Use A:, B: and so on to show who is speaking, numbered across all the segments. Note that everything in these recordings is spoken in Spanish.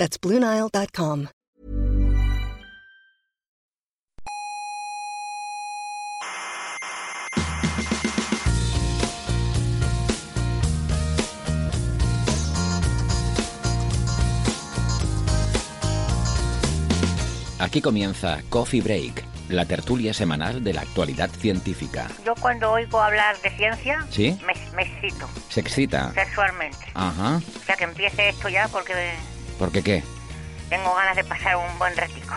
A: That's BlueNile.com.
B: Aquí comienza Coffee Break, la tertulia semanal de la actualidad científica.
C: Yo cuando oigo hablar de ciencia,
B: ¿Sí?
C: me, me excito
B: ¿Se excita?
C: sexualmente.
B: Ajá.
C: O sea que empiece esto ya porque
B: ¿Por qué qué?
C: tengo ganas de pasar un buen ratico.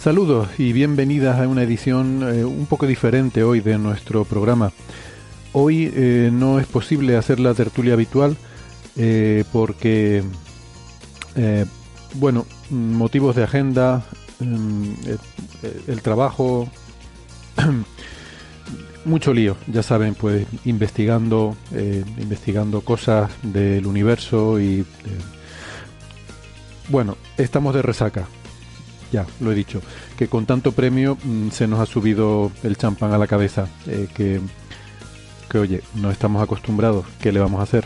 D: Saludos y bienvenidas a una edición eh, un poco diferente hoy de nuestro programa. Hoy eh, no es posible hacer la tertulia habitual eh, porque, eh, bueno, motivos de agenda, mm, el, el trabajo, mucho lío, ya saben, pues investigando, eh, investigando cosas del universo y, eh, bueno, estamos de resaca. Ya, lo he dicho, que con tanto premio mm, se nos ha subido el champán a la cabeza, eh, que, que oye, no estamos acostumbrados, ¿qué le vamos a hacer?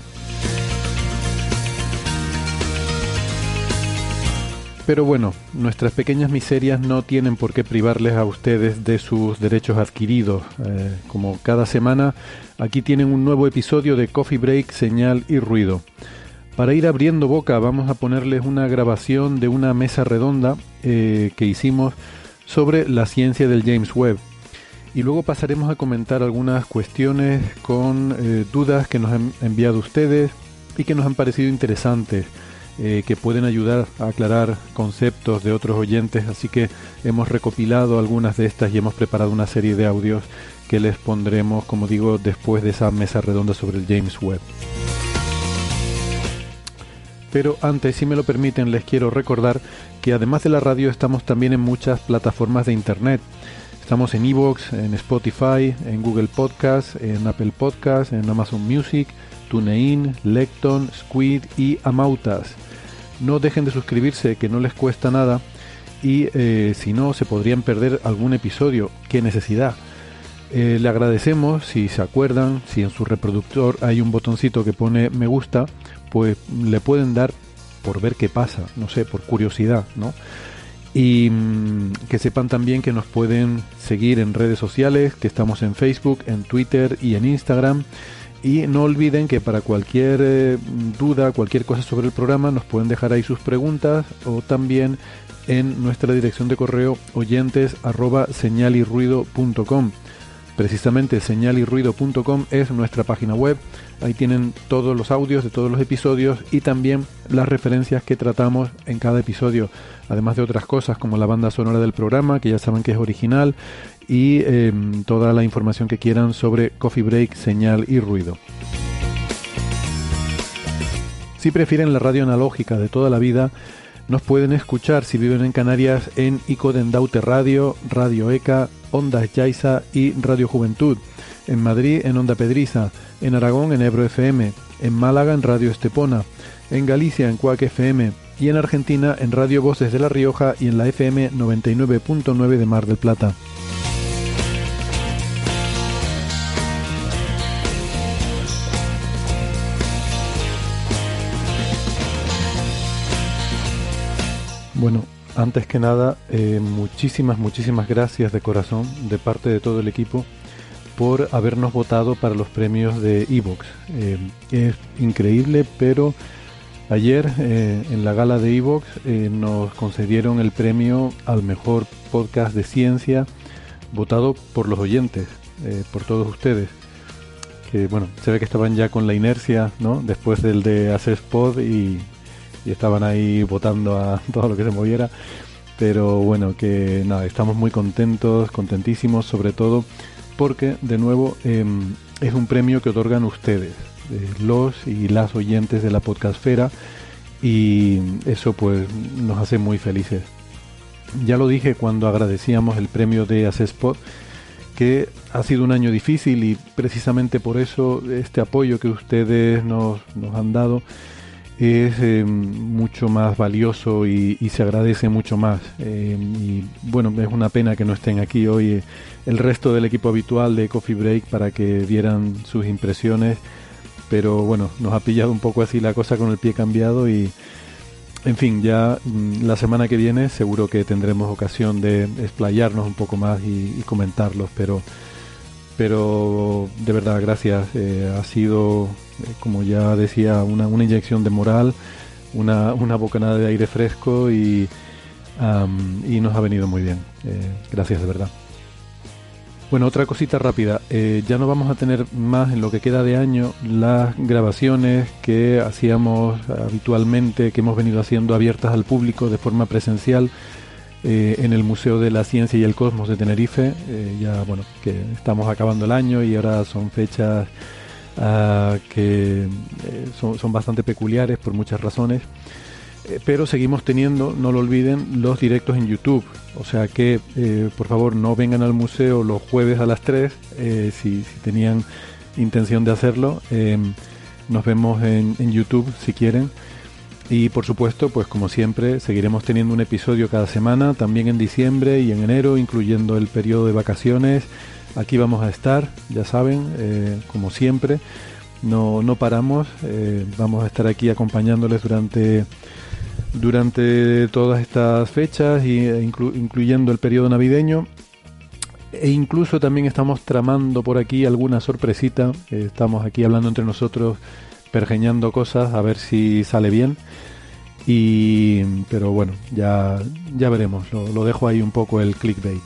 D: Pero bueno, nuestras pequeñas miserias no tienen por qué privarles a ustedes de sus derechos adquiridos. Eh, como cada semana, aquí tienen un nuevo episodio de Coffee Break, Señal y Ruido. Para ir abriendo boca vamos a ponerles una grabación de una mesa redonda eh, que hicimos sobre la ciencia del James Webb. Y luego pasaremos a comentar algunas cuestiones con eh, dudas que nos han enviado ustedes y que nos han parecido interesantes, eh, que pueden ayudar a aclarar conceptos de otros oyentes. Así que hemos recopilado algunas de estas y hemos preparado una serie de audios que les pondremos, como digo, después de esa mesa redonda sobre el James Webb. Pero antes, si me lo permiten, les quiero recordar que además de la radio estamos también en muchas plataformas de internet. Estamos en Evox, en Spotify, en Google Podcast, en Apple Podcast, en Amazon Music, TuneIn, Lecton, Squid y Amautas. No dejen de suscribirse, que no les cuesta nada. Y eh, si no, se podrían perder algún episodio. ¡Qué necesidad! Eh, le agradecemos si se acuerdan, si en su reproductor hay un botoncito que pone me gusta, pues le pueden dar por ver qué pasa, no sé, por curiosidad, ¿no? Y mm, que sepan también que nos pueden seguir en redes sociales, que estamos en Facebook, en Twitter y en Instagram. Y no olviden que para cualquier eh, duda, cualquier cosa sobre el programa, nos pueden dejar ahí sus preguntas o también en nuestra dirección de correo oyentes. Precisamente señalirruido.com es nuestra página web. Ahí tienen todos los audios de todos los episodios y también las referencias que tratamos en cada episodio. Además de otras cosas como la banda sonora del programa, que ya saben que es original, y eh, toda la información que quieran sobre Coffee Break, señal y ruido. Si prefieren la radio analógica de toda la vida, nos pueden escuchar si viven en Canarias en Icodendaute Radio, Radio ECA, Ondas Yaiza y Radio Juventud. En Madrid en Onda Pedriza, en Aragón en Ebro FM, en Málaga en Radio Estepona, en Galicia en Cuac FM y en Argentina en Radio Voces de La Rioja y en la FM 99.9 de Mar del Plata. Bueno, antes que nada, eh, muchísimas, muchísimas gracias de corazón de parte de todo el equipo por habernos votado para los premios de Evox. Eh, es increíble, pero ayer eh, en la gala de Evox nos concedieron el premio al mejor podcast de ciencia votado por los oyentes, por todos ustedes. Que bueno, se ve que estaban ya con la inercia, ¿no? Después del de Access Pod y, y estaban ahí votando a todo lo que se moviera. Pero bueno, que nada, estamos muy contentos, contentísimos, sobre todo porque de nuevo eh, es un premio que otorgan ustedes, eh, los y las oyentes de la podcastfera, y eso pues nos hace muy felices. Ya lo dije cuando agradecíamos el premio de Acespot, que ha sido un año difícil y precisamente por eso este apoyo que ustedes nos, nos han dado es eh, mucho más valioso y, se agradece mucho más. Eh, y bueno, es una pena que no estén aquí hoy eh, el resto del equipo habitual de Coffee Break para que vieran sus impresiones, pero bueno, nos ha pillado un poco así la cosa con el pie cambiado y en fin, ya mm, la semana que viene seguro que tendremos ocasión de explayarnos un poco más y, comentarlos, pero pero de verdad gracias, ha sido eh, como ya decía, una, una inyección de moral, una, una, bocanada de aire fresco y, y nos ha venido muy bien. Eh, gracias de verdad. Bueno, otra cosita rápida. Eh, ya no vamos a tener más en lo que queda de año las grabaciones que hacíamos habitualmente, que hemos venido haciendo abiertas al público de forma presencial en el Museo de la Ciencia y el Cosmos de Tenerife. ya, bueno, que estamos acabando el año y ahora son fechas Ah, que eh, son, bastante peculiares por muchas razones. Eh, pero seguimos teniendo, no lo olviden, los directos en YouTube. O sea que, eh, por favor, no vengan al museo los jueves a las 3 si, tenían intención de hacerlo. nos vemos en, en YouTube si quieren. Y por supuesto, pues como siempre, seguiremos teniendo un episodio cada semana, también en diciembre y en enero, incluyendo el periodo de vacaciones Aquí vamos a estar, ya saben, eh, como siempre. No, no paramos, eh, vamos a estar aquí acompañándoles durante, durante todas estas fechas, y, e incluyendo el periodo navideño. E incluso también estamos tramando por aquí alguna sorpresita. Eh, estamos aquí hablando entre nosotros, pergeñando cosas, a ver si sale bien. Y, pero bueno, ya, ya veremos. lo dejo ahí un poco el clickbait.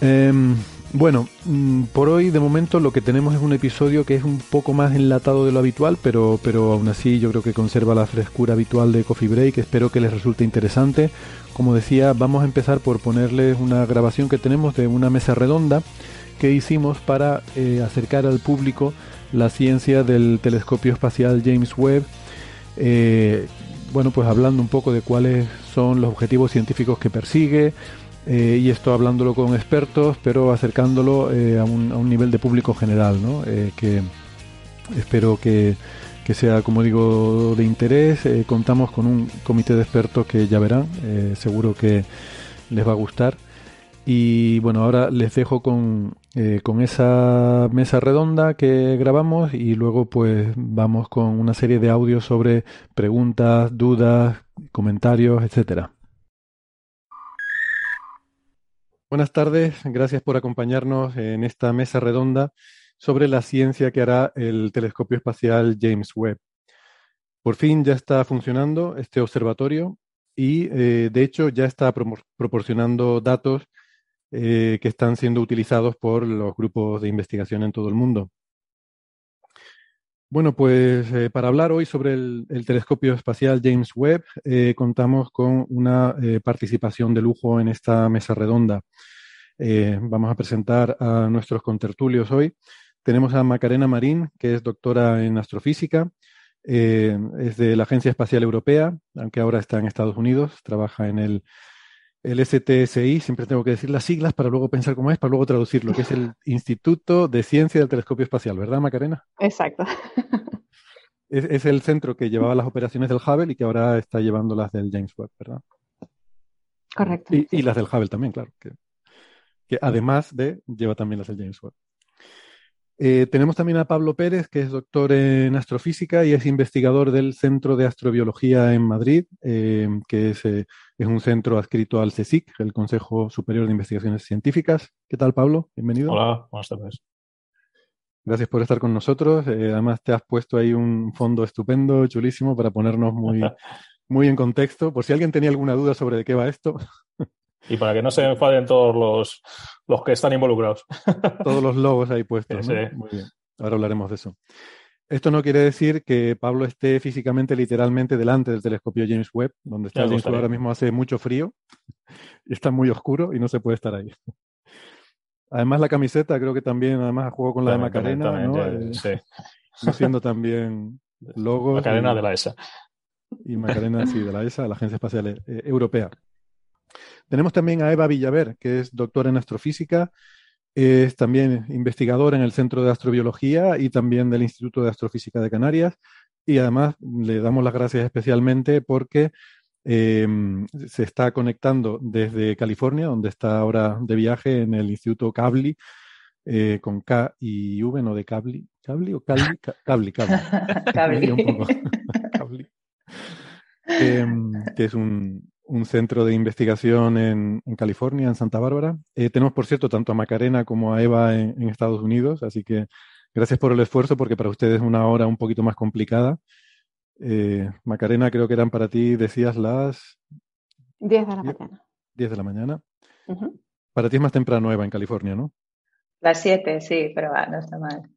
D: Em, bueno, mm, por hoy de momento lo que tenemos es un episodio que es un poco más enlatado de lo habitual, pero, pero aún así yo creo que conserva la frescura habitual de Coffee Break. Espero que les resulte interesante. Como decía, vamos a empezar por ponerles una grabación que tenemos de una mesa redonda que hicimos para eh, acercar al público la ciencia del telescopio espacial James Webb. Eh, bueno, pues hablando un poco de cuáles son los objetivos científicos que persigue, eh, y esto hablándolo con expertos, pero acercándolo eh, a, un, a, un, nivel de público general, ¿no? Eh, que espero que, que, sea, como digo, de interés. contamos con un comité de expertos que ya verán, seguro que les va a gustar. Y bueno, ahora les dejo con, con esa mesa redonda que grabamos y luego pues vamos con una serie de audios sobre preguntas, dudas, comentarios, etcétera. Buenas tardes, gracias por acompañarnos en esta mesa redonda sobre la ciencia que hará el telescopio espacial James Webb. Por fin ya está funcionando este observatorio y eh, de hecho ya está proporcionando datos eh, que están siendo utilizados por los grupos de investigación en todo el mundo. Bueno, pues eh, para hablar hoy sobre el, telescopio espacial James Webb, eh, contamos con una eh, participación de lujo en esta mesa redonda. vamos a presentar a nuestros contertulios hoy. Tenemos a Macarena Marín, que es doctora en astrofísica, es de la Agencia Espacial Europea, aunque ahora está en Estados Unidos, trabaja en el el STSI, siempre tengo que decir las siglas para luego pensar cómo es, para luego traducirlo, que es el Instituto de Ciencia del Telescopio Espacial, ¿verdad, Macarena?
E: Exacto.
D: Es, el centro que llevaba las operaciones del Hubble y que ahora está llevando las del James Webb, ¿verdad?
E: Correcto.
D: Y, las del Hubble también, claro. que además de, lleva también las del James Webb. Eh, tenemos también a Pablo Pérez, que es doctor en astrofísica y es investigador del Centro de Astrobiología en Madrid, eh, que eh, es, un centro adscrito al CSIC, el Consejo Superior de Investigaciones Científicas. ¿Qué tal, Pablo? Bienvenido.
F: Hola, buenas tardes.
D: Gracias por estar con nosotros. además, te has puesto ahí un fondo estupendo, chulísimo, para ponernos muy, muy en contexto. Por si alguien tenía alguna duda sobre de qué va esto.
F: Y para que no se enfaden todos los, los que están involucrados.
D: Todos los logos ahí puestos. Muy bien. Ahora hablaremos de eso. Esto no quiere decir que Pablo esté físicamente, literalmente, delante del telescopio James Webb, donde está James Webb ahora mismo hace mucho frío y está muy oscuro y no se puede estar ahí. Además la camiseta creo que también, además jugó con la de Macarena, ¿no?
F: Eh, sí.
D: Siendo también logos.
F: Macarena de la ESA.
D: Y Macarena, sí, de la ESA, la Agencia Espacial eh, Europea. Tenemos también a Eva Villaver, que es doctora en astrofísica, es también investigadora en el Centro de Astrobiología y también del Instituto de Astrofísica de Canarias. Y además le damos las gracias especialmente porque em, se está conectando desde California, donde está ahora de viaje en el Instituto Cabli, eh, con K y V, no de Cabli. ¿Cabli o Cabli? Cabli, Cabli. Cabli. Que es un, un centro de investigación en, California, en Santa Bárbara. Eh, tenemos, por cierto, tanto a Macarena como a Eva en, Estados Unidos, así que gracias por el esfuerzo, porque para ustedes es una hora un poquito más complicada. Eh, Macarena, creo que eran para ti, decías, las...
E: 10 de la mañana.
D: 10 de la mañana. Para ti es más temprano, Eva, en California, ¿no?
G: Las 7, sí, pero no está mal.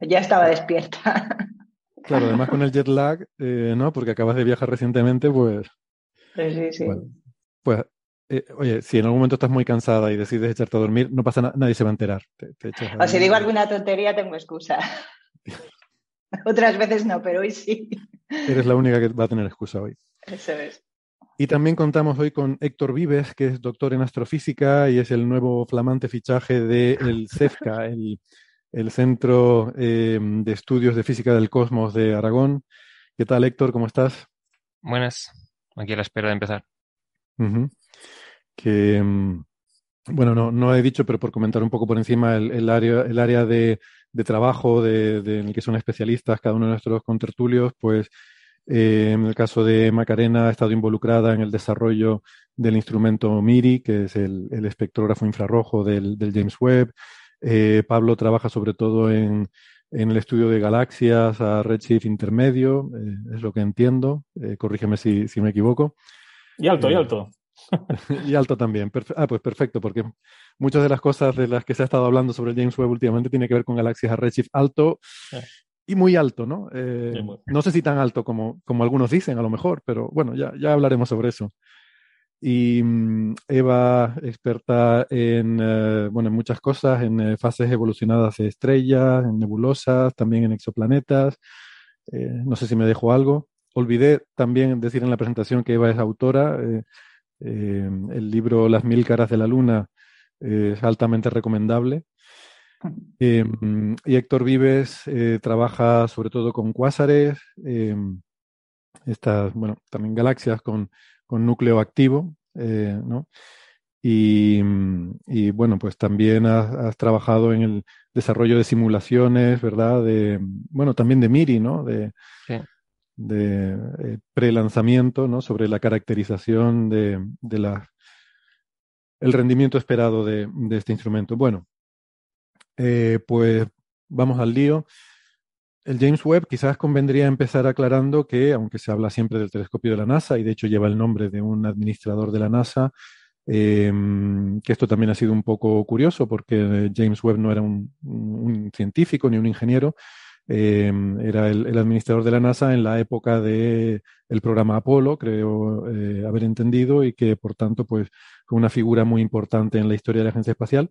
G: Ya estaba despierta.
D: Claro, además con el jet lag, eh, ¿no? Porque acabas de viajar recientemente, pues
G: Sí, sí.
D: pues, eh, oye, si en algún momento estás muy cansada y decides echarte a dormir, no pasa nada, nadie se va a enterar.
G: o si digo alguna tontería, tengo excusa. Otras veces no, pero hoy sí.
D: Eres la única que va a tener excusa hoy.
G: Eso es.
D: Y también contamos hoy con Héctor Vives, que es doctor en astrofísica y es el nuevo flamante fichaje del CEFCA, el, Centro eh, de Estudios de Física del Cosmos de Aragón. ¿Qué tal, Héctor? ¿Cómo estás?
H: Buenas aquí a la espera de empezar.
D: Que, mm, bueno, no, no, he dicho, pero por comentar un poco por encima, el, área, el área de, trabajo de, en el que son especialistas cada uno de nuestros contertulios, pues eh, en el caso de Macarena ha estado involucrada en el desarrollo del instrumento MIRI, que es el, espectrógrafo infrarrojo del, James Webb. Eh, Pablo trabaja sobre todo en, en el estudio de galaxias a redshift intermedio, eh, es lo que entiendo, eh, corrígeme si, me equivoco.
F: Y alto, y eh, alto.
D: y alto también. ah, pues perfecto, porque muchas de las cosas de las que se ha estado hablando sobre James Webb últimamente tiene que ver con galaxias a redshift alto y muy alto, ¿no? no sé si tan alto como, como algunos dicen, a lo mejor, pero bueno, ya, ya hablaremos sobre eso. Y mm, Eva, experta en, eh, bueno, en muchas cosas, en eh, fases evolucionadas de estrellas, en nebulosas, también en exoplanetas. Eh, no sé si me dejo algo. Olvidé también decir en la presentación que Eva es autora. el libro Las mil caras de la luna es altamente recomendable. Mm, y Héctor Vives trabaja sobre todo con cuásares, estas, bueno, también galaxias con con núcleo activo, eh, ¿no? Y, bueno, pues también has, trabajado en el desarrollo de simulaciones, ¿verdad? De, bueno, también de MIRI, ¿no? De, de eh, pre-lanzamiento, ¿no? Sobre la caracterización de, de la, el rendimiento esperado de, de este instrumento. Bueno, eh, pues vamos al lío el James Webb quizás convendría empezar aclarando que, aunque se habla siempre del telescopio de la NASA, y de hecho lleva el nombre de un administrador de la NASA, em, que esto también ha sido un poco curioso porque James Webb no era un, científico ni un ingeniero, em, era el, administrador de la NASA en la época del el programa Apolo, creo eh, haber entendido, y que por tanto pues fue una figura muy importante en la historia de la agencia espacial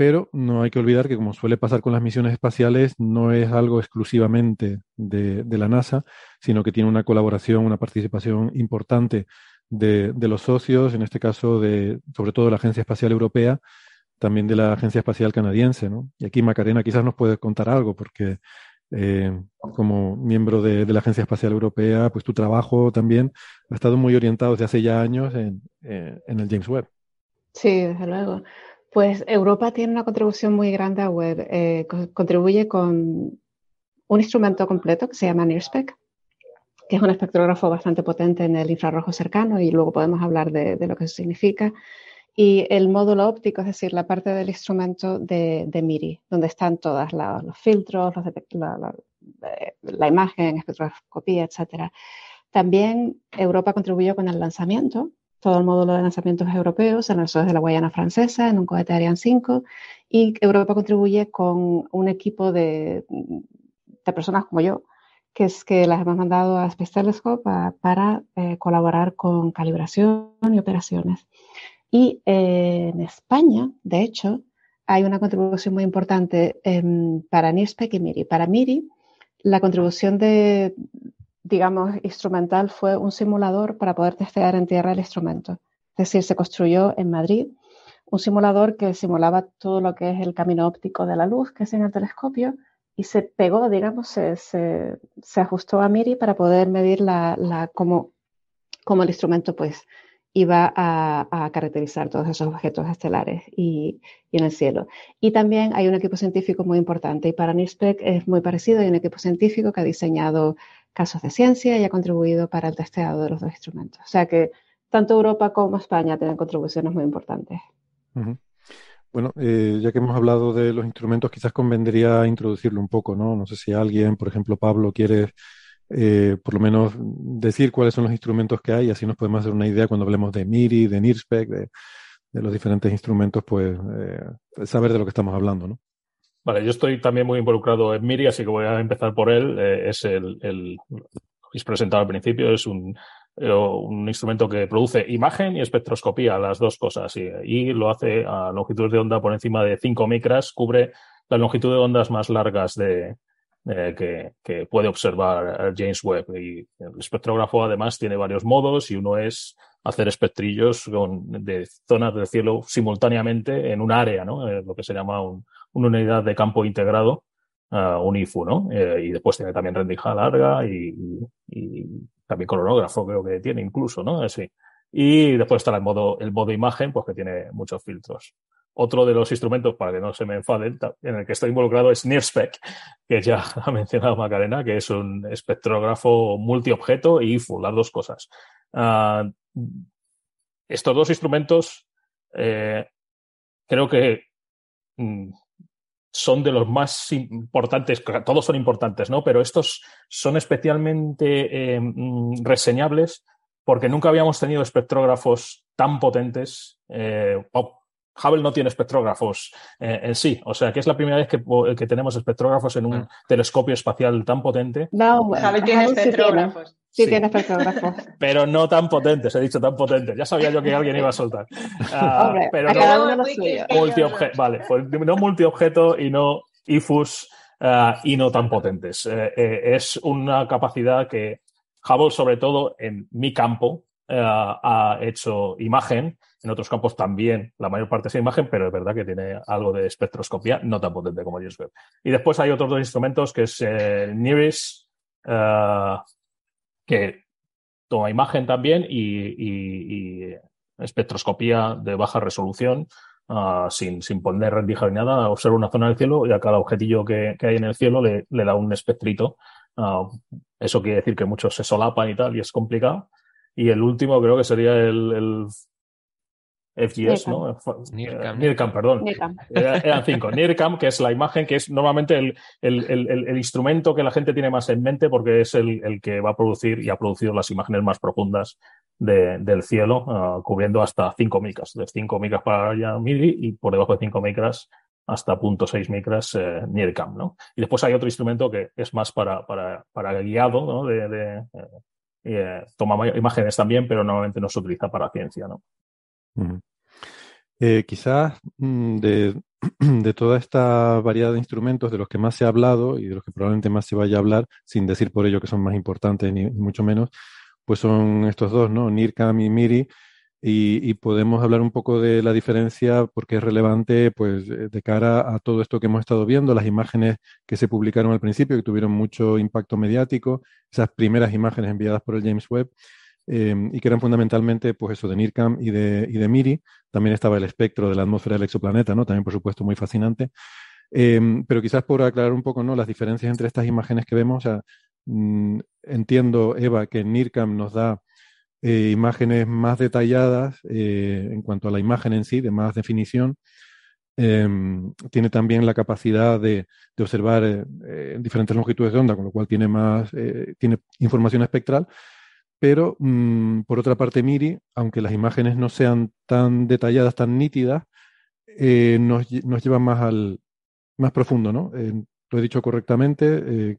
D: pero no hay que olvidar que como suele pasar con las misiones espaciales, no es algo exclusivamente de, la NASA, sino que tiene una colaboración, una participación importante de, los socios, en este caso de, sobre todo de la Agencia Espacial Europea, también de la Agencia Espacial Canadiense, ¿no? Y aquí Macarena quizás nos puede contar algo, porque eh, como miembro de, la Agencia Espacial Europea, pues tu trabajo también ha estado muy orientado desde hace ya años en, eh, en el James Webb.
E: Sí, desde luego. Pues Europa tiene una contribución muy grande a web. Eh, contribuye con un instrumento completo que se llama NIRSPEC, que es un espectrógrafo bastante potente en el infrarrojo cercano y luego podemos hablar de, lo que eso significa. Y el módulo óptico, es decir, la parte del instrumento de, MIRI, donde están todos los filtros, la, la, imagen, espectroscopía, etc. También Europa contribuyó con el lanzamiento todo el módulo de lanzamientos europeos se lanzó desde la Guayana Francesa en un cohete Ariane 5 y Europa contribuye con un equipo de, personas como yo, que es que las hemos mandado a Space Telescope para eh, colaborar con calibración y operaciones. Y eh, en España, de hecho, hay una contribución muy importante em, para NIRSPEC y MIRI. Para MIRI, la contribución de, digamos, instrumental fue un simulador para poder testear en tierra el instrumento. Es decir, se construyó en Madrid un simulador que simulaba todo lo que es el camino óptico de la luz que es en el telescopio y se pegó, digamos, se, se, ajustó a MIRI para poder medir la, la cómo, cómo, el instrumento pues iba a, caracterizar todos esos objetos estelares y, en el cielo. Y también hay un equipo científico muy importante y para NIRSPEC es muy parecido. Hay un equipo científico que ha diseñado casos de ciencia y ha contribuido para el testeado de los dos instrumentos. O sea que tanto Europa como España tienen contribuciones muy importantes.
D: Bueno, eh, ya que hemos hablado de los instrumentos, quizás convendría introducirlo un poco, ¿no? No sé si alguien, por ejemplo, Pablo, quiere eh, por lo menos decir cuáles son los instrumentos que hay, así nos podemos hacer una idea cuando hablemos de MIRI, de NIRSPEC, de, los diferentes instrumentos, pues eh, saber de lo que estamos hablando, ¿no?
F: Yo estoy también muy involucrado en MIRI, así que voy a empezar por él. es el, el, lo habéis presentado al principio, es un un instrumento que produce imagen y espectroscopía, las dos cosas, y, lo hace a longitudes de onda por encima de 5 micras, cubre la longitud de ondas más largas de, que, que, puede observar James Webb. Y el espectrógrafo además tiene varios modos y uno es hacer espectrillos de zonas del cielo simultáneamente en un área, ¿no? Eh, lo que se llama una unidad de campo integrado, uh, un IFU, ¿no? Eh, y después tiene también rendija larga y, también cronógrafo creo que tiene incluso, ¿no? Sí. Y después está el modo, el modo imagen, pues que tiene muchos filtros. Otro de los instrumentos, para que no se me enfaden, en el que estoy involucrado es NIRSPEC, que ya ha mencionado Macarena, que es un espectrógrafo multiobjeto y IFU, las dos cosas. Uh, estos dos instrumentos eh, creo que mm, son de los más importantes, todos son importantes, ¿no? Pero estos son especialmente eh, mm, reseñables porque nunca habíamos tenido espectrógrafos tan potentes. Eh, Hubble no tiene espectrógrafos eh, en sí, o sea que es la primera vez que, que tenemos espectrógrafos en un ah. telescopio espacial tan potente.
G: No, Hubble tiene espectrógrafos.
E: Sí, tiene espectrógrafos.
F: Pero no tan potentes, he dicho tan potentes. Ya sabía yo que alguien iba a soltar. Uh, pero
E: no,
F: multiobjeto, vale, pues no multiobjeto y no IFUS uh, y no tan potentes. Eh, eh, es una capacidad que Hubble, sobre todo en mi campo, uh, ha hecho imagen. En otros campos también la mayor parte es imagen, pero es verdad que tiene algo de espectroscopía no tan potente como James Webb. Y después hay otros dos instrumentos que es el NIRIS, que toma imagen también y, espectroscopía de baja resolución, uh, sin, sin, poner rendija ni nada, observa una zona del cielo y a cada objetillo que, que hay en el cielo le, le da un espectrito. Uh, eso quiere decir que muchos se solapan y tal, y es complicado. Y el último creo que sería el FGS, ¿no? NIRCam, perdón. Eran cinco. NIRCam, que es la imagen, que es normalmente el, el, el, instrumento que la gente tiene más en mente porque es el, que va a producir y ha producido las imágenes más profundas de, del cielo, uh, cubriendo hasta 5 micras. De 5 micras para allá mili y por debajo de 5 micras hasta 0.6 micras eh, NIRCam, ¿no? Y después hay otro instrumento que es más para, para, para guiado, ¿no? De, de eh, eh toma imágenes también, pero normalmente no se utiliza para ciencia, ¿no?
D: Eh, quizás mm, de, de, toda esta variedad de instrumentos de los que más se ha hablado y de los que probablemente más se vaya a hablar, sin decir por ello que son más importantes ni, mucho menos, pues son estos dos, ¿no? NIRCAM y MIRI. Y, y, podemos hablar un poco de la diferencia porque es relevante pues de cara a todo esto que hemos estado viendo, las imágenes que se publicaron al principio, que tuvieron mucho impacto mediático, esas primeras imágenes enviadas por el James Webb, Em, y que eran fundamentalmente, pues eso, de NIRCAM y de, y de MIRI. También estaba el espectro de la atmósfera del exoplaneta, ¿no? También, por supuesto, muy fascinante. Em, pero quizás por aclarar un poco, ¿no? Las diferencias entre estas imágenes que vemos, mm, entiendo, Eva, que NIRCAM nos da eh, imágenes más detalladas eh, en cuanto a la imagen en sí, de más definición. Em, tiene también la capacidad de, de observar eh, diferentes longitudes de onda, con lo cual tiene más, tiene información espectral, pero mm, por otra parte, Miri, aunque las imágenes no sean tan detalladas, tan nítidas, eh, nos, nos llevan más al más profundo, ¿no? Eh, lo he dicho correctamente. Eh.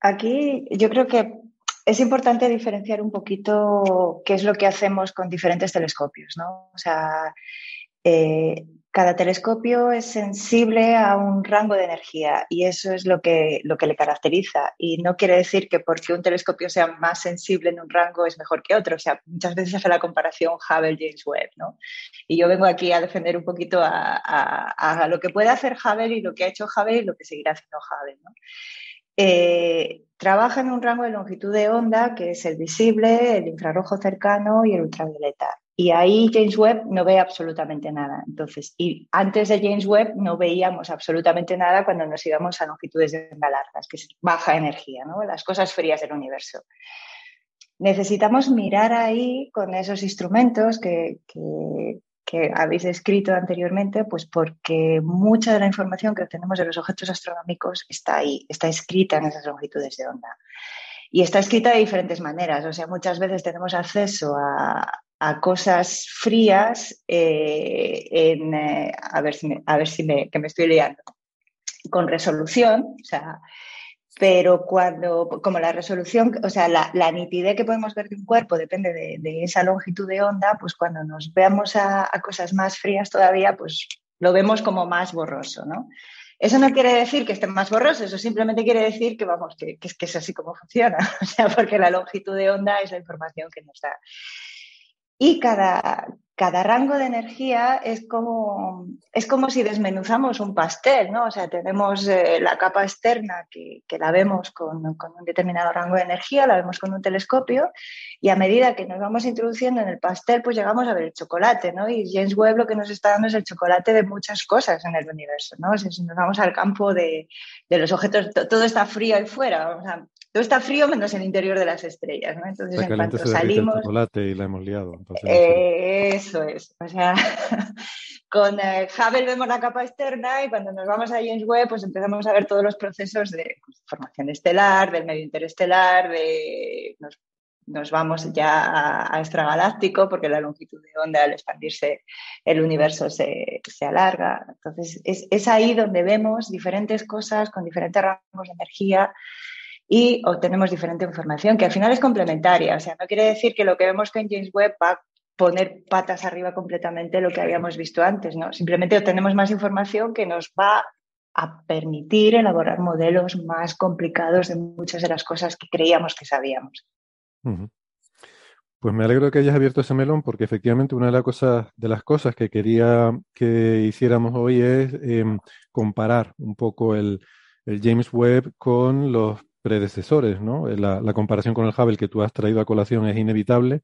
G: Aquí yo creo que es importante diferenciar un poquito qué es lo que hacemos con diferentes telescopios, ¿no? O sea, Eh, cada telescopio es sensible a un rango de energía y eso es lo que, lo que le caracteriza. Y no quiere decir que porque un telescopio sea más sensible en un rango es mejor que otro. O sea, muchas veces hace la comparación Hubble-James Webb, ¿no? Y yo vengo aquí a defender un poquito a, lo que puede hacer Hubble y lo que ha hecho Hubble y lo que seguirá haciendo Hubble. Eh, trabaja en un rango de longitud de onda que es el visible, el infrarrojo cercano y el ultravioleta. Y ahí James Webb no ve absolutamente nada. Entonces, y antes de James Webb no veíamos absolutamente nada cuando nos íbamos a longitudes de onda largas, que es baja energía, ¿no? las cosas frías del universo. Necesitamos mirar ahí con esos instrumentos que, que, que habéis escrito anteriormente, pues porque mucha de la información que obtenemos de los objetos astronómicos está ahí, está escrita en esas longitudes de onda. Y está escrita de diferentes maneras, o sea, muchas veces tenemos acceso a, cosas frías eh, en, eh, a ver si, me, a ver si me, que me estoy liando, con resolución, o sea, pero cuando, como la resolución, o sea, la, nitidez que podemos ver de un cuerpo depende de, esa longitud de onda, pues cuando nos veamos a, cosas más frías todavía, pues lo vemos como más borroso, ¿no? Eso no quiere decir que esté más borroso, eso simplemente quiere decir que, vamos, que, que es así como funciona, o sea, porque la longitud de onda es la información que nos da. Y cada, cada rango de energía es como, es como si desmenuzamos un pastel, ¿no? O sea, tenemos eh, la capa externa que, que la vemos con, con, un determinado rango de energía, la vemos con un telescopio y a medida que nos vamos introduciendo en el pastel, pues llegamos a ver el chocolate, ¿no? Y James Webb lo que nos está dando es el chocolate de muchas cosas en el universo, ¿no? O sea, si nos vamos al campo de, de los objetos, todo está frío ahí fuera, o sea, todo está frío menos el interior de las estrellas, ¿no? Entonces, en cuanto salimos...
D: El chocolate y la hemos liado.
G: Eh, eso es. O sea, con eh, Hubble vemos la capa externa y cuando nos vamos a James Webb, pues empezamos a ver todos los procesos de pues, formación estelar, del medio interestelar, de... Nos, vamos ya a, extragaláctico porque la longitud de onda al expandirse el universo se, se alarga. Entonces, es, es ahí donde vemos diferentes cosas con diferentes rangos de energía y obtenemos diferente información que al final es complementaria. O sea, no quiere decir que lo que vemos con James Webb va a poner patas arriba completamente lo que habíamos visto antes, ¿no? Simplemente obtenemos más información que nos va a permitir elaborar modelos más complicados de muchas de las cosas que creíamos que sabíamos.
D: Pues me alegro que hayas abierto ese melón porque efectivamente una de las cosas, de las cosas que quería que hiciéramos hoy es em, comparar un poco el, el James Webb con los predecesores, ¿no? Eh, la, comparación con el Hubble que tú has traído a colación es inevitable,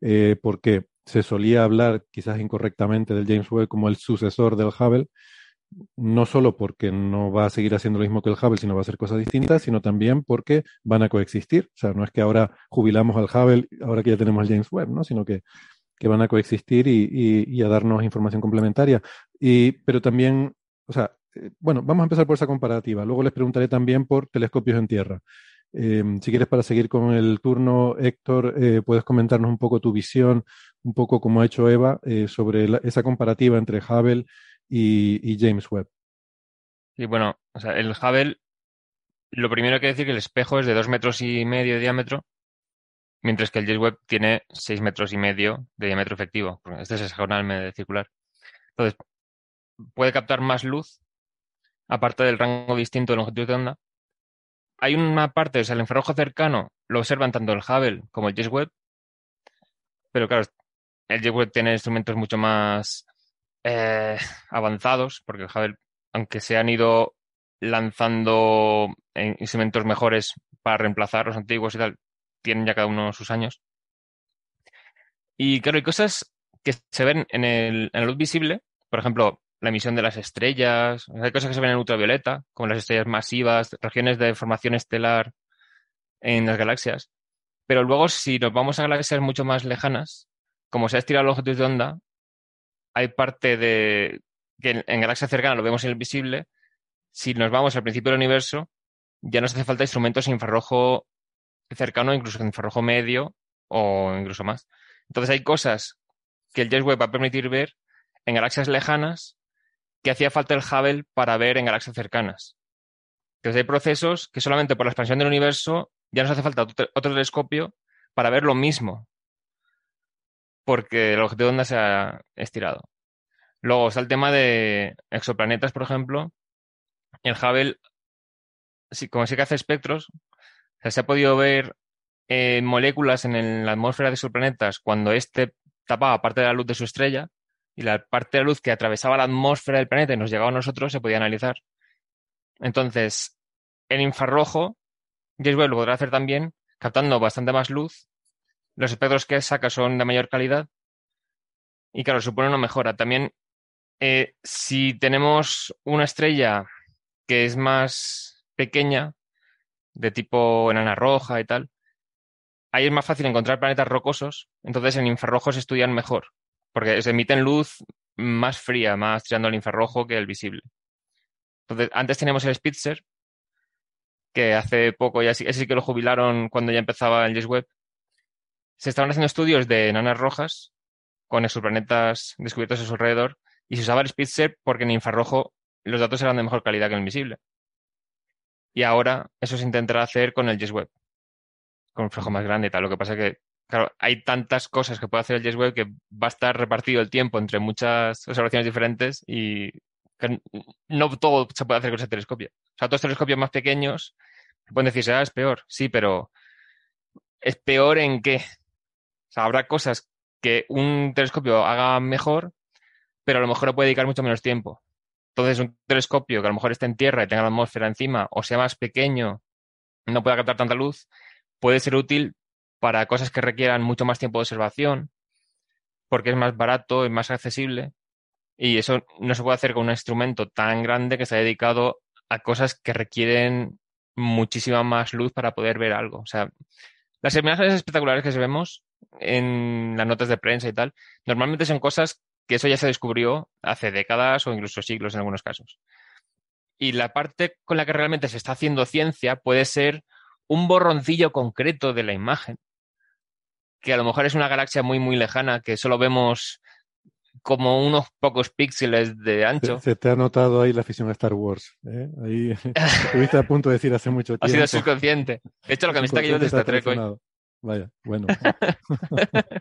D: eh, porque se solía hablar quizás incorrectamente del James Webb como el sucesor del Hubble, no solo porque no va a seguir haciendo lo mismo que el Hubble, sino va a hacer cosas distintas, sino también porque van a coexistir. O sea, no es que ahora jubilamos al Hubble, ahora que ya tenemos el James Webb, ¿no? Sino que, que van a coexistir y, y, a darnos información complementaria. Y, pero también, o sea, eh, bueno, vamos a empezar por esa comparativa. Luego les preguntaré también por telescopios en tierra. Eh, si quieres, para seguir con el turno, Héctor, eh, puedes comentarnos un poco tu visión, un poco como ha hecho Eva, sobre esa comparativa entre Hubble y, James Webb.
H: Y bueno, o sea, el Hubble, lo primero que decir que el espejo es de dos metros y medio de diámetro, mientras que el James Webb tiene seis metros y medio de diámetro efectivo. Este es hexagonal circular. Entonces, puede captar más luz aparte del rango distinto de longitud de onda, hay una parte, o sea, el infrarrojo cercano lo observan tanto el Hubble como el James Webb, pero claro, el James Webb tiene instrumentos mucho más eh, avanzados, porque el Hubble, aunque se han ido lanzando instrumentos mejores para reemplazar los antiguos y tal, tienen ya cada uno sus años. Y claro, hay cosas que se ven en, el, en la luz visible, por ejemplo, la emisión de las estrellas, hay cosas que se ven en ultravioleta, como las estrellas masivas, regiones de formación estelar en las galaxias. Pero luego, si nos vamos a galaxias mucho más lejanas, como se ha estirado los objetos de onda, hay parte de que en, galaxias cercanas lo vemos en el visible. Si nos vamos al principio del universo, ya nos hace falta instrumentos infrarrojo cercano, incluso infrarrojo medio o incluso más. Entonces hay cosas que el James Webb va a permitir ver en galaxias lejanas que hacía falta el Hubble para ver en galaxias cercanas. Entonces hay procesos que solamente por la expansión del universo ya nos hace falta otro, telescopio para ver lo mismo, porque el objeto de onda se ha estirado. Luego está el tema de exoplanetas, por ejemplo. El Hubble, como sí que hace espectros, se ha podido ver eh, moléculas en el- la atmósfera de exoplanetas cuando éste tapaba parte de la luz de su estrella y la parte de la luz que atravesaba la atmósfera del planeta y nos llegaba a nosotros se podía analizar. Entonces, en infrarrojo, James Webb lo podrá hacer también, captando bastante más luz. Los espectros que saca son de mayor calidad. Y claro, supone una mejora. También, eh, si tenemos una estrella que es más pequeña, de tipo enana roja y tal, ahí es más fácil encontrar planetas rocosos. Entonces, en infrarrojo se estudian mejor, porque se emiten luz más fría, más tirando al infrarrojo que el visible. Entonces, antes teníamos el Spitzer, que hace poco ya sí, que lo jubilaron cuando ya empezaba el James Webb. Se estaban haciendo estudios de enanas rojas con exoplanetas descubiertos a su alrededor y se usaba el Spitzer porque en infrarrojo los datos eran de mejor calidad que en el visible. Y ahora eso se intentará hacer con el James Webb, con un flujo más grande y tal. Lo que pasa es que, claro, hay tantas cosas que puede hacer el James Webb que va a estar repartido el tiempo entre muchas observaciones diferentes y no todo se puede hacer con ese telescopio. O sea, otros telescopios más pequeños pueden decirse, ah, es peor. Sí, pero ¿es peor en qué? O sea, habrá cosas que un telescopio haga mejor, pero a lo mejor le puede dedicar mucho menos tiempo. Entonces, un telescopio que a lo mejor esté en tierra y tenga la atmósfera encima, o sea más pequeño, no pueda captar tanta luz, puede ser útil para cosas que requieran mucho más tiempo de observación, porque es más barato, es más accesible, y eso no se puede hacer con un instrumento tan grande que está dedicado a cosas que requieren muchísima más luz para poder ver algo. O sea, las imágenes espectaculares que se vemos en las notas de prensa y tal, normalmente son cosas que eso ya se descubrió hace décadas o incluso siglos en algunos casos. Y la parte con la que realmente se está haciendo ciencia puede ser un borroncillo concreto de la imagen, que a lo mejor es una galaxia muy, muy lejana, que solo vemos como unos pocos píxeles de ancho.
D: Se, se te ha notado ahí la afición a Star Wars. ¿eh? Ahí estuviste a punto de decir hace mucho
H: Ha
D: tiempo.
H: sido subconsciente. De hecho, camiseta que llevo de
D: Subconsciente
H: Star Trek hoy.
D: Vaya, bueno.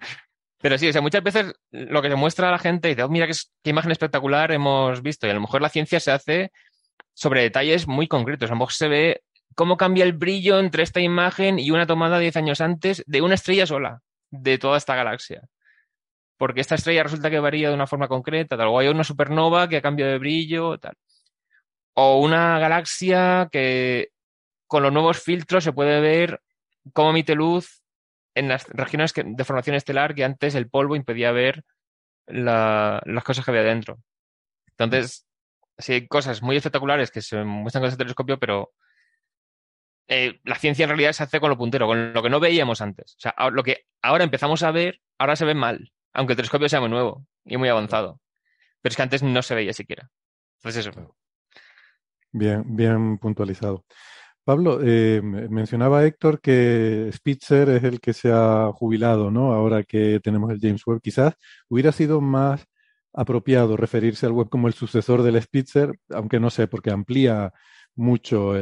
H: Pero sí, o sea, muchas veces lo que se muestra a la gente dice, oh, mira qué, qué imagen espectacular hemos visto. Y a lo mejor la ciencia se hace sobre detalles muy concretos. A lo mejor se ve cómo cambia el brillo entre esta imagen y una tomada 10 años antes de una estrella sola, de toda esta galaxia. Porque esta estrella resulta que varía de una forma concreta, tal. O hay una supernova que ha cambiado de brillo, tal. O una galaxia que con los nuevos filtros se puede ver cómo emite luz en las regiones que- de formación estelar que antes el polvo impedía ver la- las cosas que había dentro. Entonces, sí hay cosas muy espectaculares que se muestran con ese telescopio, pero eh, la ciencia en realidad se hace con lo puntero, con lo que no veíamos antes. O sea, lo que ahora empezamos a ver, ahora se ve mal, aunque el telescopio sea muy nuevo y muy avanzado. Pero es que antes no se veía siquiera. Entonces eso.
D: Bien, bien puntualizado. Pablo, eh, me- mencionaba Héctor que Spitzer es el que se ha jubilado, ¿no? Ahora que tenemos el James Webb. Quizás hubiera sido más apropiado referirse al Webb como el sucesor del Spitzer, aunque no sé, porque amplía mucho. eh,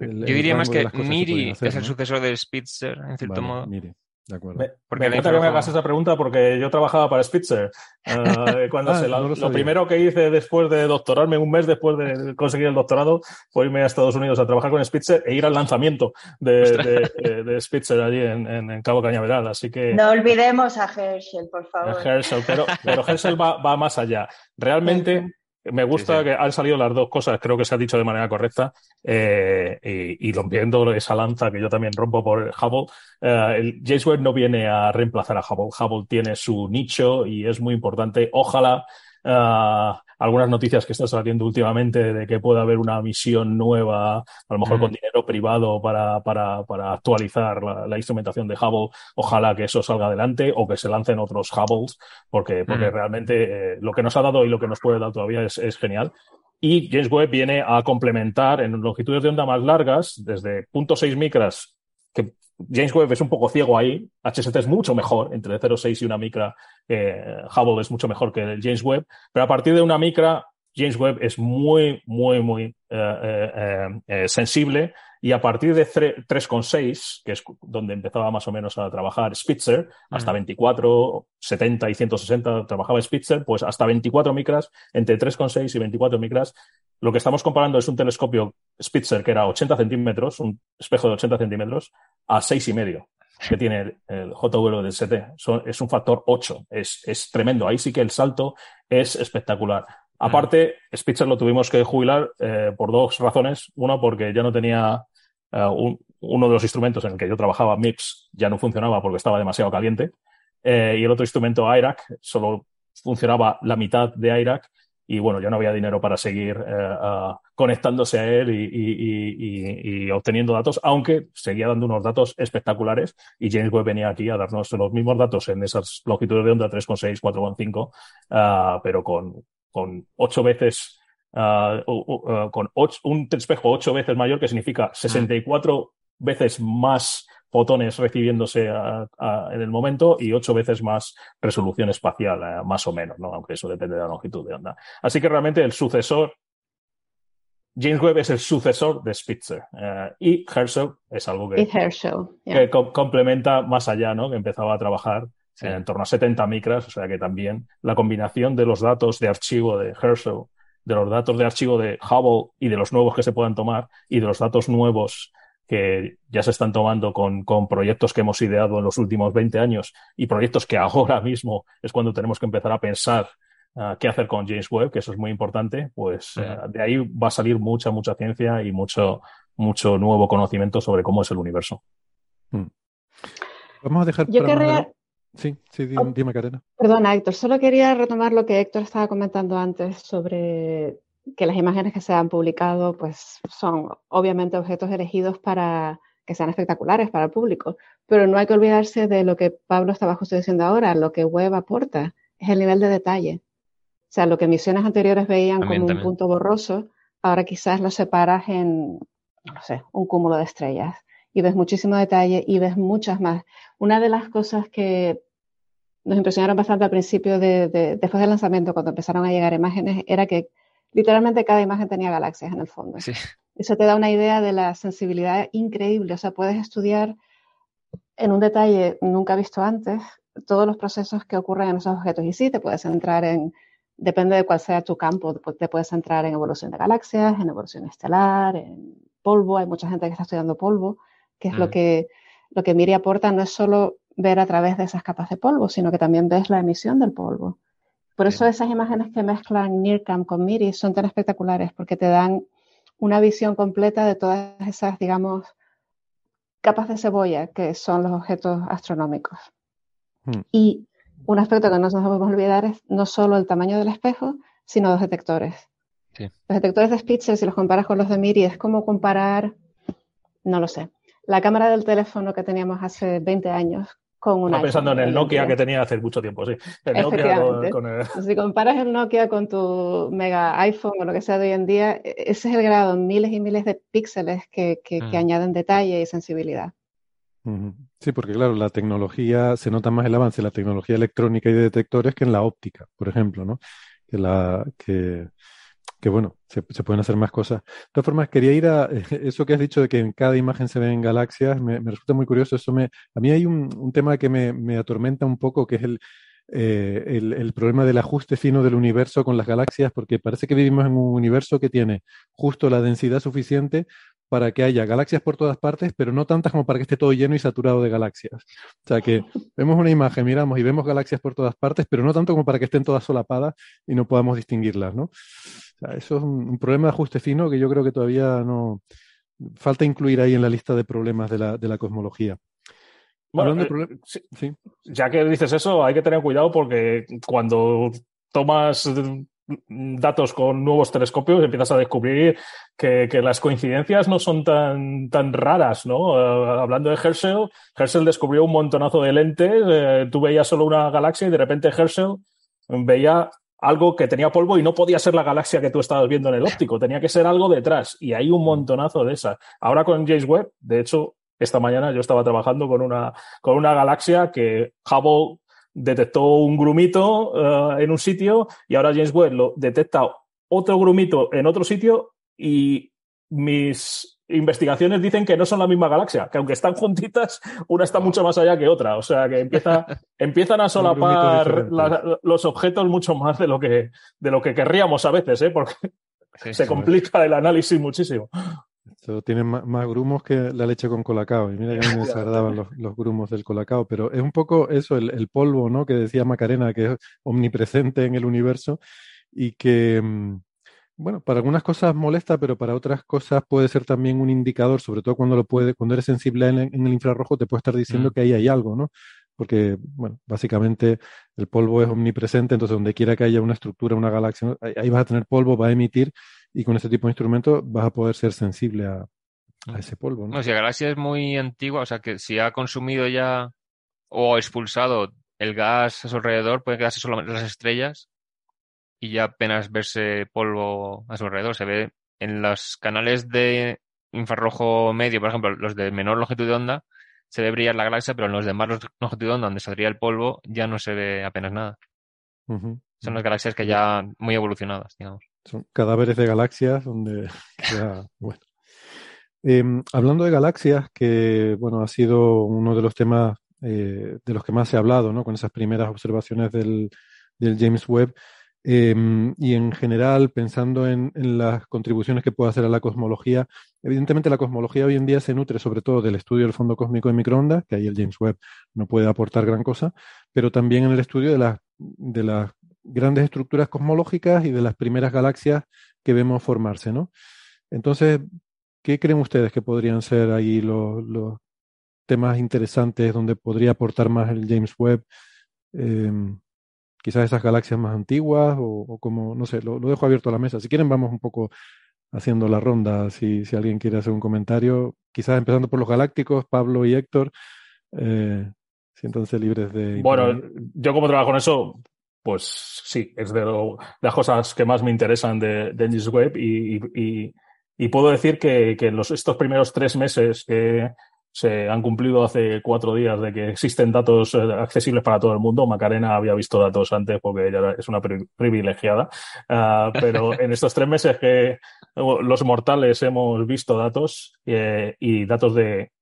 D: el-
H: Yo
D: el
H: diría más que Miri
D: hacer,
H: es el
D: ¿no?
H: sucesor del Spitzer, en cierto
D: Vale,
H: modo.
D: Miri, de acuerdo.
F: Me,
H: Porque
F: me encanta que me hagas esa pregunta porque yo trabajaba para Spitzer. Eh, cuando
D: Ah,
F: se la-
D: no lo
F: primero que hice después de doctorarme, un mes después de conseguir el doctorado, fue irme a Estados Unidos a trabajar con Spitzer e ir al lanzamiento de,
H: Ostras.
F: de- de- de Spitzer allí en, en- en Cabo Cañaveral. Así que
G: No olvidemos a Herschel, por favor.
F: Herschel, pero, pero Herschel va, va más allá. Realmente me gusta
H: Sí, sí.
F: que han salido las dos cosas, creo que se ha dicho de manera correcta, eh, y, y rompiendo esa lanza que yo también rompo por Hubble. eh, el James Webb no viene a reemplazar a Hubble. Hubble tiene su nicho y es muy importante. Ojalá eh, algunas noticias que están saliendo últimamente de que pueda haber una misión nueva, a lo mejor
H: Ujú.
F: con dinero privado para, para, para actualizar la, la instrumentación de Hubble. Ojalá que eso salga adelante o que se lancen otros Hubbles, porque, porque
H: Mm.
F: realmente eh, lo que nos ha dado y lo que nos puede dar todavía es, es genial. Y James Webb viene a complementar en longitudes de onda más largas, desde 0.6 micras, James Webb es un poco ciego ahí, HST es mucho mejor, entre 0.6 y una micra, eh, Hubble es mucho mejor que el James Webb, pero a partir de una micra, James Webb es muy, muy, muy eh, eh, sensible y a partir de 3,6, que es donde empezaba más o menos a trabajar Spitzer, hasta 24, 70 y 160 trabajaba Spitzer, pues hasta 24 micras, entre 3,6 y 24 micras. Lo que estamos comparando es un telescopio Spitzer que era 80 centímetros, un espejo de 80 centímetros, a 6,5 que tiene el JW del ST. es un factor 8. Es, es tremendo. Ahí sí que el salto es espectacular. Aparte, Spitzer lo tuvimos que jubilar eh, por dos razones. Uno, porque ya no tenía eh, uno de los instrumentos en el que yo trabajaba, MIPS, ya no funcionaba porque estaba demasiado caliente. Eh, y el otro instrumento, IRAC, solo funcionaba la mitad de IRAC y bueno, ya no había dinero para seguir conectándose a él y, obteniendo datos, aunque seguía dando unos datos espectaculares y James Webb venía aquí a darnos los mismos datos en esas longitudes de onda 3,6, 4,5, pero con, con ocho veces, uh, uh, con ocho, un espejo ocho veces mayor, que significa 64 veces más fotones recibiéndose en el momento y ocho veces más resolución espacial, eh, más o menos, ¿no? aunque eso depende de la longitud de onda. Así que realmente el sucesor, James Webb es el sucesor de Spitzer eh, y Herschel es algo que, que complementa más allá, ¿no? que empezaba a trabajar en torno a 70 micras, o sea que también la combinación de los datos de archivo de Herschel, de los datos de archivo de Hubble y de los nuevos que se puedan tomar y de los datos nuevos que ya se están tomando con, con, proyectos que hemos ideado en los últimos 20 años y proyectos que ahora mismo es cuando tenemos que empezar a pensar uh, qué hacer con James Webb, que eso es muy importante, pues uh, de ahí va a salir mucha, mucha ciencia y mucho, mucho nuevo conocimiento sobre cómo es el universo.
D: Hmm. Vamos a dejar
E: Yo querría,
D: Sí, sí, dime, dime Karina.
E: Perdona, Héctor, solo quería retomar lo que Héctor estaba comentando antes sobre que las imágenes que se han publicado pues son obviamente objetos elegidos para que sean espectaculares para el público, pero no hay que olvidarse de lo que Pablo estaba justo diciendo ahora, lo que Web aporta es el nivel de detalle. O sea, lo que misiones anteriores veían como un punto borroso, ahora quizás lo separas en, no sé, un cúmulo de estrellas y ves muchísimo detalle y ves muchas más. Una de las cosas que nos impresionaron bastante al principio, de, después del lanzamiento, cuando empezaron a llegar imágenes, era que literalmente cada imagen tenía galaxias en el fondo. Eso te da una idea de la sensibilidad increíble. O sea, puedes estudiar en un detalle nunca visto antes todos los procesos que ocurren en esos objetos. Y sí, te puedes centrar en, depende de cuál sea tu campo, te puedes centrar en evolución de galaxias, en evolución estelar, en polvo. Hay mucha gente que está estudiando polvo que es lo, mm. que, lo que Miri aporta, no es solo ver a través de esas capas de polvo, sino que también ves la emisión del polvo. Por eso esas imágenes que mezclan NIRCam con MIRI son tan espectaculares, porque te dan una visión completa de todas esas, digamos, capas de cebolla que son los objetos astronómicos. Mm. Y un aspecto que no nos podemos olvidar es no solo el tamaño del espejo, sino los detectores. Los detectores de Spitzer, si los comparas con los de MIRI, es como comparar, no lo sé, la cámara del teléfono que teníamos hace 20 años con una.
F: Estaba pensando en el Nokia que tenía hace mucho tiempo, sí. El
E: Nokia con, el... Si comparas el Nokia con tu mega iPhone o lo que sea de hoy en día, e-, ese es el grado, miles y miles de píxeles que, que, que mm. añaden detalle y sensibilidad.
D: Sí, porque claro, la tecnología, se nota más el avance de la tecnología electrónica y de detectores que en la óptica, por ejemplo, ¿no? Que la, que, que bueno, se, pueden hacer más cosas. De todas formas, quería ir a eso que has dicho de que en cada imagen se ven galaxias, me, resulta muy curioso. Eso me, a mí hay un, tema que me, atormenta un poco, que es eh, el, el, problema del ajuste fino del universo con las galaxias, porque parece que vivimos en un universo que tiene justo la densidad suficiente para que haya galaxias por todas partes, pero no tantas como para que esté todo lleno y saturado de galaxias. O sea que vemos una imagen, miramos y vemos galaxias por todas partes, pero no tanto como para que estén todas solapadas y no podamos distinguirlas, ¿no? eso es un, problema de ajuste fino que yo creo que todavía no falta incluir ahí en la lista de problemas de la, de la cosmología.
F: Bueno, eh, sí. Ya que dices eso, hay que tener cuidado porque cuando tomas datos con nuevos telescopios empiezas a descubrir que, las coincidencias no son tan, tan raras, ¿no? Uh, hablando de Herschel, Herschel descubrió un montonazo de lentes, eh, tú veías solo una galaxia y de repente Herschel veía algo que tenía polvo y no podía ser la galaxia que tú estabas viendo en el óptico, tenía que ser algo detrás y hay un montonazo de esas. Ahora con James Webb, de hecho, esta mañana yo estaba trabajando con una, con una galaxia que Hubble detectó un grumito eh, en un sitio y ahora James Webb lo detecta otro grumito en otro sitio y mis investigaciones dicen que no son la misma galaxia, que aunque están juntitas, una está mucho más allá que otra. O sea, que empieza, empiezan a solapar los objetos mucho más de lo que, de lo que querríamos a veces, ¿eh? porque se complica el análisis muchísimo.
D: Esto tiene más, grumos que la leche con colacao. Y mira que a mí me desagradaban los, los, grumos del colacao, pero es un poco eso, el, el, polvo, ¿no? Que decía Macarena, que es omnipresente en el universo y que, mm, bueno, para algunas cosas molesta, pero para otras cosas puede ser también un indicador, sobre todo cuando lo puede, cuando eres sensible en, en el infrarrojo, te puede estar diciendo mm. que ahí hay algo, ¿no? Porque, bueno, básicamente el polvo es omnipresente, entonces donde quiera que haya una estructura, una galaxia, ahí vas a tener polvo, va a emitir, y con este tipo de instrumentos vas a poder ser sensible a, a ese polvo. ¿no?
H: si la galaxia es muy antigua, o sea que si ha consumido ya o expulsado el gas a su alrededor, puede quedarse solamente las estrellas y ya apenas verse polvo a su alrededor. Se ve en los canales de infrarrojo medio, por ejemplo, los de menor longitud de onda, se ve brillar la galaxia, pero en los de más longitud de onda, donde saldría el polvo, ya no se ve apenas nada. Son las galaxias que ya muy evolucionadas, digamos.
D: Son cadáveres de galaxias donde bueno. Eh, hablando de galaxias, que bueno, ha sido uno de los temas eh, de los que más se ha hablado, ¿no? Con esas primeras observaciones del, del James Webb. Eh, y en general, pensando en, en, las contribuciones que puede hacer a la cosmología, evidentemente la cosmología hoy en día se nutre sobre todo del estudio del fondo cósmico de microondas, que ahí el James Webb no puede aportar gran cosa, pero también en el estudio de, la, de las grandes estructuras cosmológicas y de las primeras galaxias que vemos formarse, ¿no? Entonces, ¿qué creen ustedes que podrían ser ahí los, los temas interesantes donde podría aportar más el James Webb? Eh, quizás esas galaxias más antiguas o, o como, no sé, lo, lo, dejo abierto a la mesa. Si quieren, vamos un poco haciendo la ronda, si, si alguien quiere hacer un comentario, quizás empezando por los galácticos, Pablo y Héctor, eh, siéntanse libres de...
F: Bueno, yo como trabajo en eso, pues sí, es de, lo, de, las cosas que más me interesan de, de Webb y, y, y, puedo decir que, que los, estos primeros tres meses que se han cumplido hace cuatro días de que existen datos eh, accesibles para todo el mundo. Macarena había visto datos antes porque ella es una privilegiada, uh, pero en estos tres meses que los mortales hemos visto datos eh, y datos de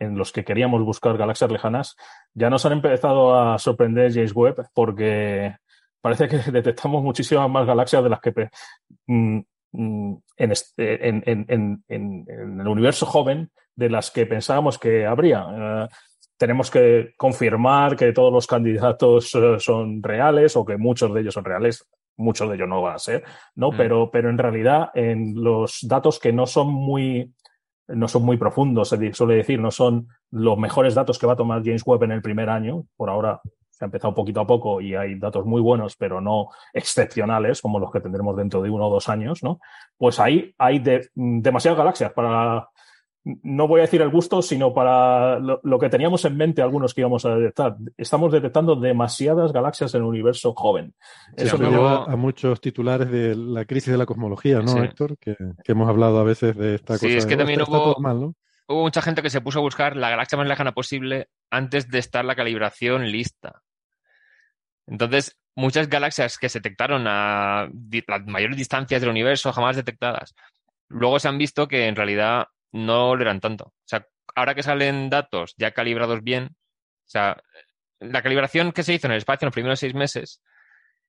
F: en los que queríamos buscar galaxias lejanas, ya nos han empezado a sorprender James Webb porque parece que detectamos muchísimas más galaxias de las que mm, mm, en, este, en, en, en, el universo joven de las que pensábamos que habría. Uh, tenemos que confirmar que todos los candidatos uh, son reales o que muchos de ellos son reales. Muchos de ellos no van a ser, ¿no? Mm. Pero, pero en realidad, en los datos que no son muy, no son muy profundos, se suele decir, no son los mejores datos que va a tomar James Webb en el primer año. Por ahora se ha empezado poquito a poco y hay datos muy buenos, pero no excepcionales como los que tendremos dentro de uno o dos años, ¿no? Pues ahí hay de, demasiadas galaxias para no voy a decir el gusto, sino para lo, lo, que teníamos en mente algunos que íbamos a detectar. Estamos detectando demasiadas galaxias en el universo joven.
D: Sí, Eso me lleva a muchos titulares de la crisis de la cosmología, ¿no, sí. Héctor? Que, que, hemos hablado a veces de esta
H: sí,
D: cosa.
H: Sí, es que
D: de,
H: también hubo, mal, ¿no? hubo mucha gente que se puso a buscar la galaxia más lejana posible antes de estar la calibración lista. Entonces, muchas galaxias que se detectaron a las mayores distancias del universo jamás detectadas, luego se han visto que en realidad no lo eran tanto. O sea, ahora que salen datos ya calibrados bien, o sea, la calibración que se hizo en el espacio en los primeros seis meses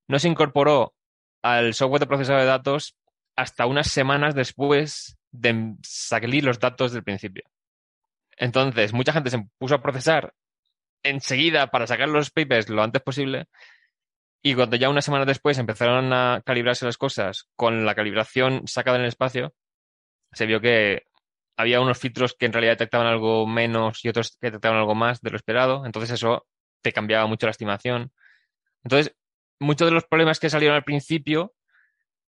H: no se incorporó al software de procesado de datos hasta unas semanas después de salir los datos del principio. Entonces, mucha gente se puso a procesar enseguida para sacar los papers lo antes posible. Y cuando ya una semana después empezaron a calibrarse las cosas con la calibración sacada en el espacio, se vio que había unos filtros que en realidad detectaban algo menos y otros que detectaban algo más de lo esperado. Entonces eso te cambiaba mucho la estimación. Entonces, muchos de los problemas que salieron al principio,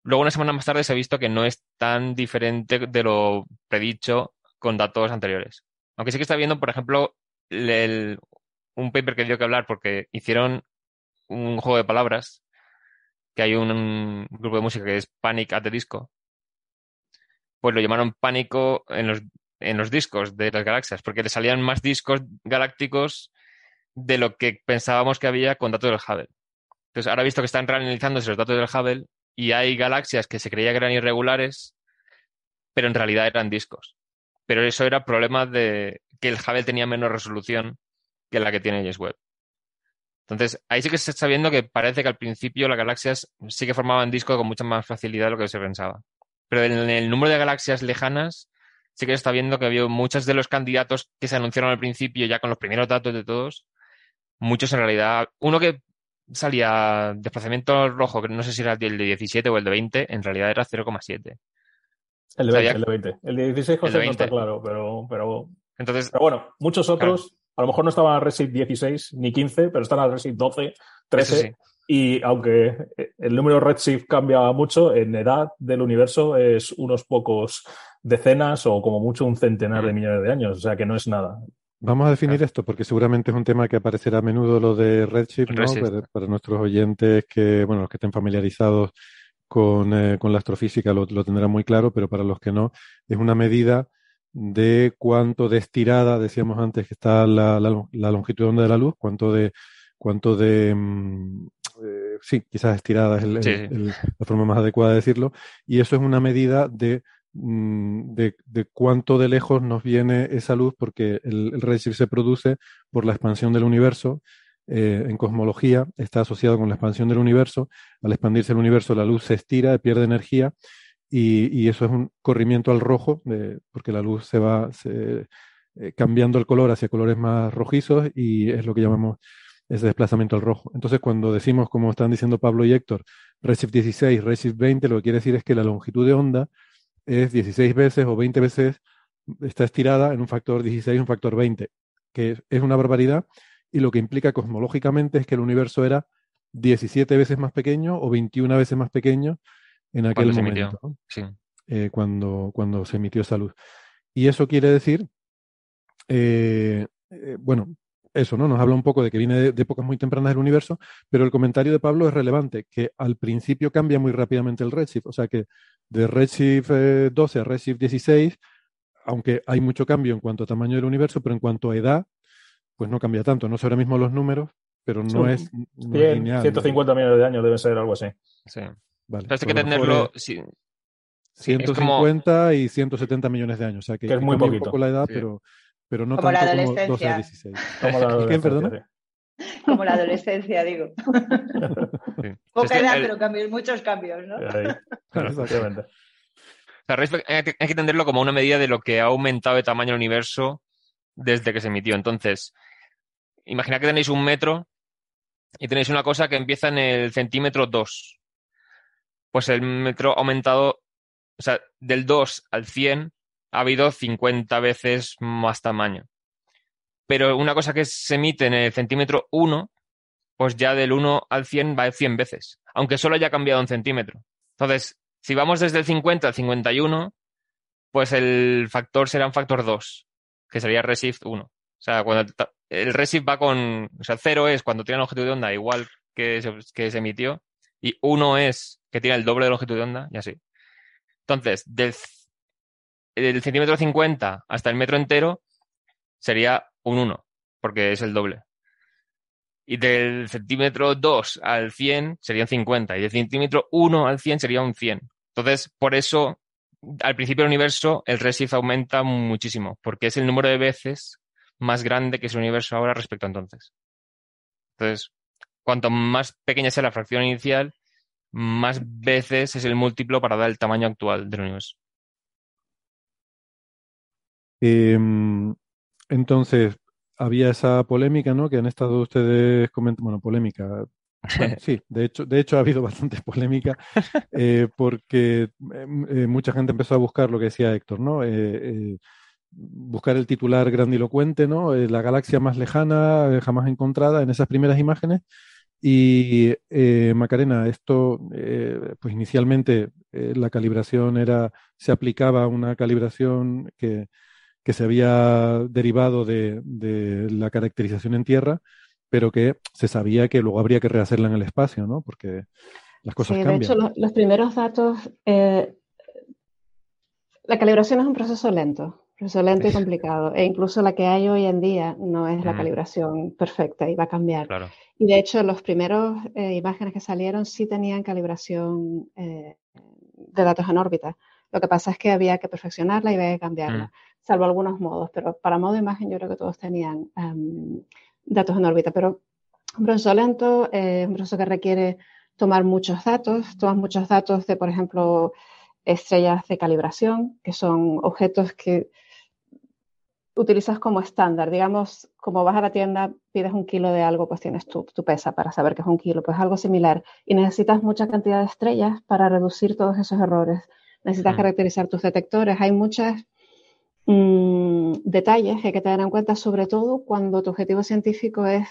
H: luego una semana más tarde se ha visto que no es tan diferente de lo predicho con datos anteriores. Aunque sí que está viendo, por ejemplo, el, un paper que dio que hablar porque hicieron un juego de palabras, que hay un, un grupo de música que es Panic at the Disco, pues lo llamaron pánico en los, en los discos de las galaxias, porque le salían más discos galácticos de lo que pensábamos que había con datos del Hubble. Entonces, ahora visto que están reanalizándose los datos del Hubble y hay galaxias que se creía que eran irregulares, pero en realidad eran discos. pero eso era problema de que el Hubble tenía menos resolución que la que tiene James Webb. Entonces, ahí sí que se está viendo que parece que al principio las galaxias sí que formaban disco con mucha más facilidad de lo que se pensaba. Pero en el número de galaxias lejanas sí que se está viendo que había muchos de los candidatos que se anunciaron al principio, ya con los primeros datos de todos, muchos en realidad. Uno que salía desplazamiento rojo, que no sé si era el de 17 o el de 20, en realidad era 0,7.
F: El de 20, el de 20. El de 16 José, no está claro, pero, pero,
H: Entonces,
F: pero bueno, muchos otros a lo mejor no estaban a Redshift 16 ni 15, pero están a Redshift 12, 13. Y aunque el número Redshift cambia mucho, en edad del universo es unos pocos decenas o como mucho un centenar de millones de años, o sea que no es nada.
D: Vamos a definir esto porque seguramente es un tema que aparecerá a menudo lo de Redshift, ¿no? Para, nuestros oyentes que, bueno, los que estén familiarizados con, eh, con la astrofísica lo, lo, tendrán muy claro, pero para los que no, es una medida de cuánto de estirada, decíamos antes que está la, la, longitud de onda de la luz, cuánto de, cuánto de, mm, eh, sí, quizás estirada es la forma más adecuada de decirlo, y eso es una medida de, mm, de, de, cuánto de lejos nos viene esa luz, porque el, redshift se produce por la expansión del universo. Eh, en cosmología está asociado con la expansión del universo. Al expandirse el universo, la luz se estira, pierde energía y, eso es un corrimiento al rojo, porque la luz se va eh, cambiando el color hacia colores más rojizos y es lo que llamamos ese desplazamiento al rojo. Entonces, cuando decimos, como están diciendo Pablo y Héctor, Redshift 16, Redshift 20, lo que quiere decir es que la longitud de onda es 16 veces o 20 veces, está estirada en un factor 16, un factor 20, que es una barbaridad y lo que implica cosmológicamente es que el universo era 17 veces más pequeño o 21 veces más pequeño en aquel momento, eh, cuando, cuando se emitió esa luz. Y eso quiere decir, eh, eh, bueno, eso, ¿no? Nos habla un poco de que viene de, épocas muy tempranas del universo, pero el comentario de Pablo es relevante, que al principio cambia muy rápidamente el redshift, o sea que de redshift 12 a redshift 16, aunque hay mucho cambio en cuanto a tamaño del universo, pero en cuanto a edad, pues no cambia tanto. No sé ahora mismo los números, pero no, es,
F: no 150 millones de años debe ser algo así.
H: Sí. Vale, hay que tenerlo.
D: 150 y 170 millones de años. O sea que,
F: es muy poquito.
D: Un poco la edad, pero, pero no
G: como
D: tanto
G: la adolescencia.
D: como 12 16. Como la adolescencia.
G: Como la adolescencia, digo. Poca edad, pero cambios, muchos cambios, ¿no?
F: Exactamente.
H: hay que entenderlo como una medida de lo que ha aumentado de tamaño el universo desde que se emitió. Entonces, imagina que tenéis un metro y tenéis una cosa que empieza en el centímetro 2 pues el metro ha aumentado, o sea, del 2 al 100 ha habido 50 veces más tamaño. Pero una cosa que se emite en el centímetro 1, pues ya del 1 al 100 va 100 veces, aunque solo haya cambiado un centímetro. Entonces, si vamos desde el 50 al 51, pues el factor será un factor 2, que sería Reshift 1. O sea, cuando el Reshift va con, o sea, 0 es cuando tiene el objetivo de onda igual que que se emitió, y 1 es que tiene el doble de longitud de onda y así. Entonces, del, centímetro 50 hasta el metro entero sería un 1, porque es el doble. Y del centímetro 2 al 100 serían 50. Y del centímetro 1 al 100 sería un 100. Entonces, por eso, al principio del universo, el redshift aumenta muchísimo, porque es el número de veces más grande que es el universo ahora respecto a entonces. Entonces, cuanto más pequeña sea la fracción inicial, más veces es el múltiplo para dar el tamaño actual del universo.
D: Em, entonces, había esa polémica, ¿no? Que han estado ustedes comentando, bueno, polémica. sí, de hecho, de hecho ha habido bastante polémica eh, porque em, eh, mucha gente empezó a buscar lo que decía Héctor, ¿no? Eh, buscar el titular grandilocuente, ¿no? la galaxia más lejana jamás encontrada en esas primeras imágenes y Macarena, esto, pues inicialmente la calibración era, se aplicaba a una calibración que, que se había derivado de, de, la caracterización en tierra, pero que se sabía que luego habría que rehacerla en el espacio, ¿no? Porque las cosas sí, cambian.
E: De hecho, los, los primeros datos, la calibración es un proceso lento. Proceso lento y complicado. E incluso la que hay hoy en día no es la calibración perfecta y va a cambiar.
H: Claro.
E: Y de hecho, los primeros eh, imágenes que salieron sí tenían calibración eh, de datos en órbita. Lo que pasa es que había que perfeccionarla y había que cambiarla. Salvo algunos modos, pero para modo imagen yo creo que todos tenían em, datos en órbita. Pero un proceso lento es un proceso que requiere tomar muchos datos, tomas muchos datos de, por ejemplo, estrellas de calibración, que son objetos que utilizas como estándar. Digamos, como vas a la tienda, pides un kilo de algo, pues tienes tu, pesa para saber que es un kilo, pues algo similar. Y necesitas mucha cantidad de estrellas para reducir todos esos errores. Necesitas caracterizar tus detectores. Hay muchos mm, detalles que hay que tener en cuenta, sobre todo cuando tu objetivo científico es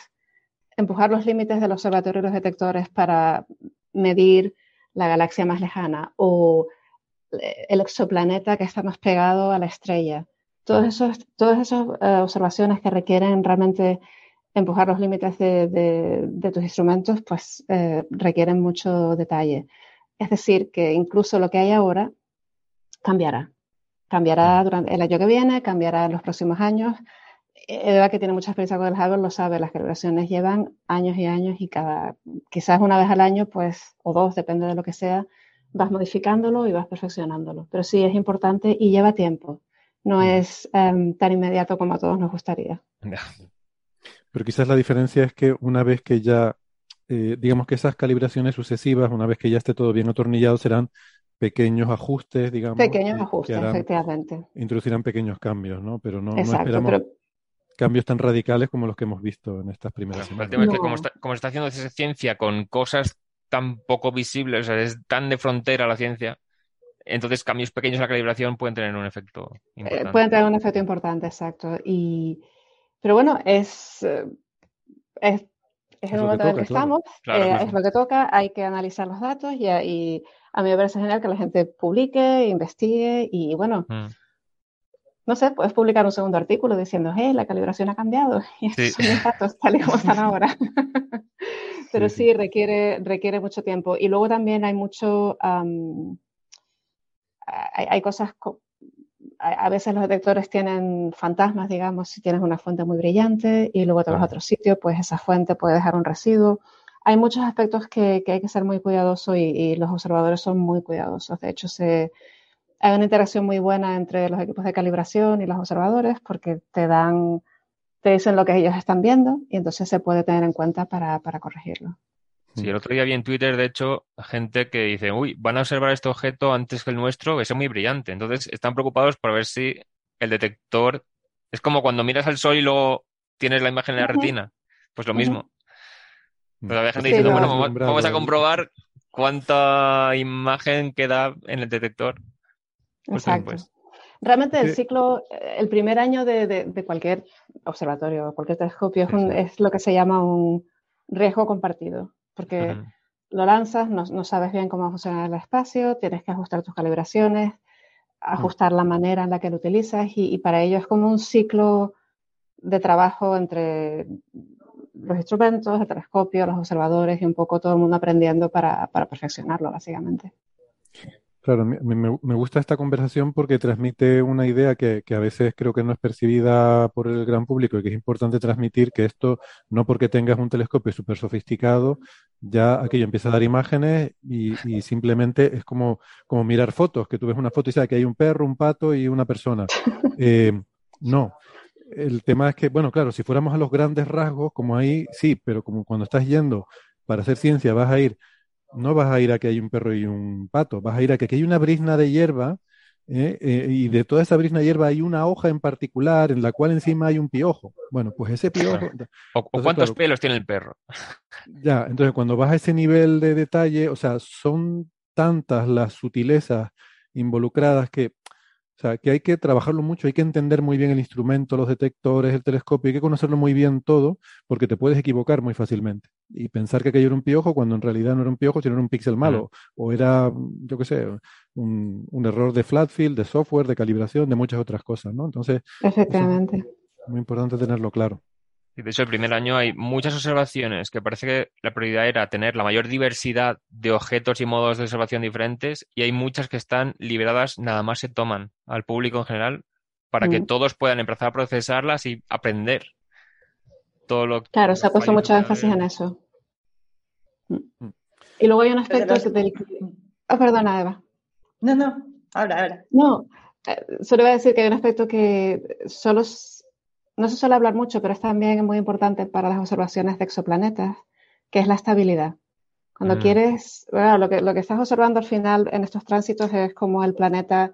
E: empujar los límites del observatorio y los detectores para medir la galaxia más lejana o el exoplaneta que está más pegado a la estrella. Todos esos, todas esas eh, observaciones que requieren realmente empujar los límites de, tus instrumentos, pues eh, requieren mucho detalle. Es decir, que incluso lo que hay ahora cambiará. Cambiará durante el año que viene, cambiará en los próximos años. Eva, que tiene mucha experiencia con el Hubble, lo sabe, las calibraciones llevan años y años y cada, quizás una vez al año, pues, o dos, depende de lo que sea, vas modificándolo y vas perfeccionándolo. Pero sí es importante y lleva tiempo. No mm. es em, tan inmediato como a todos nos gustaría.
D: Pero quizás la diferencia es que una vez que ya, eh, digamos que esas calibraciones sucesivas, una vez que ya esté todo bien atornillado, serán pequeños ajustes, digamos.
E: Pequeños ajustes, efectivamente.
D: Introducirán pequeños cambios, ¿no? Pero no, esperamos cambios tan radicales como los que hemos visto en estas primeras
H: semanas. El tema es que como está, como está haciendo ciencia con cosas tan poco visibles, o sea, es tan de frontera la ciencia, entonces cambios pequeños en la calibración pueden tener un efecto eh, importante.
E: pueden tener un efecto importante, exacto. Y, pero bueno, es, eh, es, es el momento en el que estamos, eh, es lo que toca, hay que analizar los datos y, y, a mí me parece genial que la gente publique, investigue y bueno, mm. no sé, puedes publicar un segundo artículo diciendo, hey, la calibración ha cambiado y estos son datos tal y como están ahora. Pero sí, requiere, requiere mucho tiempo. Y luego también hay mucho, hay, cosas, a veces los detectores tienen fantasmas, digamos, si tienes una fuente muy brillante y luego te vas a otro sitio, pues esa fuente puede dejar un residuo. Hay muchos aspectos que, hay que ser muy cuidadosos y, los observadores son muy cuidadosos. De hecho, se, hay una interacción muy buena entre los equipos de calibración y los observadores porque te dan, te dicen lo que ellos están viendo y entonces se puede tener en cuenta para corregirlo.
H: Sí, el otro día vi en Twitter, de hecho, gente que dice, uy, van a observar este objeto antes que el nuestro, que es muy brillante. Entonces, están preocupados por ver si el detector es como cuando miras al sol y luego tienes la imagen en la retina. Pues lo mismo. Pero había gente diciendo, bueno, vamos a comprobar cuánta imagen queda en el detector.
E: Pues Exacto. Realmente el ciclo, el primer año de, cualquier observatorio, cualquier telescopio, es, lo que se llama un riesgo compartido porque lo lanzas, no, sabes bien cómo funciona el espacio, tienes que ajustar tus calibraciones, ajustar la manera en la que lo utilizas y, para ello es como un ciclo de trabajo entre los instrumentos, el telescopio, los observadores y un poco todo el mundo aprendiendo para perfeccionarlo, básicamente.
D: Claro, me, me, gusta esta conversación porque transmite una idea que, que, a veces creo que no es percibida por el gran público y que es importante transmitir que esto, no porque tengas un telescopio súper sofisticado, ya aquello empieza a dar imágenes y, y, simplemente es como, como mirar fotos, que tú ves una foto y sabes que hay un perro, un pato y una persona. Eh, no. El tema es que, bueno, claro, si fuéramos a los grandes rasgos, como ahí, sí, pero como cuando estás yendo para hacer ciencia vas a ir no vas a ir a que hay un perro y un pato, vas a ir a que aquí hay una brizna de hierba ¿eh? Eh, y de toda esa brizna de hierba hay una hoja en particular en la cual encima hay un piojo. Bueno, pues ese piojo...
H: ¿O, cuántos pelos tiene el perro?
D: Ya, entonces cuando vas a ese nivel de detalle, o sea, son tantas las sutilezas involucradas que o sea, que hay que trabajarlo mucho, hay que entender muy bien el instrumento, los detectores, el telescopio, hay que conocerlo muy bien todo, porque te puedes equivocar muy fácilmente. Y pensar que aquello era un piojo cuando en realidad no era un piojo, sino era un píxel malo. O era, yo qué sé, un, un, error de flat field, de software, de calibración, de muchas otras cosas, ¿no? Entonces,
E: Efectivamente.
D: muy importante tenerlo claro.
H: De hecho, el primer año hay muchas observaciones que parece que la prioridad era tener la mayor diversidad de objetos y modos de observación diferentes y hay muchas que están liberadas, nada más se toman al público en general para que mm. todos puedan empezar a procesarlas y aprender todo lo
E: Claro, se ha puesto mucho énfasis en eso. Mm. Y luego hay un aspecto del... Oh, perdona, Eva.
G: No, no, ahora, ahora.
E: No, eh, solo voy a decir que hay un aspecto que solo no se suele hablar mucho, pero es también muy importante para las observaciones de exoplanetas, que es la estabilidad. Cuando mm. quieres, lo, que, lo que estás observando al final en estos tránsitos es como el planeta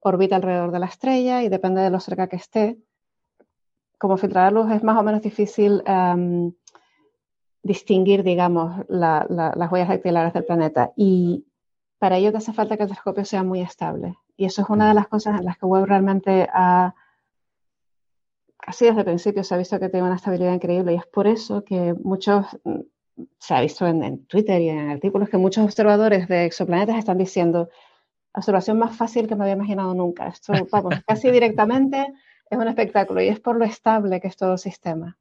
E: orbita alrededor de la estrella y depende de lo cerca que esté. Como filtrar luz es más o menos difícil em, distinguir, digamos, las huellas dactilares del planeta. Y para ello te hace falta que el telescopio sea muy estable. Y eso es una de mm. las cosas en las que Webb realmente ha, casi desde el principio se ha visto que tiene una estabilidad increíble. Y es por eso que muchos, se ha visto en, Twitter y en artículos, que muchos observadores de exoplanetas están diciendo, observación más fácil que me había imaginado nunca. Esto, vamos, casi directamente es un espectáculo y es por lo estable que es todo el sistema.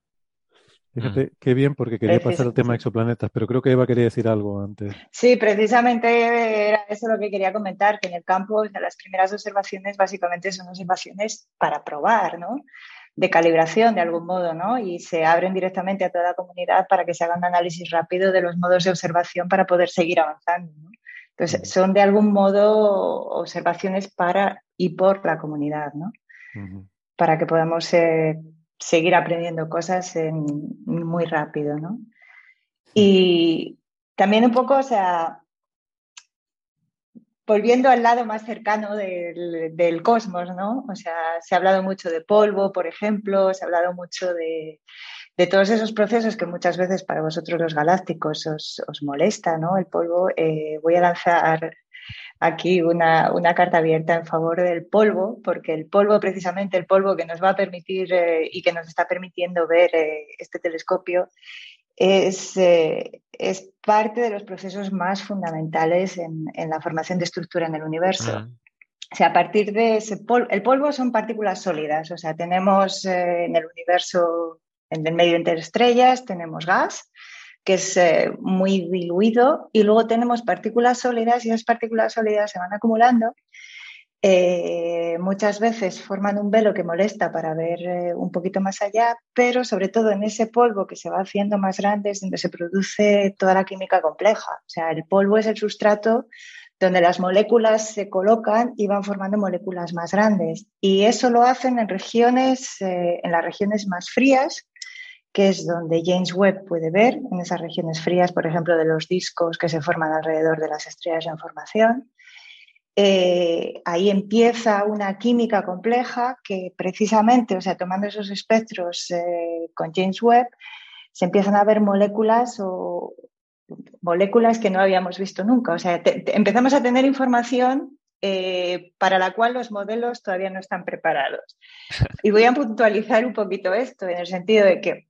D: Fíjate, mm. qué bien, porque quería pasar al tema de exoplanetas, pero creo que Eva quería decir algo antes.
G: Sí, precisamente era eso lo que quería comentar, que en el campo las primeras observaciones básicamente son observaciones para probar, ¿no? De calibración de algún modo, ¿no? Y se abren directamente a toda la comunidad para que se haga un análisis rápido de los modos de observación para poder seguir avanzando, ¿no? Entonces, son de algún modo observaciones para y por la comunidad, ¿no? Para que podamos eh, seguir aprendiendo cosas muy rápido, ¿no? Y también un poco, o sea, volviendo al lado más cercano del, cosmos, ¿no? O sea, se ha hablado mucho de polvo, por ejemplo, se ha hablado mucho de, todos esos procesos que muchas veces para vosotros los galácticos os, molesta, ¿no? El polvo. Eh, voy a lanzar aquí una, carta abierta en favor del polvo, porque el polvo, precisamente el polvo que nos va a permitir eh, y que nos está permitiendo ver eh, este telescopio, es, eh, es, parte de los procesos más fundamentales en, la formación de estructura en el universo. Ah. O sea, a partir de ese polvo, el polvo son partículas sólidas, o sea, tenemos en el universo, en el medio estrellas, tenemos gas, que es eh, muy diluido, y luego tenemos partículas sólidas y esas partículas sólidas se van acumulando. Eh, muchas veces forman un velo que molesta para ver eh, un poquito más allá, pero sobre todo en ese polvo que se va haciendo más grande es donde se produce toda la química compleja. O sea, el polvo es el sustrato donde las moléculas se colocan y van formando moléculas más grandes. Y eso lo hacen en regiones, en las regiones más frías, que es donde James Webb puede ver, en esas regiones frías, por ejemplo, de los discos que se forman alrededor de las estrellas en formación. Eh, ahí empieza una química compleja que precisamente, o sea, tomando esos espectros eh, con James Webb, se empiezan a ver moléculas o moléculas que no habíamos visto nunca. O sea, empezamos a tener información eh, para la cual los modelos todavía no están preparados. Y voy a puntualizar un poquito esto, en el sentido de que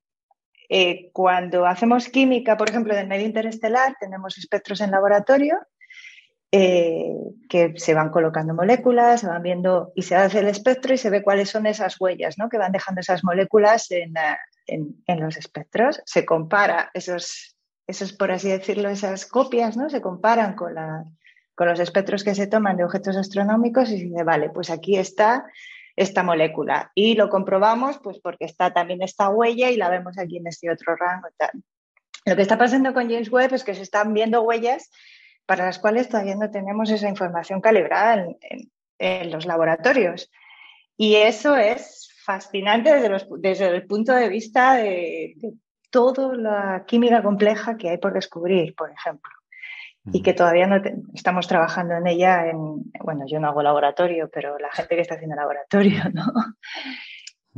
G: cuando hacemos química, por ejemplo, del medio interestelar, tenemos espectros en laboratorio eh, que se van colocando moléculas, se van viendo y se hace el espectro y se ve cuáles son esas huellas ¿no? que van dejando esas moléculas en, en, los espectros. Se compara esos, esos, por así decirlo, esas copias, ¿no? se comparan con, la, con los espectros que se toman de objetos astronómicos y se dice, vale, pues aquí está esta molécula. Y lo comprobamos pues porque está también esta huella y la vemos aquí en este otro rango. Lo que está pasando con James Webb es que se están viendo huellas para las cuales todavía no tenemos esa información calibrada en, los laboratorios. Y eso es fascinante desde, desde el punto de vista de, de toda la química compleja que hay por descubrir, por ejemplo y que todavía no estamos trabajando en ella en, bueno, yo no hago laboratorio, pero la gente que está haciendo laboratorio, ¿no?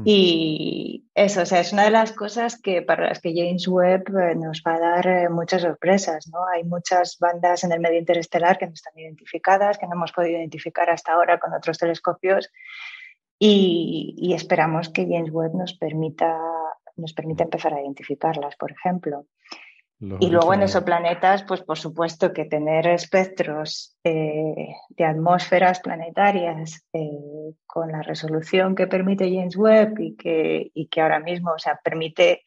G: Y eso, o sea, es una de las cosas que para las que James Webb eh, nos va a dar eh, muchas sorpresas, ¿no? Hay muchas bandas en el medio interestelar que no están identificadas, que no hemos podido identificar hasta ahora con otros telescopios y, y esperamos que James Webb nos permita, nos permita empezar a identificarlas, por ejemplo y luego en exoplanetas, pues por supuesto que tener espectros eh, de atmósferas planetarias eh, con la resolución que permite James Webb y que, y que ahora mismo, o sea, permite,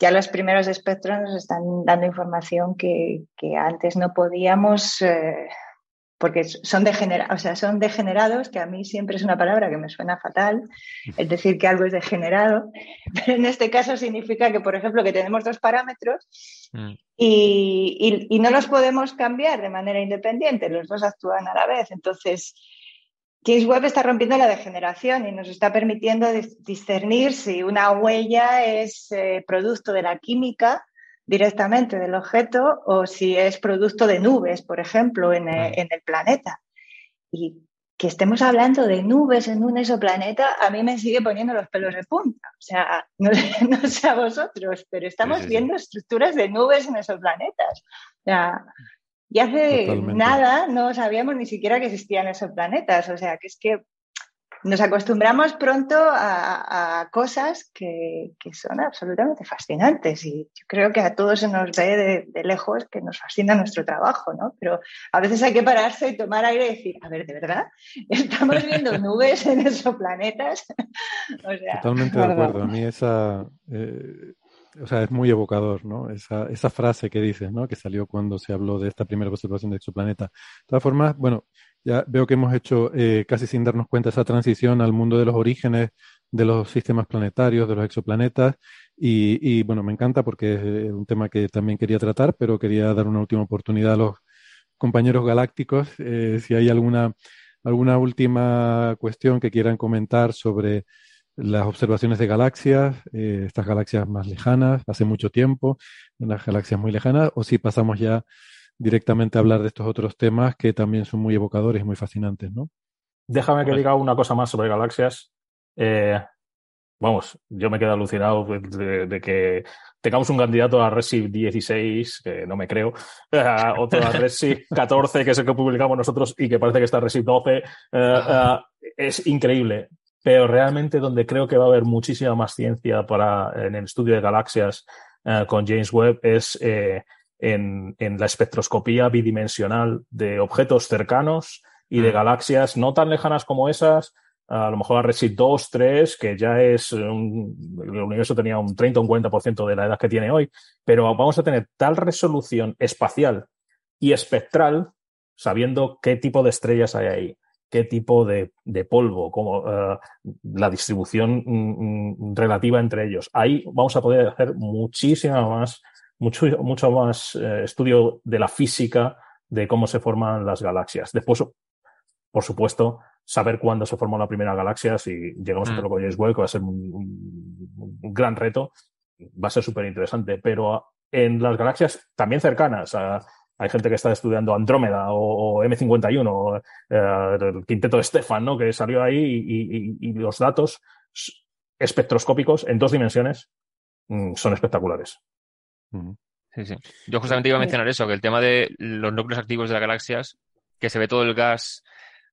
G: ya los primeros espectros nos están dando información que, que antes no podíamos eh, porque son, degenerados, o sea, son degenerados, que a mí siempre es una palabra que me suena fatal, es decir, que algo es degenerado, pero en este caso significa que, por ejemplo, que tenemos dos parámetros mm. y, y, no los podemos cambiar de manera independiente, los dos actúan a la vez. Entonces, James Webb está rompiendo la degeneración y nos está permitiendo discernir si una huella es eh, producto de la química directamente del objeto o si es producto de nubes, por ejemplo, en, en el planeta. Y que estemos hablando de nubes en un exoplaneta, a mí me sigue poniendo los pelos de punta. O sea, no, sé a vosotros, pero estamos viendo estructuras de nubes en exoplanetas. O sea, y hace nada no sabíamos ni siquiera que existían exoplanetas. O sea, que es que nos acostumbramos pronto a, cosas que, son absolutamente fascinantes y yo creo que a todos se nos ve de, lejos que nos fascina nuestro trabajo, ¿no? Pero a veces hay que pararse y tomar aire y decir, a ver, ¿de verdad? ¿Estamos viendo nubes en esos planetas?
D: Totalmente de acuerdo. A mí esa... Eh, o sea, es muy evocador, ¿no? Esa, esa frase que dices, ¿no? Que salió cuando se habló de esta primera observación de exoplaneta. De todas formas, bueno, ya veo que hemos hecho eh, casi sin darnos cuenta esa transición al mundo de los orígenes de los sistemas planetarios, de los exoplanetas. Y, bueno, me encanta porque es un tema que también quería tratar, pero quería dar una última oportunidad a los compañeros galácticos. Eh, si hay alguna, alguna última cuestión que quieran comentar sobre las observaciones de galaxias, eh, estas galaxias más lejanas, hace mucho tiempo, unas galaxias muy lejanas, o si pasamos ya directamente hablar de estos otros temas que también son muy evocadores y muy fascinantes, ¿no?
F: Déjame que diga una cosa más sobre galaxias. Eh, vamos, yo me quedo alucinado de, que tengamos un candidato a Redshift 16, que no me creo, otro a Redshift 14, que es el que publicamos nosotros y que parece que está Redshift 12. Eh, eh, es increíble. Pero realmente donde creo que va a haber muchísima más ciencia para, en el estudio de galaxias con James Webb es en, la espectroscopía bidimensional de objetos cercanos y de mm. galaxias no tan lejanas como esas, a lo mejor a Redshift 2, 3, que ya es el universo tenía un 30 o un 40% de la edad que tiene hoy, pero vamos a tener tal resolución espacial y espectral sabiendo qué tipo de estrellas hay ahí, qué tipo de, polvo, como eh, la distribución mm, mm, relativa entre ellos. Ahí vamos a poder hacer muchísima más mucho, mucho más eh, estudio de la física de cómo se forman las galaxias. Después, por supuesto, saber cuándo se formó la primera galaxia, si llegamos a mm. hacerlo con James Webb, que va a ser un, gran reto, va a ser súper interesante. Pero en las galaxias también cercanas, hay gente que está estudiando Andrómeda o, M51, eh, el quinteto de Stefan, ¿no? que salió ahí y, los datos espectroscópicos en dos dimensiones mm, son espectaculares.
H: Sí, sí. Yo justamente iba a mencionar eso, que el tema de los núcleos activos de las galaxias, que se ve todo el gas,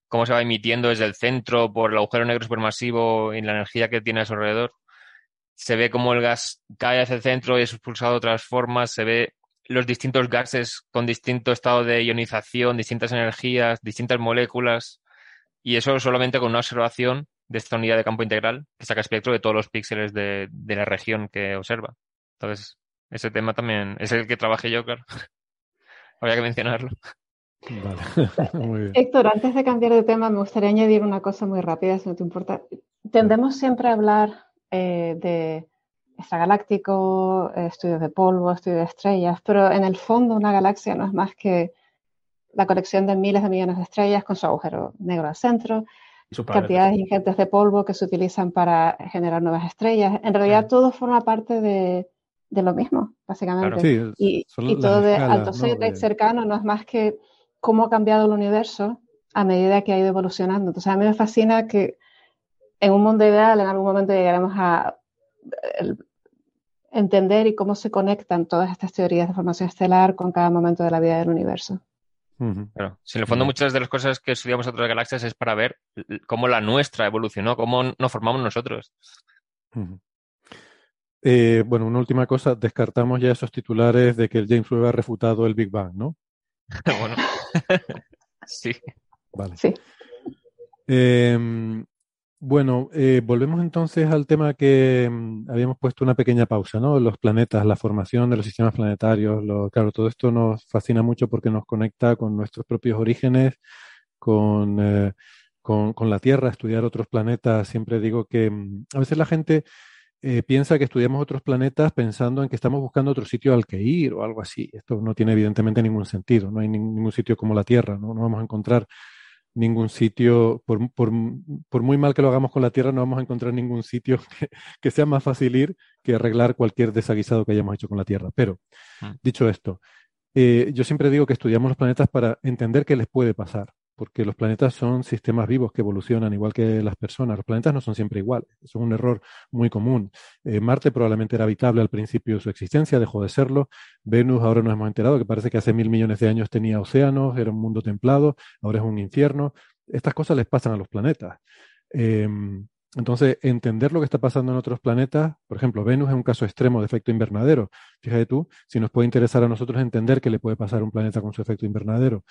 H: cómo se va emitiendo desde el centro por el agujero negro supermasivo y la energía que tiene a su alrededor. Se ve cómo el gas cae hacia el centro y es expulsado de otras formas. Se ve los distintos gases con distinto estado de ionización, distintas energías, distintas moléculas. Y eso solamente con una observación de esta unidad de campo integral que saca espectro de todos los píxeles de, de la región que observa. Entonces, ese tema también es el que trabajé yo, claro. Habría que mencionarlo.
E: Vale. Héctor, antes de cambiar de tema, me gustaría añadir una cosa muy rápida, si no te importa. Tendemos siempre a hablar eh, de extragaláctico, estudios de polvo, estudios de estrellas, pero en el fondo una galaxia no es más que la colección de miles de millones de estrellas con su agujero negro al centro, cantidades ingentes de polvo que se utilizan para generar nuevas estrellas. En realidad todo forma parte de, de lo mismo, básicamente. y, todo de alto cercano no es más que cómo ha cambiado el universo a medida que ha ido evolucionando. Entonces, a mí me fascina que en un mundo ideal, en algún momento llegaremos a entender y cómo se conectan todas estas teorías de formación estelar con cada momento de la vida del universo.
H: Claro. Si en el fondo muchas de las cosas que estudiamos otras galaxias es para ver cómo la nuestra evolucionó, cómo nos formamos nosotros.
D: Eh, bueno, una última cosa, descartamos ya esos titulares de que el James Webb ha refutado el Big Bang, ¿no?
H: bueno, sí.
D: Vale. Sí. Em, bueno, eh, volvemos entonces al tema que mm, habíamos puesto una pequeña pausa, ¿no? Los planetas, la formación de los sistemas planetarios. claro, todo esto nos fascina mucho porque nos conecta con nuestros propios orígenes, con, eh, con, con la Tierra, estudiar otros planetas. Siempre digo que mm, a veces la gente eh, piensa que estudiamos otros planetas pensando en que estamos buscando otro sitio al que ir o algo así. Esto no tiene evidentemente ningún sentido. No hay ningún sitio como la Tierra, ¿no? no vamos a encontrar ningún sitio, por, por, por, muy mal que lo hagamos con la Tierra, no vamos a encontrar ningún sitio que, que, sea más fácil ir que arreglar cualquier desaguisado que hayamos hecho con la Tierra. Pero, mm. dicho esto, eh, yo siempre digo que estudiamos los planetas para entender qué les puede pasar, porque los planetas son sistemas vivos que evolucionan igual que las personas. Los planetas no son siempre iguales, es un error muy común. Eh, Marte probablemente era habitable al principio de su existencia, dejó de serlo. Venus ahora nos hemos enterado que parece que hace mil millones de años tenía océanos, era un mundo templado, ahora es un infierno. Estas cosas les pasan a los planetas. Em, entonces, entender lo que está pasando en otros planetas, por ejemplo, Venus es un caso extremo de efecto invernadero. Fíjate tú, si nos puede interesar a nosotros entender qué le puede pasar a un planeta con su efecto invernadero.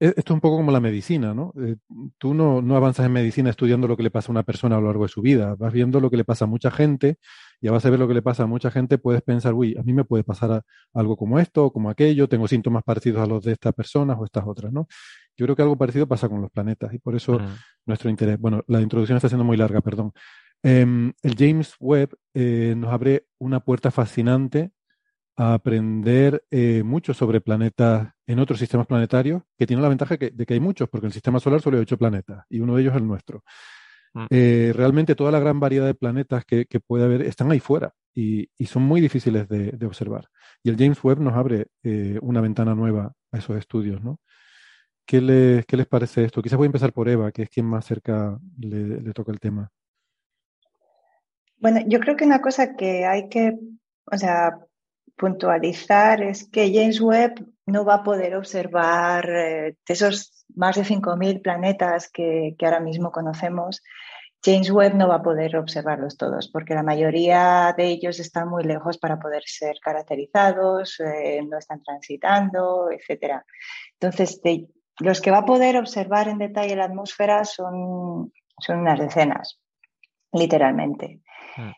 D: Esto es un poco como la medicina, ¿no? Eh, tú no, no, avanzas en medicina estudiando lo que le pasa a una persona a lo largo de su vida, vas viendo lo que le pasa a mucha gente y a base de ver lo que le pasa a mucha gente puedes pensar, uy, a mí me puede pasar algo como esto o como aquello, tengo síntomas parecidos a los de estas personas o estas otras, ¿no? Yo creo que algo parecido pasa con los planetas y por eso nuestro interés. Bueno, la introducción está siendo muy larga, perdón. Em, el James Webb eh, nos abre una puerta fascinante a aprender eh, mucho sobre planetas en otros sistemas planetarios, que tiene la ventaja de que hay muchos, porque el sistema solar solo hay ocho planetas y uno de ellos es el nuestro. Mm. Eh, realmente toda la gran variedad de planetas que, puede haber están ahí fuera y, son muy difíciles de, observar. Y el James Webb nos abre una ventana nueva a esos estudios, ¿no? ¿Qué les, ¿Qué les parece esto? Quizás voy a empezar por Eva, que es quien más cerca le, toca el tema.
G: Bueno, yo creo que una cosa que hay que, o sea, puntualizar es que James Webb no va a poder observar eh, esos más de 5.000 planetas que, ahora mismo conocemos. James Webb no va a poder observarlos todos porque la mayoría de ellos están muy lejos para poder ser caracterizados, eh, no están transitando, etc. Entonces, los que va a poder observar en detalle la atmósfera son, son unas decenas, literalmente.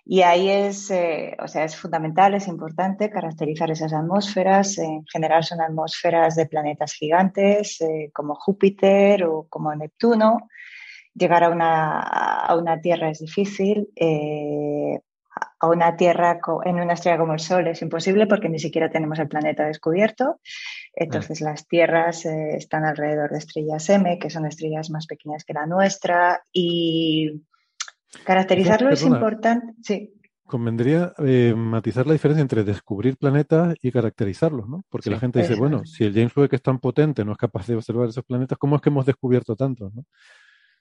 G: Y ahí es, eh, o sea, es fundamental, es importante caracterizar esas atmósferas. En general son atmósferas de planetas gigantes eh, como Júpiter o como Neptuno. Llegar a una, a una Tierra es difícil. Eh, a una Tierra en una estrella como el Sol es imposible porque ni siquiera tenemos el planeta descubierto. Entonces las Tierras eh, están alrededor de estrellas M, que son estrellas más pequeñas que la nuestra, y caracterizarlo es importante. Sí.
D: Convendría eh, matizar la diferencia entre descubrir planetas y caracterizarlos, ¿no? Porque la gente dice, bueno, si el James Webb que es tan potente no es capaz de observar esos planetas, ¿cómo es que hemos descubierto tantos, no?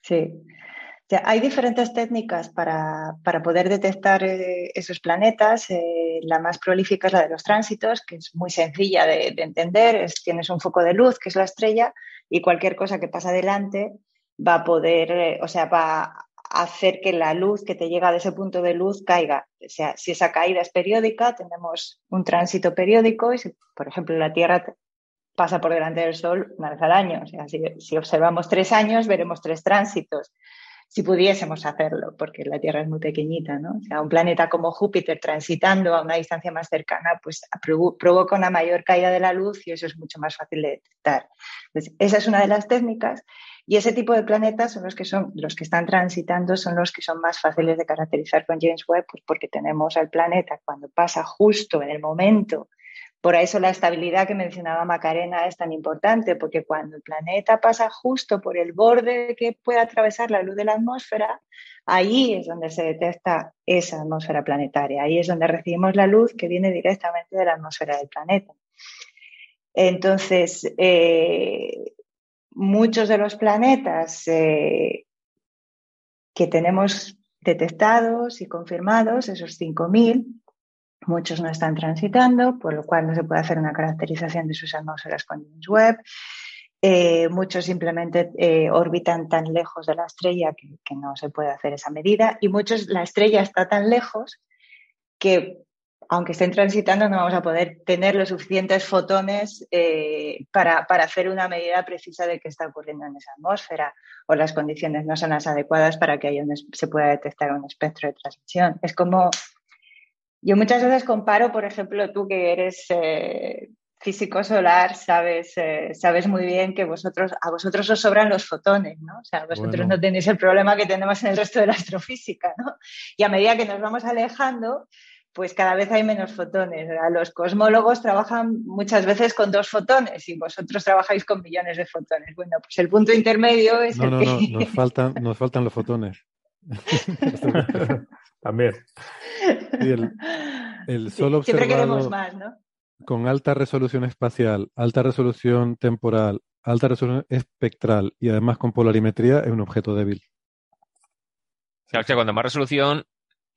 G: Sí hay diferentes técnicas para, poder detectar eh, esos planetas. Eh, la más prolífica es la de los tránsitos, que es muy sencilla de, entender. Es, tienes un foco de luz, que es la estrella, y cualquier cosa que pasa adelante va a poder, eh, o sea, va a hacer que la luz que te llega de ese punto de luz caiga. O sea, si esa caída es periódica, tenemos un tránsito periódico y si, por ejemplo, la Tierra pasa por delante del Sol una vez al año. O sea, si observamos tres años, veremos tres tránsitos si pudiésemos hacerlo, porque la Tierra es muy pequeñita, ¿no? O sea, un planeta como Júpiter transitando a una distancia más cercana, pues provoca una mayor caída de la luz y eso es mucho más fácil de detectar. Entonces, esa es una de las técnicas y ese tipo de planetas son los que son los que están transitando, son los que son más fáciles de caracterizar con James Webb, pues porque tenemos al planeta cuando pasa justo en el momento por eso la estabilidad que mencionaba Macarena es tan importante, porque cuando el planeta pasa justo por el borde que puede atravesar la luz de la atmósfera, ahí es donde se detecta esa atmósfera planetaria, ahí es donde recibimos la luz que viene directamente de la atmósfera del planeta. Entonces, eh, muchos de los planetas eh, que tenemos detectados y confirmados, esos 5.000, Muchos no están transitando, por lo cual no se puede hacer una caracterización de sus atmósferas con James Webb. Eh, muchos simplemente eh, orbitan tan lejos de la estrella que, no se puede hacer esa medida. Y muchos, la estrella está tan lejos que, aunque estén transitando, no vamos a poder tener los suficientes fotones eh, para, para, hacer una medida precisa de qué está ocurriendo en esa atmósfera o las condiciones no son las adecuadas para que haya se pueda detectar un espectro de transmisión. Es como yo muchas veces comparo, por ejemplo, tú que eres eh, físico solar, sabes, eh, sabes muy bien que vosotros, a vosotros os sobran los fotones, ¿no? O sea, vosotros no tenéis el problema que tenemos en el resto de la astrofísica, ¿no? Y a medida que nos vamos alejando, pues cada vez hay menos fotones. Los cosmólogos trabajan muchas veces con dos fotones y vosotros trabajáis con millones de fotones. Bueno, pues el punto intermedio es
D: no,
G: el
D: no,
G: que...
D: no, nos faltan, nos faltan los fotones.
F: También.
D: El, el sol
G: Siempre queremos más, ¿no?
D: con alta resolución espacial, alta resolución temporal, alta resolución espectral y además con polarimetría es un objeto débil.
H: Claro, que cuando más resolución,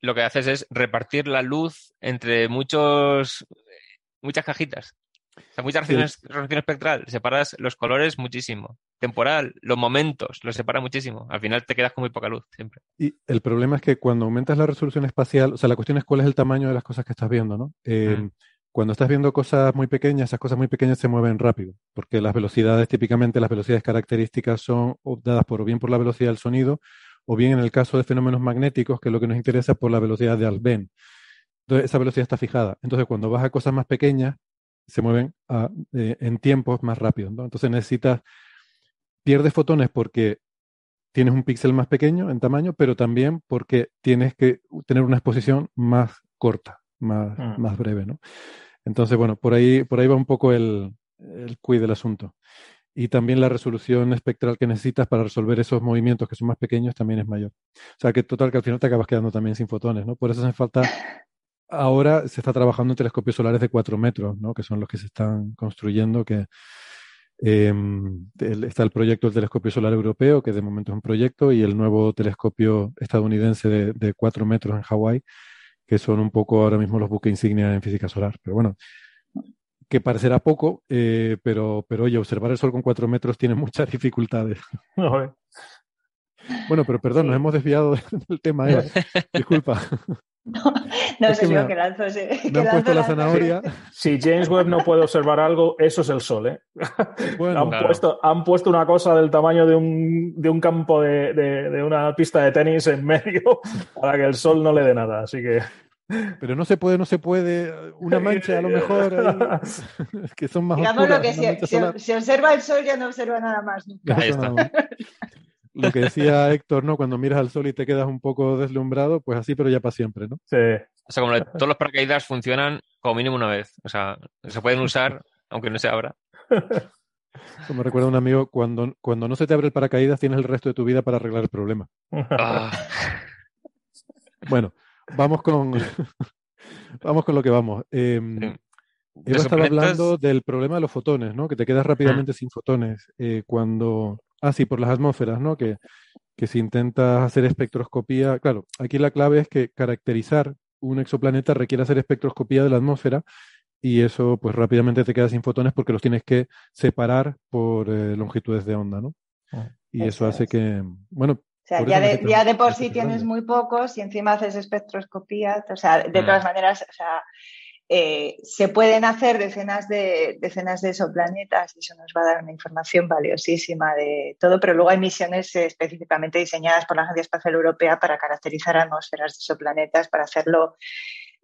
H: lo que haces es repartir la luz entre muchos muchas cajitas. O sea, mucha resolución, espectral, separas los colores muchísimo. Temporal, los momentos, los separa muchísimo. Al final te quedas con muy poca luz siempre.
D: Y el problema es que cuando aumentas la resolución espacial, o sea, la cuestión es cuál es el tamaño de las cosas que estás viendo, ¿no? Eh,
H: Mm.
D: Cuando estás viendo cosas muy pequeñas, esas cosas muy pequeñas se mueven rápido, porque las velocidades, típicamente las velocidades características son dadas por o bien por la velocidad del sonido, o bien en el caso de fenómenos magnéticos, que es lo que nos interesa, por la velocidad de Alben. Entonces, esa velocidad está fijada. Entonces, cuando vas a cosas más pequeñas, se mueven a- eh, en tiempos más rápidos, ¿no? Entonces necesitas, pierdes fotones porque tienes un píxel más pequeño en tamaño, pero también porque tienes que tener una exposición más corta, más,
F: Mm.
D: más breve, ¿no? Entonces, bueno, por ahí, por ahí va un poco el, el quid del asunto. Y también la resolución espectral que necesitas para resolver esos movimientos que son más pequeños también es mayor. O sea, que total que al final te acabas quedando también sin fotones, ¿no? Por eso hace falta Ahora se está trabajando en telescopios solares de 4 metros, ¿no? que son los que se están construyendo, que eh, está el proyecto del telescopio solar europeo, que de momento es un proyecto, y el nuevo telescopio estadounidense de, de 4 metros en Hawái, que son un poco ahora mismo los buques insignia en física solar. Pero bueno, que parecerá poco, eh, pero, pero oye, observar el Sol con 4 metros tiene muchas dificultades.
F: No, eh.
D: Bueno, pero perdón, nos hemos desviado del tema, Eva. Disculpa.
G: No
D: Es
G: sé
D: que me-
G: que lanzo que
D: Me han
G: lanzo
D: puesto la
G: lanzo.
D: zanahoria.
F: Si James Webb no puede observar algo, eso es el Sol, ¿eh?
D: Bueno,
F: han,
H: Claro.
F: puesto, han puesto una cosa del tamaño de un, de un campo de, de- de una pista de tenis en medio para que el Sol no le dé nada. Así que
D: Pero no se puede, no se puede. Una mancha a lo mejor ahí, que son más
G: Digamos
D: oscuras.
G: lo que
D: solar.
G: si observa el sol ya no observa nada más nunca.
H: Ahí está.
D: Lo que decía Héctor, ¿no? Cuando miras al sol y te quedas un poco deslumbrado, pues así, pero ya para siempre, ¿no?
F: sí.
H: O sea, como todos los paracaídas funcionan como mínimo una vez. O sea, se pueden usar, aunque no se abra.
D: Eso me recuerda a un amigo, cuando, cuando no se te abre el paracaídas, tienes el resto de tu vida para arreglar el problema.
H: Ah,
D: Bueno, vamos con, vamos con lo que vamos. Eh. Eva estaba hablando del problema de los fotones, ¿no? Que te quedas rápidamente sin fotones eh, cuando... Ah, sí, por las atmósferas, ¿no? Que, que si intentas hacer espectroscopía... Claro, aquí la clave es que caracterizar un exoplaneta requiere hacer espectroscopía de la atmósfera y eso pues rápidamente te quedas sin fotones porque los tienes que separar por eh, longitudes de onda, ¿no?
F: Ah.
D: Y eso hace
G: es.
D: que... Bueno,
G: sea, ya de, ya de por sí tienes muy pocos y encima haces espectroscopía. O sea, de
H: Mm.
G: todas maneras, o sea, eh, se pueden hacer decenas de, decenas de exoplanetas y eso nos va a dar una información valiosísima de todo, pero luego hay misiones específicamente diseñadas por la Agencia Espacial Europea para caracterizar atmósferas de exoplanetas, para hacerlo,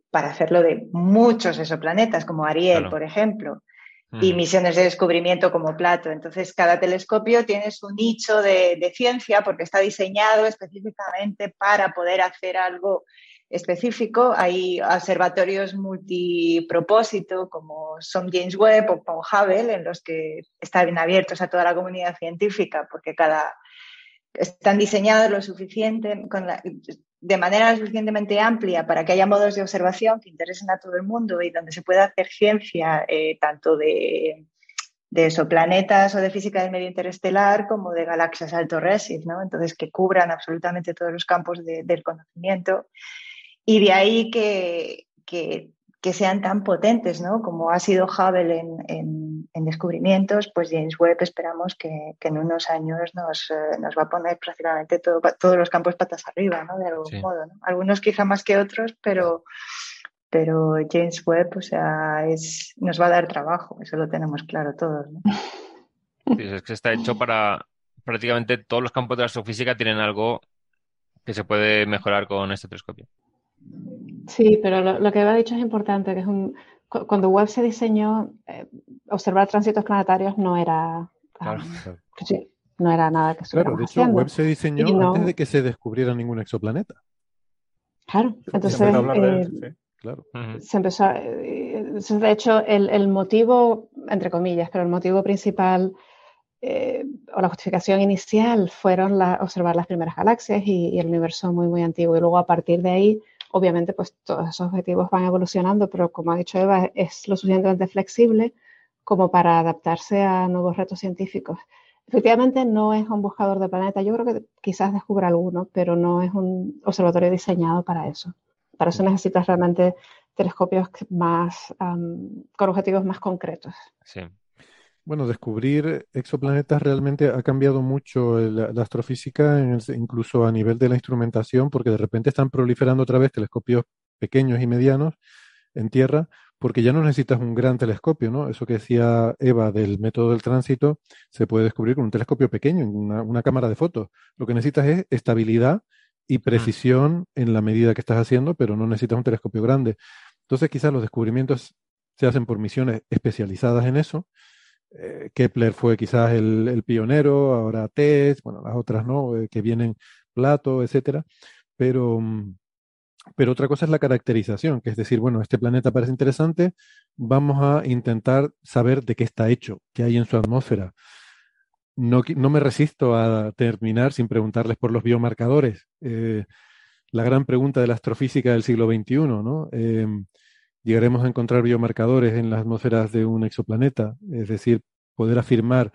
G: para hacerlo de muchos exoplanetas, como Ariel,
H: Claro.
G: por ejemplo y
H: mm.
G: misiones de descubrimiento como Plato. Entonces, cada telescopio tiene su nicho de, de ciencia porque está diseñado específicamente para poder hacer algo específico. Hay observatorios multipropósito como son James Webb o Paul Hubble, en los que están abiertos a toda la comunidad científica porque cada están diseñados lo suficiente con la- de manera suficientemente amplia para que haya modos de observación que interesen a todo el mundo y donde se pueda hacer ciencia eh, tanto de, de exoplanetas o de física del medio interestelar como de galaxias alto redshift, ¿no? Entonces, que cubran absolutamente todos los campos de- del conocimiento. Y de ahí que, que, que sean tan potentes, ¿no? Como ha sido Hubble en, en- en descubrimientos, pues James Webb esperamos que, que en unos años nos, eh, nos va a poner prácticamente todo- todos los campos patas arriba, ¿no? De algún
H: Sí.
G: modo, ¿no? Algunos quizá más que otros, pero, pero James Webb, o sea, es, nos va a dar trabajo, eso lo tenemos claro todos, ¿no?
H: Sí, es que está hecho para prácticamente todos los campos de la astrofísica tienen algo que se puede mejorar con este telescopio.
E: Sí, pero lo, lo que ha dicho es importante, que es un, cu- cuando Webb se diseñó, eh, observar tránsitos planetarios no era,
H: Claro.
E: ah, sí, no era nada que
D: Claro, de hecho,
E: haciendo.
D: Webb se diseñó
E: Y no-
D: antes de que se descubriera ningún exoplaneta.
E: Claro,
F: Se
E: entonces,
F: empezó a hablar de
E: eh,
F: él, sí.
D: claro.
E: Se empezó, de hecho, el, motivo, entre comillas, pero el motivo principal o la justificación inicial fueron observar las primeras galaxias y, y, el universo muy, muy antiguo. Y luego a partir de ahí Obviamente, pues todos esos objetivos van evolucionando, pero como ha dicho Eva, es lo suficientemente flexible como para adaptarse a nuevos retos científicos. Efectivamente, no es un buscador de planetas. Yo creo que quizás descubra alguno, pero no es un observatorio diseñado para eso. Para eso necesitas realmente telescopios más con objetivos más concretos.
H: Sí.
D: Bueno, descubrir exoplanetas realmente ha cambiado mucho la, astrofísica, incluso a nivel de la instrumentación, porque de repente están proliferando otra vez telescopios pequeños y medianos en Tierra, porque ya no necesitas un gran telescopio, ¿no? Eso que decía Eva del método del tránsito, se puede descubrir con un telescopio pequeño, una, una cámara de fotos. Lo que necesitas es estabilidad y precisión en la medida que estás haciendo, pero no necesitas un telescopio grande. Entonces, quizás los descubrimientos se hacen por misiones especializadas en eso, eh, Kepler fue quizás el, pionero, ahora TESS, bueno, las otras no, eh, que vienen Plato, etcétera, pero, mm, pero otra cosa es la caracterización, que es decir, bueno, este planeta parece interesante, vamos a intentar saber de qué está hecho, qué hay en su atmósfera. No, no me resisto a terminar sin preguntarles por los biomarcadores. Eh, la gran pregunta de la astrofísica del siglo XXI, ¿no? Llegaremos a encontrar biomarcadores en las atmósferas de un exoplaneta, es decir, poder afirmar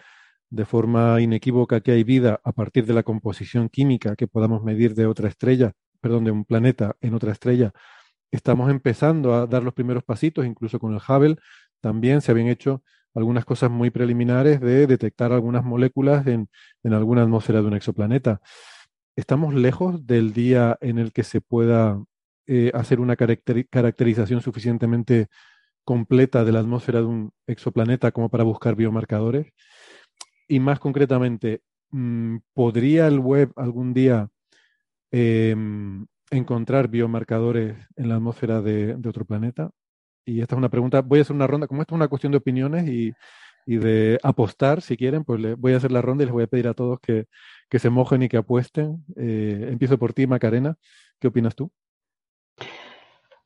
D: de forma inequívoca que hay vida a partir de la composición química que podamos medir de otra estrella, perdón, de un planeta en otra estrella. Estamos empezando a dar los primeros pasitos, incluso con el Hubble también se habían hecho algunas cosas muy preliminares de detectar algunas moléculas en, en alguna atmósfera de un exoplaneta. Estamos lejos del día en el que se pueda eh, hacer una caracterización suficientemente completa de la atmósfera de un exoplaneta como para buscar biomarcadores? Y más concretamente, mm, ¿podría el web algún día em, encontrar biomarcadores en la atmósfera de, otro planeta? Y esta es una pregunta, voy a hacer una ronda, como esto es una cuestión de opiniones y, de apostar, si quieren, pues voy a hacer la ronda y les voy a pedir a todos que, se mojen y que apuesten. Eh, empiezo por ti, Macarena. ¿Qué opinas tú?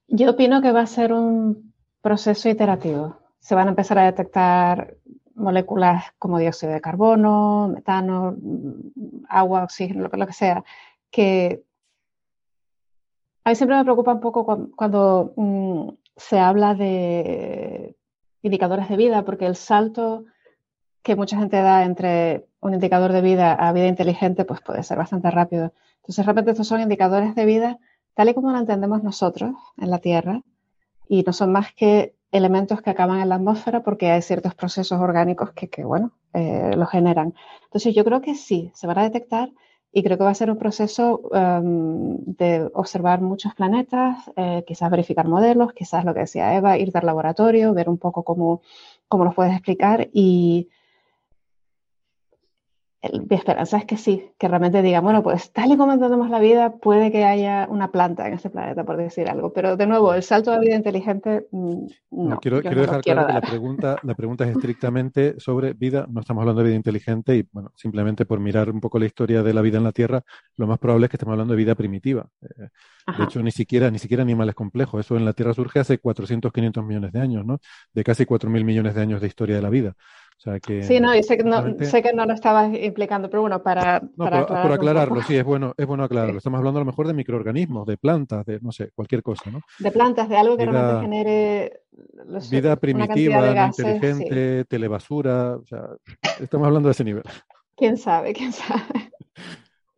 E: Yo opino que va a ser un proceso iterativo. Se van a empezar a detectar moléculas como dióxido de carbono, metano, agua, oxígeno, lo, que sea, que a mí siempre me preocupa un poco cuando, mm, se habla de indicadores de vida, porque el salto que mucha gente da entre un indicador de vida a vida inteligente, pues puede ser bastante rápido. Entonces, realmente estos son indicadores de vida tal y como lo entendemos nosotros en la Tierra, y no son más que elementos que acaban en la atmósfera porque hay ciertos procesos orgánicos que, bueno, eh, lo generan. Entonces yo creo que sí, se van a detectar y creo que va a ser un proceso em, de observar muchos planetas, eh, quizás verificar modelos, quizás lo que decía Eva, ir al laboratorio, ver un poco cómo, cómo los puedes explicar y mi esperanza es que sí, que realmente diga, bueno, pues tal y como entendemos la vida, puede que haya una planta en este planeta, por decir algo. Pero de nuevo, el salto a vida inteligente, mm, no.
D: quiero, dejar claro que la pregunta, la pregunta es estrictamente sobre vida, no estamos hablando de vida inteligente y, bueno, simplemente por mirar un poco la historia de la vida en la Tierra, lo más probable es que estemos hablando de vida primitiva. Eh, de hecho, ni siquiera, ni siquiera animales complejos. Eso en la Tierra surge hace 400, 500 millones de años, ¿no? De casi 4.000 millones de años de historia de la vida
E: sí, no, y sé que no, sé que no lo estabas implicando, pero bueno, para,
D: no, para por, por, aclararlo, sí, es bueno, es bueno aclararlo. Estamos hablando a lo mejor de microorganismos, de plantas, de no sé, cualquier cosa, ¿no?
E: De plantas, de algo que realmente genere
D: vida primitiva, inteligente, telebasura, o sea, estamos hablando de ese nivel.
E: ¿Quién sabe? ¿Quién sabe?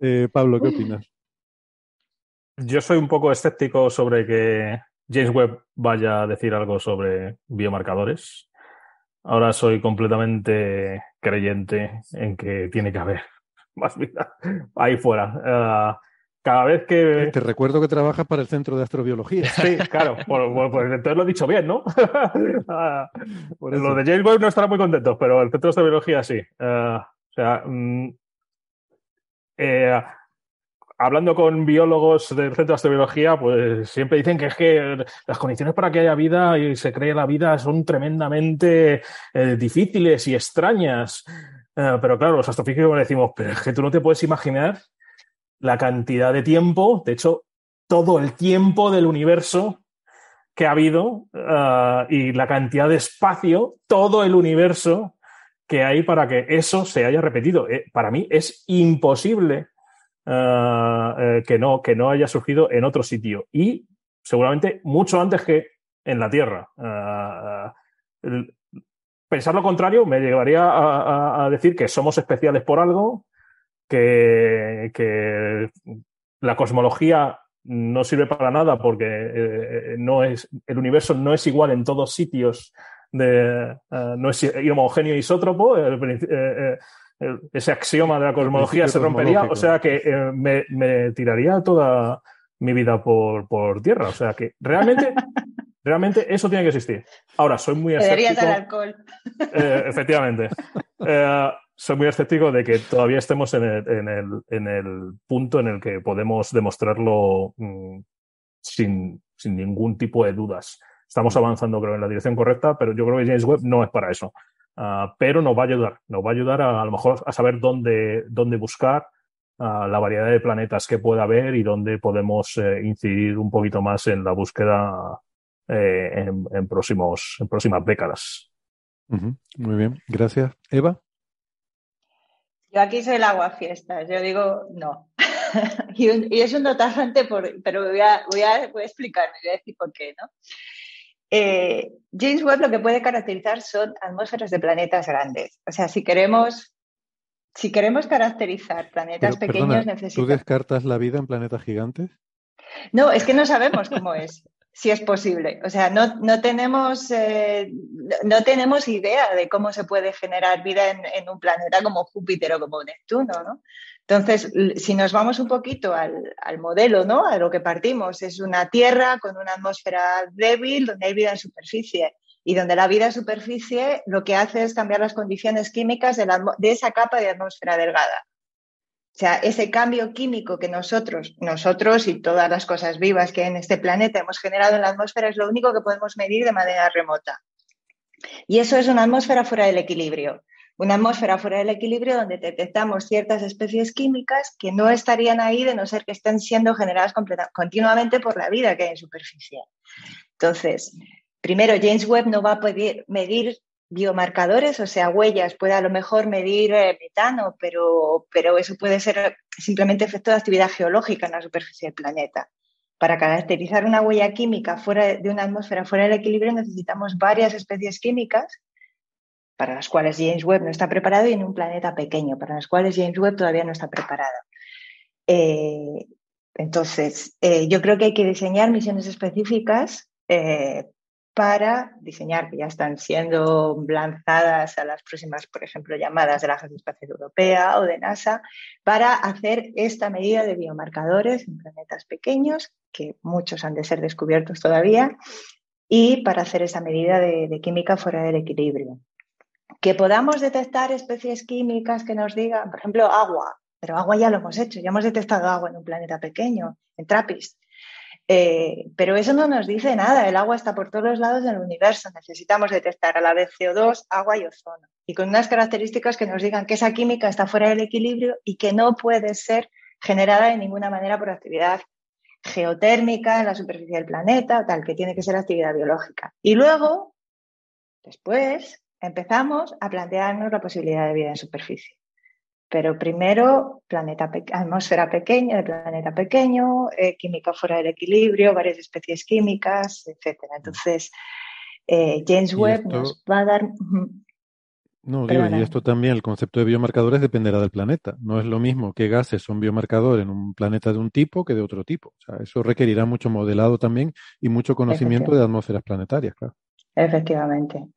D: Eh, Pablo, ¿qué opinas?
F: Yo soy un poco escéptico sobre que James Webb vaya a decir algo sobre biomarcadores. Ahora soy completamente creyente en que tiene que haber más vida ahí fuera. Ah, cada vez que.
D: Te recuerdo que trabajas para el Centro de Astrobiología.
F: Sí, claro, pues entonces lo he dicho bien, ¿no? Ah, lo de James Webb no estará muy contentos, pero el Centro de Astrobiología sí. Ah, o sea, mm, eh, hablando con biólogos del Centro de Astrobiología, pues siempre dicen que es que las condiciones para que haya vida y se cree la vida son tremendamente eh, difíciles y extrañas. Eh, pero claro, los astrofísicos decimos, pero es que tú no te puedes imaginar la cantidad de tiempo, de hecho, todo el tiempo del universo que ha habido uh, y la cantidad de espacio, todo el universo que hay para que eso se haya repetido. Eh, para mí es imposible eh, que, no, que no haya surgido en otro sitio y seguramente mucho antes que en la Tierra. Uh, el, pensar lo contrario me llevaría a, decir que somos especiales por algo, que, que la cosmología no sirve para nada porque eh, no es, el universo no es igual en todos sitios, no es homogéneo isótropo, eh, eh, ese axioma de la cosmología se rompería, o sea que eh, me, me, tiraría toda mi vida por, por tierra, o sea que realmente... Realmente eso tiene que existir. Ahora, soy muy escéptico.
G: Deberías dar alcohol.
F: efectivamente. soy muy escéptico de que todavía estemos en el, en el, en el punto en el que podemos demostrarlo mmm, sin, sin, ningún tipo de dudas. Estamos avanzando, creo, en la dirección correcta, pero yo creo que James Webb no es para eso. Uh, pero nos va a ayudar, nos va a ayudar a, a lo mejor a saber dónde, dónde buscar, uh, la variedad de planetas que pueda haber y dónde podemos eh, incidir un poquito más en la búsqueda eh, en, en, próximos, en próximas décadas.
D: Uh -huh. Muy bien, gracias. Eva.
G: Yo aquí soy el agua fiestas, yo digo no. y, un, y, es un no tajante, por, pero voy a, voy, a, voy a explicarme, voy a decir por qué, ¿no? Eh, James Webb lo que puede caracterizar son atmósferas de planetas grandes. O sea, si queremos, si queremos caracterizar planetas
D: pero,
G: pequeños,
D: perdona,
G: necesitamos.
D: ¿Tú descartas la vida en planetas gigantes?
G: No, es que no sabemos cómo es si es posible. O sea, no, no, tenemos, eh, no tenemos idea de cómo se puede generar vida en, en, un planeta como Júpiter o como Neptuno, ¿no? Entonces, si nos vamos un poquito al, al, modelo, ¿no? A lo que partimos, es una Tierra con una atmósfera débil donde hay vida en superficie y donde la vida en superficie lo que hace es cambiar las condiciones químicas de, la, de esa capa de atmósfera delgada. O sea, ese cambio químico que nosotros, nosotros y todas las cosas vivas que en este planeta hemos generado en la atmósfera es lo único que podemos medir de manera remota. Y eso es una atmósfera fuera del equilibrio. Una atmósfera fuera del equilibrio donde detectamos ciertas especies químicas que no estarían ahí de no ser que estén siendo generadas continuamente por la vida que hay en superficie. Entonces, primero, James Webb no va a poder medir biomarcadores, o sea, huellas, puede a lo mejor medir eh, metano, pero, pero eso puede ser simplemente efecto de actividad geológica en la superficie del planeta. Para caracterizar una huella química fuera de una atmósfera fuera del equilibrio necesitamos varias especies químicas para las cuales James Webb no está preparado y en un planeta pequeño, para las cuales James Webb todavía no está preparado. Eh, entonces, eh, yo creo que hay que diseñar misiones específicas eh, para diseñar, que ya están siendo lanzadas a las próximas, por ejemplo, llamadas de la Agencia Espacial Europea o de NASA, para hacer esta medida de biomarcadores en planetas pequeños, que muchos han de ser descubiertos todavía, y para hacer esa medida de, de química fuera del equilibrio. Que podamos detectar especies químicas que nos digan, por ejemplo, agua, pero agua ya lo hemos hecho, ya hemos detectado agua en un planeta pequeño, en TRAPPIST. Eh, pero eso no nos dice nada. El agua está por todos los lados del universo. Necesitamos detectar a la vez CO2, agua y ozono. Y con unas características que nos digan que esa química está fuera del equilibrio y que no puede ser generada de ninguna manera por actividad geotérmica en la superficie del planeta tal, que tiene que ser actividad biológica. Y luego, después, empezamos a plantearnos la posibilidad de vida en superficie. Pero primero, planeta pe atmósfera pequeña, de planeta pequeño, eh, química fuera del equilibrio, varias especies químicas, etc. Entonces, eh, James Webb esto... nos va a dar.
D: No, digo, y esto también, el concepto de biomarcadores dependerá del planeta. No es lo mismo que gases son biomarcadores en un planeta de un tipo que de otro tipo. O sea, eso requerirá mucho modelado también y mucho conocimiento de atmósferas planetarias, claro.
G: Efectivamente.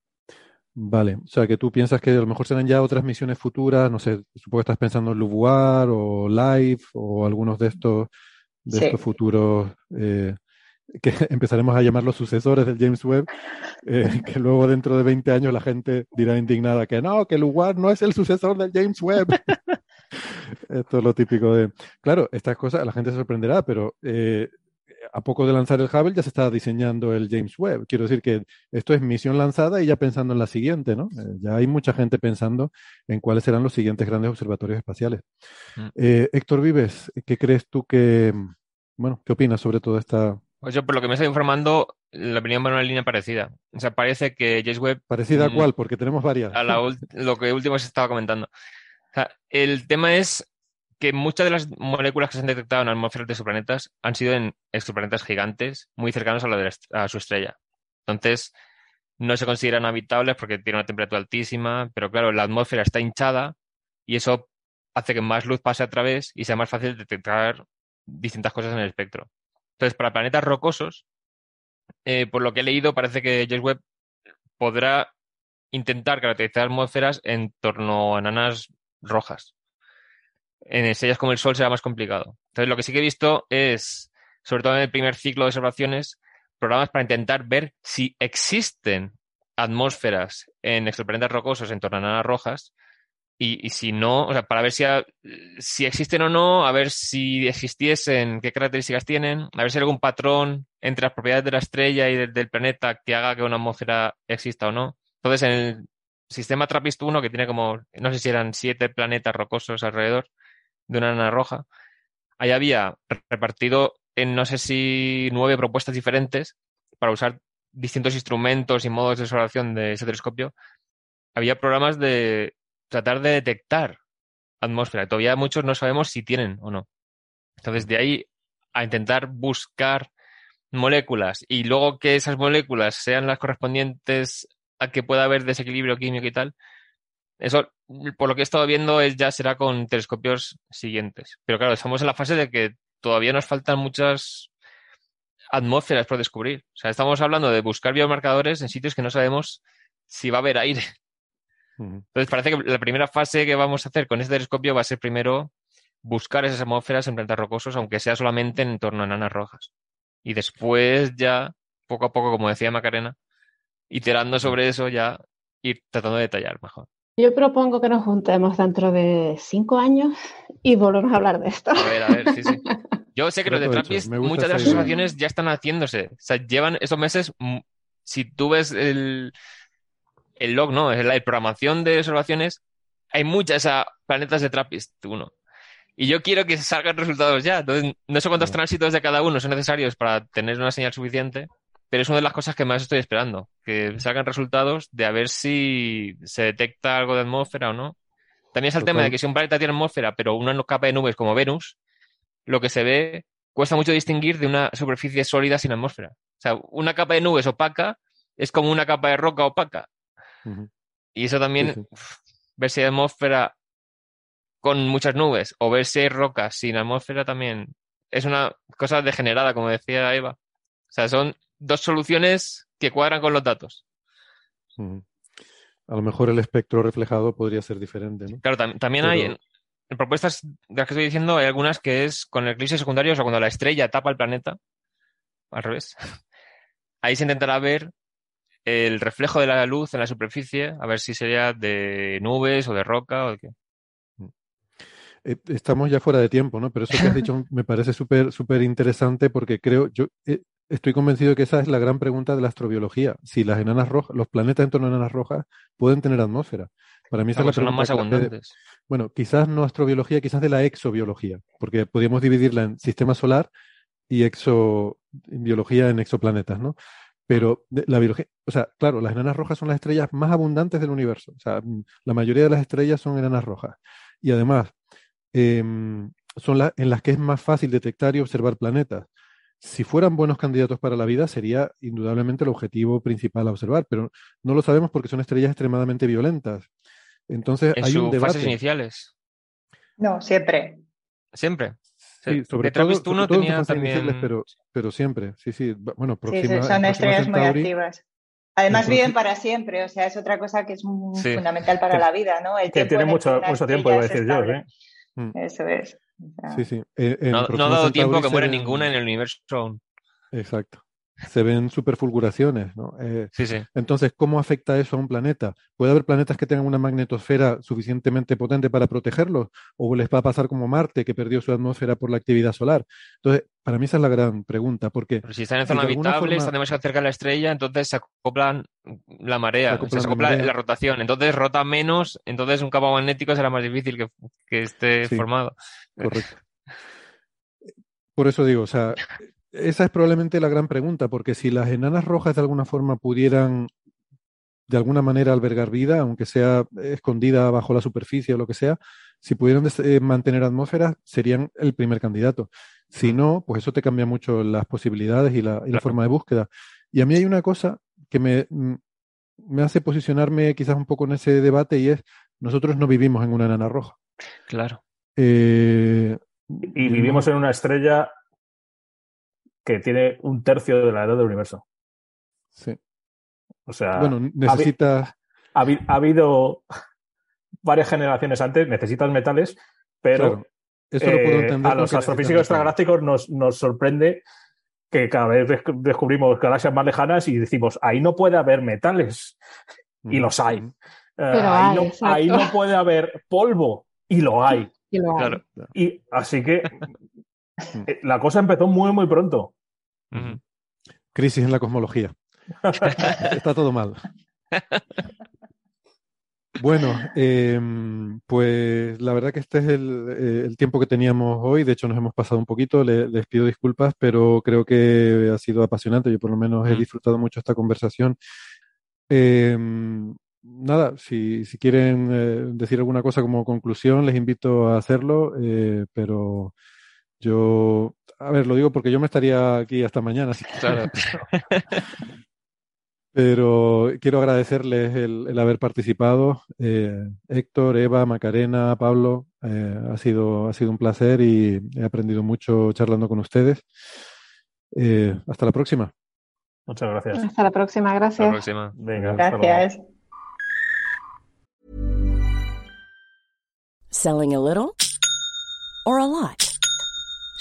D: Vale, o sea que tú piensas que a lo mejor serán ya otras misiones futuras, no sé, supongo que estás pensando en Luvoir o Live o algunos de estos, de sí. estos futuros eh, que empezaremos a llamar los sucesores del James Webb, eh, que luego dentro de 20 años la gente dirá indignada que no, que Luvoir no es el sucesor del James Webb. Esto es lo típico de... Claro, estas cosas la gente se sorprenderá, pero eh, a poco de lanzar el Hubble ya se está diseñando el James Webb. Quiero decir que esto es misión lanzada y ya pensando en la siguiente, ¿no? Eh, ya hay mucha gente pensando en cuáles serán los siguientes grandes observatorios espaciales. Mm. Eh, Héctor Vives, ¿qué crees tú que, bueno, qué opinas sobre toda esta
H: Pues yo, por lo que me estoy informando, la opinión va en una línea parecida. O sea, parece que James Webb.
D: ¿Parecida a
H: mm,
D: cuál? Porque tenemos varias.
H: A la lo que último se estaba comentando. O sea, el tema es que muchas de las moléculas que se han detectado en atmósferas de exoplanetas han sido en exoplanetas gigantes, muy cercanos a, su estrella. Entonces, no se consideran habitables porque tienen una temperatura altísima, pero claro, la atmósfera está hinchada y eso hace que más luz pase a través y sea más fácil detectar distintas cosas en el espectro. Entonces, para planetas rocosos, eh, por lo que he leído, parece que James Webb podrá intentar caracterizar atmósferas en torno a enanas rojas. En estrellas como el Sol será más complicado. Entonces, lo que sí que he visto es, sobre todo en el primer ciclo de observaciones, programas para intentar ver si existen atmósferas en exoplanetas rocosos en torno a enanas rojas y, y si no, o sea, para ver si, si existen o no, a ver si existiesen, qué características tienen, a ver si hay algún patrón entre las propiedades de la estrella y del, del planeta que haga que una atmósfera exista o no. Entonces, en el sistema TRAPPIST-1, que tiene como, no sé si eran siete planetas rocosos alrededor de una enana roja, ahí había repartido en no sé si nueve propuestas diferentes para usar distintos instrumentos y modos de observación de ese telescopio. Había programas de tratar de detectar atmósfera. Todavía muchos no sabemos si tienen o no. Entonces, de ahí a intentar buscar moléculas y luego que esas moléculas sean las correspondientes a que pueda haber desequilibrio químico y tal, eso, por lo que he estado viendo, es, ya será con telescopios siguientes. Pero claro, estamos en la fase de que todavía nos faltan muchas atmósferas por descubrir. O sea, estamos hablando de buscar biomarcadores en sitios que no sabemos si va a haber aire. Entonces parece que la primera fase que vamos a hacer con este telescopio va a ser primero buscar esas atmósferas en planetas rocosos, aunque sea solamente en torno a enanas rojas. Y después ya, poco a poco, como decía Macarena, iterando sobre eso ya ir tratando de detallar mejor.
E: Yo propongo que nos juntemos dentro de cinco años y volvemos a hablar de esto.
H: A ver, a ver, sí, sí. Yo sé que los de. Trappist, muchas de las observaciones ya están haciéndose. O sea, llevan esos meses. mm, Si tú ves el, el log, ¿no? La programación de observaciones, hay muchas a planetas de Trappist 1. Y yo quiero que salgan resultados ya. Entonces, no sé cuántos tránsitos de cada uno son necesarios para tener una señal suficiente, pero es una de las cosas que más estoy esperando. Que salgan resultados de a ver si se detecta algo de atmósfera o no. También es el tema de que si un planeta tiene atmósfera, pero una capa de nubes como Venus, lo que se ve cuesta mucho distinguir de una superficie sólida sin atmósfera. O sea, una capa de nubes opaca es como una capa de roca opaca. Y eso también,
D: Sí, sí.
H: uf, ver si hay atmósfera con muchas nubes o ver si hay rocas sin atmósfera también es una cosa degenerada, como decía Eva. O sea, son dos soluciones que cuadran con los datos.
D: A lo mejor el espectro reflejado podría ser diferente, ¿no?
H: Claro, tam- también
D: Pero-
H: hay en, en propuestas de las que estoy diciendo, hay algunas que es con eclipses secundarios o cuando la estrella tapa el planeta, al revés. Ahí se intentará ver el reflejo de la luz en la superficie, a ver si sería de nubes o de roca o de qué.
D: Eh, Estamos ya fuera de tiempo, ¿no? Pero eso que has dicho me parece súper, súper interesante porque creo, yo eh, estoy convencido de que esa es la gran pregunta de la astrobiología. Si las enanas rojas, los planetas en torno a enanas rojas pueden tener atmósfera. Para mí esa es la
H: Vamos, son las
D: pregunta
H: más
D: de-
H: abundantes.
D: bueno, quizás no astrobiología, quizás de la exobiología, porque podríamos dividirla en sistema solar y exobiología en exoplanetas, ¿no? Pero de- la biología, o sea, claro, las enanas rojas son las estrellas más abundantes del universo. O sea, mm, la mayoría de las estrellas son enanas rojas. Y además, em, son las en las que es más fácil detectar y observar planetas. Si fueran buenos candidatos para la vida, sería indudablemente el objetivo principal a observar, pero no lo sabemos porque son estrellas extremadamente violentas. Entonces,
H: En
D: hay un
H: sus fases
D: debate.
H: iniciales,
G: No, siempre.
H: siempre.
D: Sí, sobre
H: de
D: todo, sobre
H: 1
D: todo en sus
H: tenía
D: fases iniciales,
H: también...
D: pero, pero siempre, sí, sí. Bueno, Próxima,
G: sí, son estrellas muy activas. Además
D: Entonces-
G: viven para siempre, o sea, es otra cosa que es muy
H: Sí.
G: fundamental para
F: Que-
G: la vida, ¿no? El
F: Que
G: tiempo
F: tiene
G: en
F: mucho, mucho tiempo, iba a decir yo. ¿eh?
G: Eso es. O sea,
D: Sí, sí. Eh, en
H: No, ha dado tiempo que muera ninguna en el universo aún.
D: Exacto. Se ven superfulguraciones, ¿no? Eh,
H: Sí, sí.
D: entonces, ¿cómo afecta eso a un planeta? ¿Puede haber planetas que tengan una magnetosfera suficientemente potente para protegerlos? ¿O les va a pasar como Marte, que perdió su atmósfera por la actividad solar? Entonces, para mí esa es la gran pregunta, porque
H: Pero si están en zona habitable,
D: forma-
H: están demasiado cerca de la estrella, entonces se acoplan la marea,
D: Se
H: o sea,
D: acoplan la
H: acopla
D: marea.
H: la rotación, entonces rota menos, entonces un campo magnético será más difícil que, que esté
D: Sí.
H: formado.
D: Correcto. Por eso digo, o sea, esa es probablemente la gran pregunta, porque si las enanas rojas de alguna forma pudieran de alguna manera albergar vida, aunque sea escondida bajo la superficie o lo que sea, si pudieran eh, mantener atmósfera, serían el primer candidato. Si no, pues eso te cambia mucho las posibilidades y la, y la forma de búsqueda. Y a mí hay una cosa que me, mm, me hace posicionarme quizás un poco en ese debate y es, nosotros no vivimos en una enana roja.
H: Claro.
D: Eh,
F: Y vivimos en una estrella que tiene un tercio de la edad del universo.
D: sí.
F: O sea,
D: Bueno, necesitas...
F: ha, habi- ha habido varias generaciones antes, necesitas metales, pero
D: claro, eso lo puedo
F: eh,
D: entender.
F: a los astrofísicos extragalácticos nos, nos sorprende que cada vez desc- descubrimos galaxias más lejanas y decimos, ahí no puede haber metales, y los hay.
E: Pero
F: ahí,
E: hay,
F: no, ahí no puede haber polvo, y lo hay.
E: Y lo hay.
H: Claro.
F: Y así que la cosa empezó muy, muy pronto.
D: Crisis en la cosmología. Está todo mal. Bueno, em, pues la verdad que este es el, eh, el tiempo que teníamos hoy. De hecho, nos hemos pasado un poquito. Le- les pido disculpas, pero creo que ha sido apasionante. Yo por lo menos he
H: Mm.
D: disfrutado mucho esta conversación. Em, nada, si, si quieren eh, decir alguna cosa como conclusión, les invito a hacerlo. eh, pero yo, a ver, lo digo porque yo me estaría aquí hasta mañana. así que-
H: Claro.
D: Pero quiero agradecerles el, el haber participado. Eh, Héctor, Eva, Macarena, Pablo, eh, ha sido, ha sido un placer y he aprendido mucho charlando con ustedes. Eh, hasta la próxima.
F: Muchas gracias.
E: Hasta la próxima,
H: Hasta la
E: gracias.
H: próxima.
F: Venga, hasta luego.
G: Gracias.
I: Selling a little or a lot?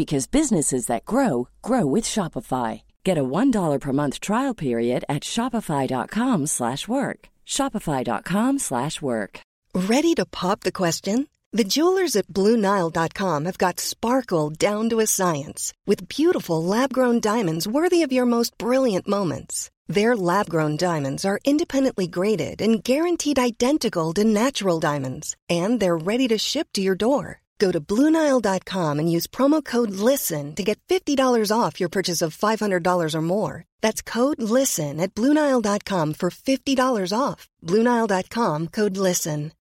I: because businesses that grow grow with Shopify. Get a $1 per month trial period at shopify.com/work. slash work. Shopify.com slash work.
A: Ready to pop the question? The jewelers at BlueNile.com have got sparkle down to a science with beautiful lab grown diamonds worthy of your most brilliant moments. Their lab grown diamonds are independently graded and guaranteed identical to natural diamonds, and they're ready to ship to your door. Go to BlueNile.com and use promo code LISTEN to get $50 off your purchase of $500 or more. That's code LISTEN at BlueNile.com for $50 off. BlueNile.com code LISTEN.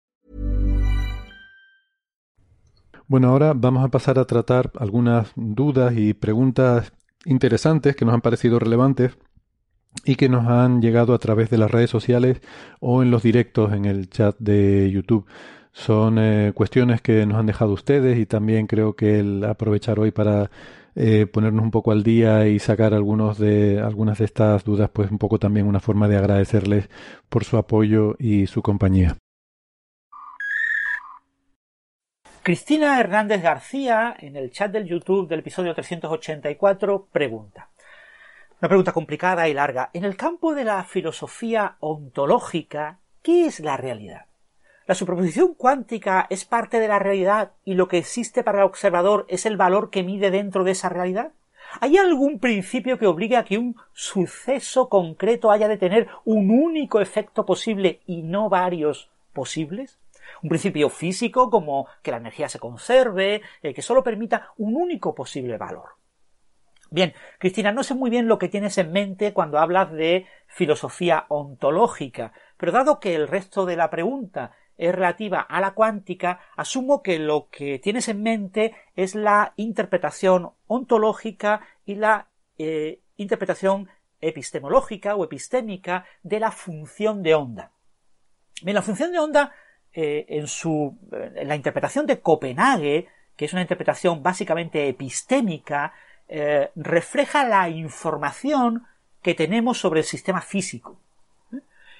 D: Bueno, ahora vamos a pasar a tratar algunas dudas y preguntas interesantes que nos han parecido relevantes y que nos han llegado a través de las redes sociales o en los directos en el chat de YouTube. Son eh, cuestiones que nos han dejado ustedes y también creo que el aprovechar hoy para eh, ponernos un poco al día y sacar algunos de, algunas de estas dudas, pues un poco también una forma de agradecerles por su apoyo y su compañía.
J: Cristina Hernández García, en el chat del YouTube del episodio 384, pregunta. Una pregunta complicada y larga. En el campo de la filosofía ontológica, ¿qué es la realidad? ¿La superposición cuántica es parte de la realidad y lo que existe para el observador es el valor que mide dentro de esa realidad? ¿Hay algún principio que obligue a que un suceso concreto haya de tener un único efecto posible y no varios posibles? Un principio físico como que la energía se conserve, eh, que solo permita un único posible valor. Bien, Cristina, no sé muy bien lo que tienes en mente cuando hablas de filosofía ontológica, pero dado que el resto de la pregunta es relativa a la cuántica, asumo que lo que tienes en mente es la interpretación ontológica y la eh, interpretación epistemológica o epistémica de la función de onda. Bien, la función de onda, eh, en su en la interpretación de Copenhague, que es una interpretación básicamente epistémica, eh, refleja la información que tenemos sobre el sistema físico.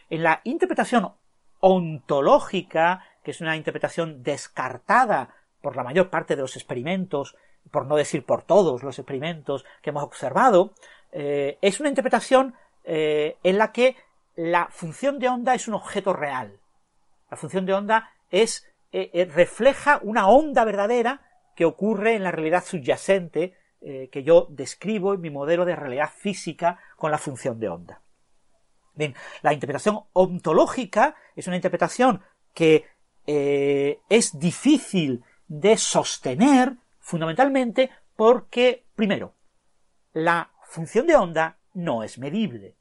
J: En la interpretación ontológica, que es una interpretación descartada por la mayor parte de los experimentos, por no decir por todos los experimentos que hemos observado, eh, es una interpretación eh, en la que la función de onda es un objeto real. La función de onda es, eh, refleja una onda verdadera que ocurre en la realidad subyacente que yo describo en mi modelo de realidad física con la función de onda. Bien, la interpretación ontológica es una interpretación que es difícil de sostener fundamentalmente porque, primero, la función de onda no es medible.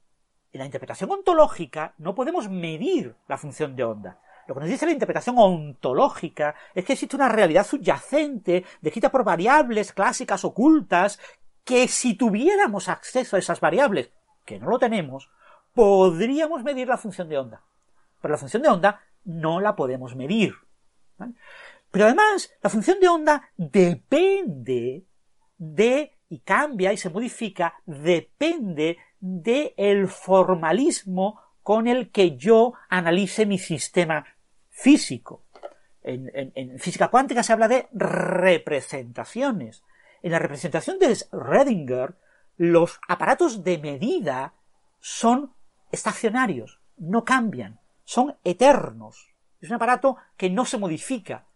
J: En la interpretación ontológica no podemos medir la función de onda. Lo que nos dice la interpretación ontológica es que existe una realidad subyacente, descrita por variables clásicas ocultas, que si tuviéramos acceso a esas variables, que no lo tenemos, podríamos medir la función de onda. Pero la función de onda no la podemos medir. Pero además, la función de onda depende de y cambia y se modifica depende del formalismo con el que yo analice mi sistema físico. En, física cuántica se habla de representaciones. En la representación de Redinger, los aparatos de medida son estacionarios, no cambian, son eternos. Es un aparato que no se modifica.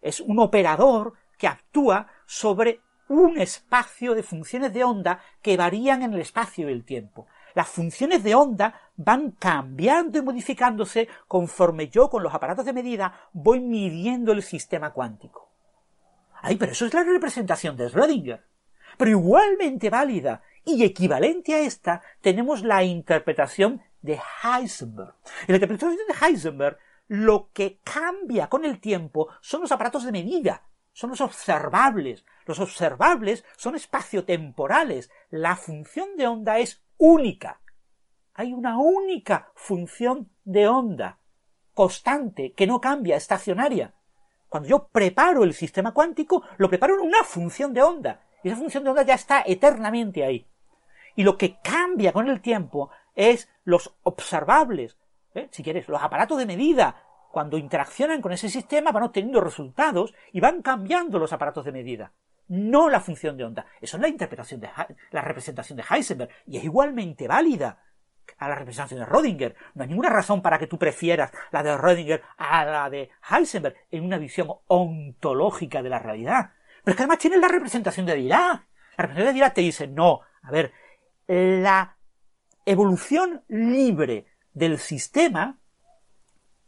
J: Es un operador que actúa sobre un espacio de funciones de onda que varían en el espacio y el tiempo. Las funciones de onda van cambiando y modificándose conforme yo con los aparatos de medida voy midiendo el sistema cuántico. Ay, pero eso es la representación de Schrödinger. Pero igualmente válida y equivalente a esta tenemos la interpretación de Heisenberg. En la interpretación de Heisenberg lo que cambia con el tiempo son los aparatos de medida, son los observables. Los observables son espaciotemporales. La función de onda es única. Hay una única función de onda, constante, que no cambia, estacionaria. Cuando yo preparo el sistema cuántico, lo preparo en una función de onda. Y esa función de onda ya está eternamente ahí. Y lo que cambia con el tiempo es los observables, ¿eh? si quieres, los aparatos de medida, cuando interaccionan con ese sistema van obteniendo resultados y van cambiando los aparatos de medida, no la función de onda. Eso es la interpretación de la representación de Heisenberg y es igualmente válida a la representación de Rödinger. No hay ninguna razón para que tú prefieras la de Rödinger a la de Heisenberg en una visión ontológica de la realidad. Pero es que además tienes la representación de Dirac. La representación de Dirac te dice, no, a ver, la evolución libre del sistema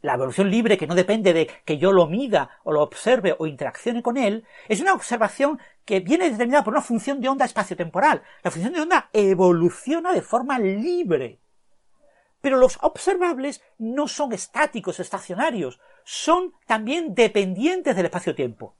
J: la evolución libre que no depende de que yo lo mida o lo observe o interaccione con él, es una observación que viene determinada por una función de onda espaciotemporal. La función de onda evoluciona de forma libre. Pero los observables no son estáticos, estacionarios, son también dependientes del espacio-tiempo.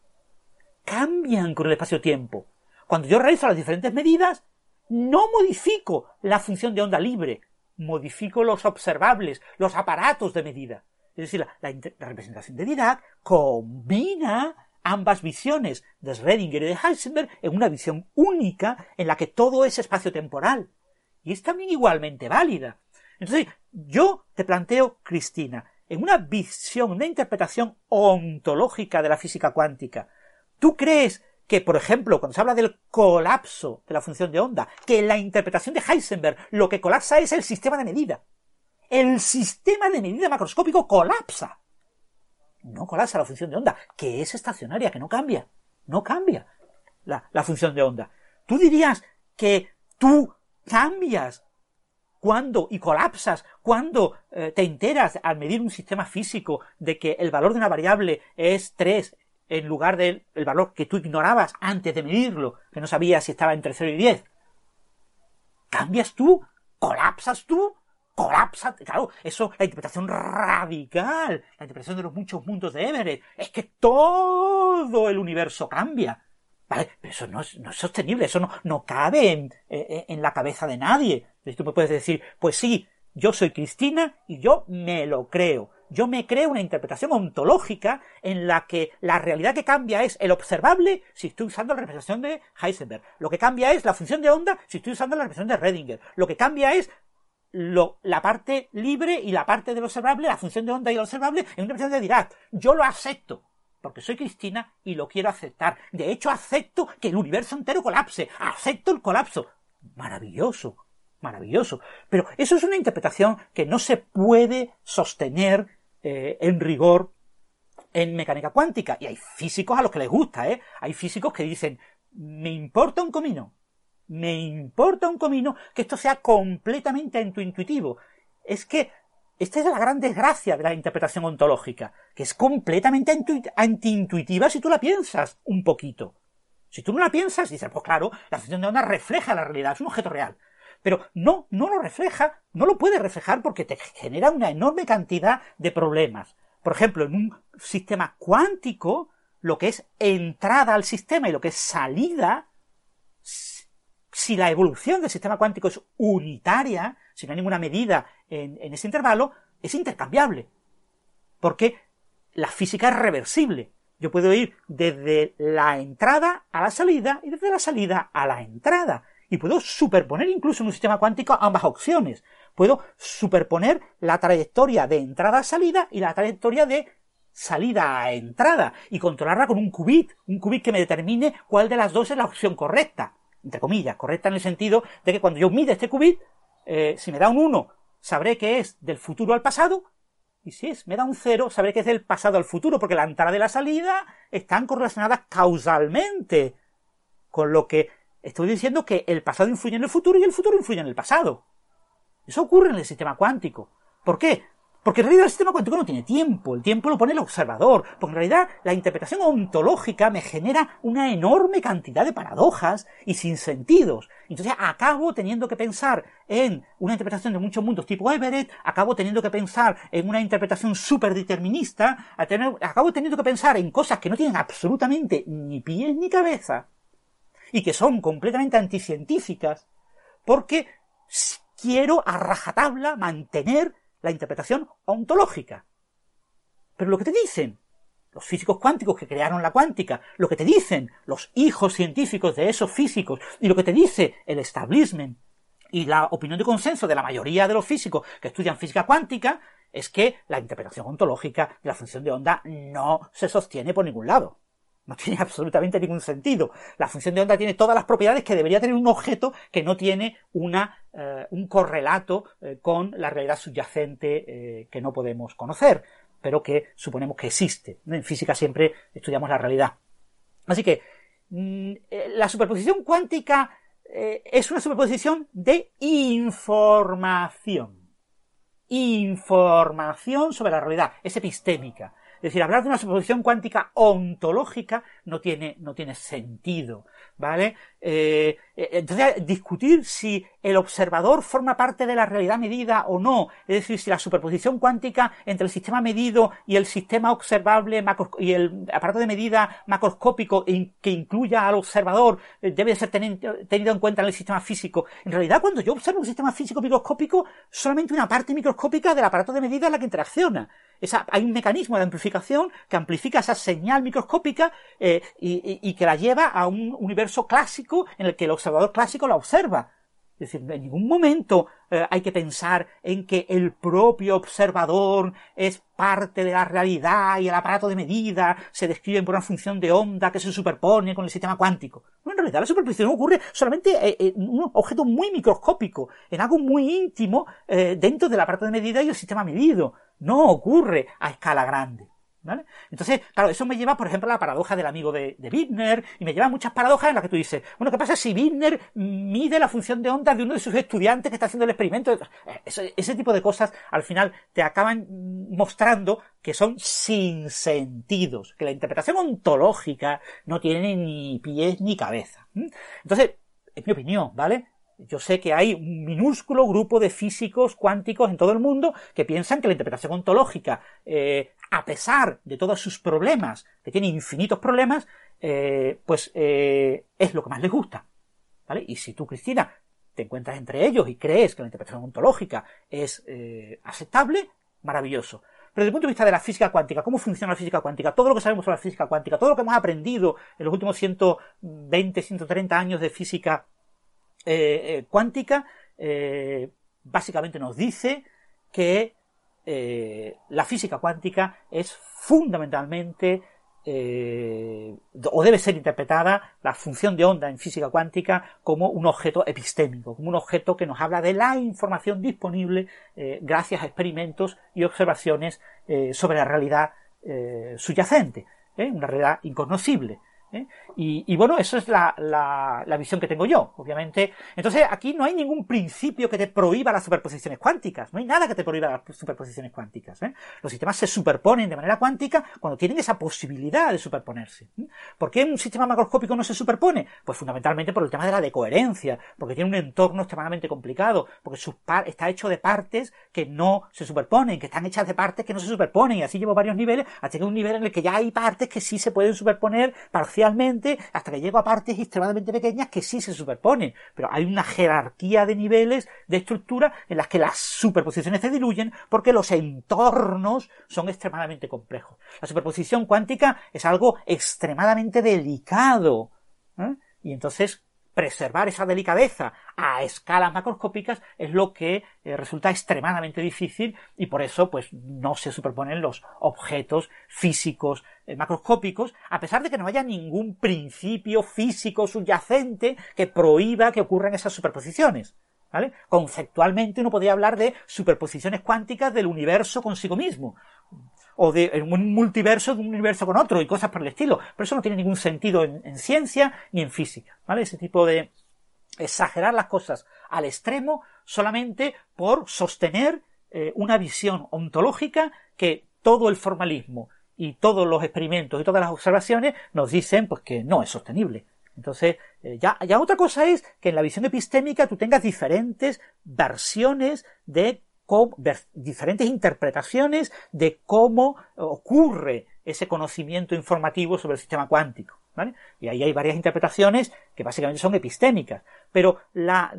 J: Cambian con el espacio-tiempo. Cuando yo realizo las diferentes medidas, no modifico la función de onda libre, modifico los observables, los aparatos de medida. Es decir, la, representación de Dirac combina ambas visiones de Schrödinger y de Heisenberg en una visión única en la que todo es espacio-temporal. Y es también igualmente válida. Entonces, yo te planteo, Cristina, en una visión, una interpretación ontológica de la física cuántica, ¿tú crees que, por ejemplo, cuando se habla del colapso de la función de onda, que en la interpretación de Heisenberg lo que colapsa es el sistema de medida? el sistema de medida macroscópico colapsa. No colapsa la función de onda, que es estacionaria, que no cambia. No cambia la, función de onda. Tú dirías que tú cambias cuando y colapsas cuando eh, te enteras al medir un sistema físico de que el valor de una variable es 3 en lugar del valor que tú ignorabas antes de medirlo, que no sabías si estaba entre 0 y 10. ¿Cambias tú? ¿Colapsas tú? colapsa. Claro, eso, la interpretación radical, la interpretación de los muchos mundos de Everett, es que todo el universo cambia. ¿Vale? Pero eso no es, sostenible, eso no, cabe en, en, la cabeza de nadie. Entonces tú me puedes decir, pues sí, yo soy Cristina y yo me lo creo. Yo me creo una interpretación ontológica en la que la realidad que cambia es el observable si estoy usando la representación de Heisenberg. Lo que cambia es la función de onda si estoy usando la representación de Redinger. Lo que cambia es la parte libre y la parte del observable, la función de onda y el observable, en una versión de Dirac. Yo lo acepto, porque soy Cristina y lo quiero aceptar. De hecho, acepto que el universo entero colapse. Acepto el colapso. Maravilloso, maravilloso. Pero eso es una interpretación que no se puede sostener eh, en rigor en mecánica cuántica. Y hay físicos a los que les gusta, ¿eh? Hay físicos que dicen, me importa un comino, me importa un comino que esto sea completamente intuitivo. Es que esta es la gran desgracia de la interpretación ontológica, que es completamente antiintuitiva si tú la piensas un poquito. Si tú no la piensas, dices, pues claro, la función de onda refleja la realidad, es un objeto real. Pero no, no lo refleja, no lo puede reflejar porque te genera una enorme cantidad de problemas. Por ejemplo, en un sistema cuántico, lo que es entrada al sistema y lo que es salida, si la evolución del sistema cuántico es unitaria, si no hay ninguna medida en, en ese intervalo, es intercambiable. Porque la física es reversible. Yo puedo ir desde la entrada a la salida y desde la salida a la entrada. Y puedo superponer incluso en un sistema cuántico ambas opciones. Puedo superponer la trayectoria de entrada a salida y la trayectoria de salida a entrada y controlarla con un qubit, un qubit que me determine cuál de las dos es la opción correcta, entre comillas, correcta en el sentido de que cuando yo mide este qubit, eh, si me da un 1, sabré que es del futuro al pasado, y si es, me da un 0, sabré que es del pasado al futuro, porque la entrada y la salida están correlacionadas causalmente, con lo que estoy diciendo que el pasado influye en el futuro y el futuro influye en el pasado. Eso ocurre en el sistema cuántico. ¿Por qué? Porque en realidad el sistema cuántico no tiene tiempo, el tiempo lo pone el observador, porque en realidad la interpretación ontológica me genera una enorme cantidad de paradojas y sinsentidos. Entonces acabo teniendo que pensar en una interpretación de muchos mundos tipo Everett, acabo teniendo que pensar en una interpretación superdeterminista, acabo teniendo que pensar en cosas que no tienen absolutamente ni pies ni cabeza y que son completamente anticientíficas, porque quiero a rajatabla mantener la interpretación ontológica. Pero lo que te dicen los físicos cuánticos que crearon la cuántica, lo que te dicen los hijos científicos de esos físicos y lo que te dice el establishment y la opinión de consenso de la mayoría de los físicos que estudian física cuántica es que la interpretación ontológica de la función de onda no se sostiene por ningún lado. No tiene absolutamente ningún sentido. La función de onda tiene todas las propiedades que debería tener un objeto que no tiene una, eh, un correlato eh, con la realidad subyacente eh, que no podemos conocer, pero que suponemos que existe. En física siempre estudiamos la realidad. Así que mm, la superposición cuántica es una superposición de información. Información sobre la realidad, es epistémica. Es decir, hablar de una superposición cuántica ontológica no tiene, no tiene sentido, ¿vale? Eh, eh, entonces, discutir si el observador forma parte de la realidad medida o no, es decir, si la superposición cuántica entre el sistema medido y el sistema observable y el aparato de medida macroscópico que incluya al observador eh, debe ser tenido en cuenta en el sistema físico. En realidad, cuando yo observo un sistema físico microscópico, solamente una parte microscópica del aparato de medida es la que interacciona. hay un mecanismo de amplificación que amplifica esa señal microscópica y que la lleva a un universo clásico en el que el observador clásico la observa. Es decir, en ningún momento eh, hay que pensar en que el propio observador es parte de la realidad y el aparato de medida se describen por una función de onda que se superpone con el sistema cuántico. en realidad la superposición ocurre solamente eh, en un objeto muy microscópico, en algo muy íntimo eh, dentro del aparato de medida y el sistema medido. No ocurre a escala grande. Entonces, claro, eso me lleva, por ejemplo, a la paradoja del amigo de, de Wigner, y me lleva a muchas paradojas en las que tú dices, bueno, ¿qué pasa si Wigner mide la función de onda de uno de sus estudiantes que está haciendo el experimento? ese tipo de cosas, al final, te acaban mostrando que son sin sentidos, que la interpretación ontológica no tiene ni pies ni cabeza. Entonces, es mi opinión, ¿vale? Yo sé que hay un minúsculo grupo de físicos cuánticos en todo el mundo que piensan que la interpretación ontológica, eh, a pesar de todos sus problemas, que tiene infinitos problemas, eh, pues eh, es lo que más les gusta. ¿Vale? Y si tú, Cristina, te encuentras entre ellos y crees que la interpretación ontológica es aceptable, maravilloso. Pero desde el punto de vista de la física cuántica, cómo funciona la física cuántica, todo lo que sabemos sobre la física cuántica, todo lo que hemos aprendido en los últimos 120, 130 años de física eh, eh, cuántica eh, básicamente nos dice que la física cuántica es fundamentalmente o debe ser interpretada la función de onda en física cuántica como un objeto epistémico, como un objeto que nos habla de la información disponible gracias a experimentos y observaciones sobre la realidad subyacente, una realidad inconocible. ¿Eh? Y, bueno, eso es la, visión que tengo yo, obviamente. Entonces, aquí no hay ningún principio que te prohíba las superposiciones cuánticas. No hay nada que te prohíba las superposiciones cuánticas. ¿eh? Los sistemas se superponen de manera cuántica cuando tienen esa posibilidad de superponerse. ¿eh? ¿Por qué un sistema macroscópico no se superpone? Pues fundamentalmente por el tema de la decoherencia, porque tiene un entorno extremadamente complicado, porque está hecho de partes que no se superponen, que están hechas de partes que no se superponen, y así llevo varios niveles, hasta que un nivel en el que ya hay partes que sí se pueden superponer hasta que llego a partes extremadamente pequeñas que sí se superponen. Pero hay una jerarquía de niveles de estructura en las que las superposiciones se diluyen porque los entornos son extremadamente complejos. La superposición cuántica es algo extremadamente delicado. ¿eh? Y entonces preservar esa delicadeza a escalas macroscópicas es lo que eh, resulta extremadamente difícil y por eso pues no se superponen los objetos físicos eh, macroscópicos a pesar de que no haya ningún principio físico subyacente que prohíba que ocurran esas superposiciones. ¿Vale? Conceptualmente uno podría hablar de superposiciones cuánticas del universo consigo mismo o de un multiverso de un universo con otro y cosas por el estilo. Pero eso no tiene ningún sentido en, ciencia ni en física, ¿vale? Ese tipo de exagerar las cosas al extremo solamente por sostener eh, una visión ontológica que todo el formalismo y todos los experimentos y todas las observaciones nos dicen pues que no es sostenible. Entonces, eh, ya, ya otra cosa es que en la visión epistémica tú tengas diferentes versiones de diferentes interpretaciones de cómo ocurre ese conocimiento informativo sobre el sistema cuántico. Y ahí hay varias interpretaciones que básicamente son epistémicas. Pero la,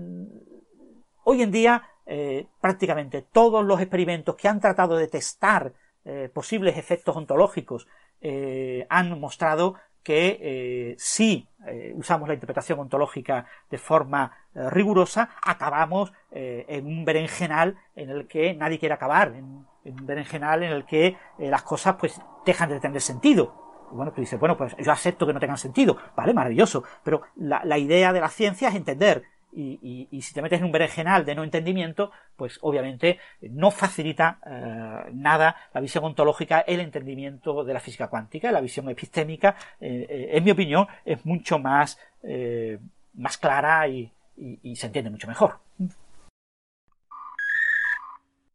J: hoy en día eh, prácticamente todos los experimentos que han tratado de testar eh, posibles efectos ontológicos eh, han mostrado que eh, si eh, usamos la interpretación ontológica de forma eh, rigurosa, acabamos en un berenjenal en el que nadie quiere acabar, en, un berenjenal en el que las cosas pues dejan de tener sentido. Y bueno, tú dices, bueno, pues yo acepto que no tengan sentido, vale, maravilloso, pero la idea de la ciencia es entender y, si te metes en un berenjenal de no entendimiento, pues obviamente no facilita eh, nada la visión ontológica, el entendimiento de la física cuántica, la visión epistémica, eh, eh, en mi opinión, es mucho más, más clara y, y se entiende mucho mejor.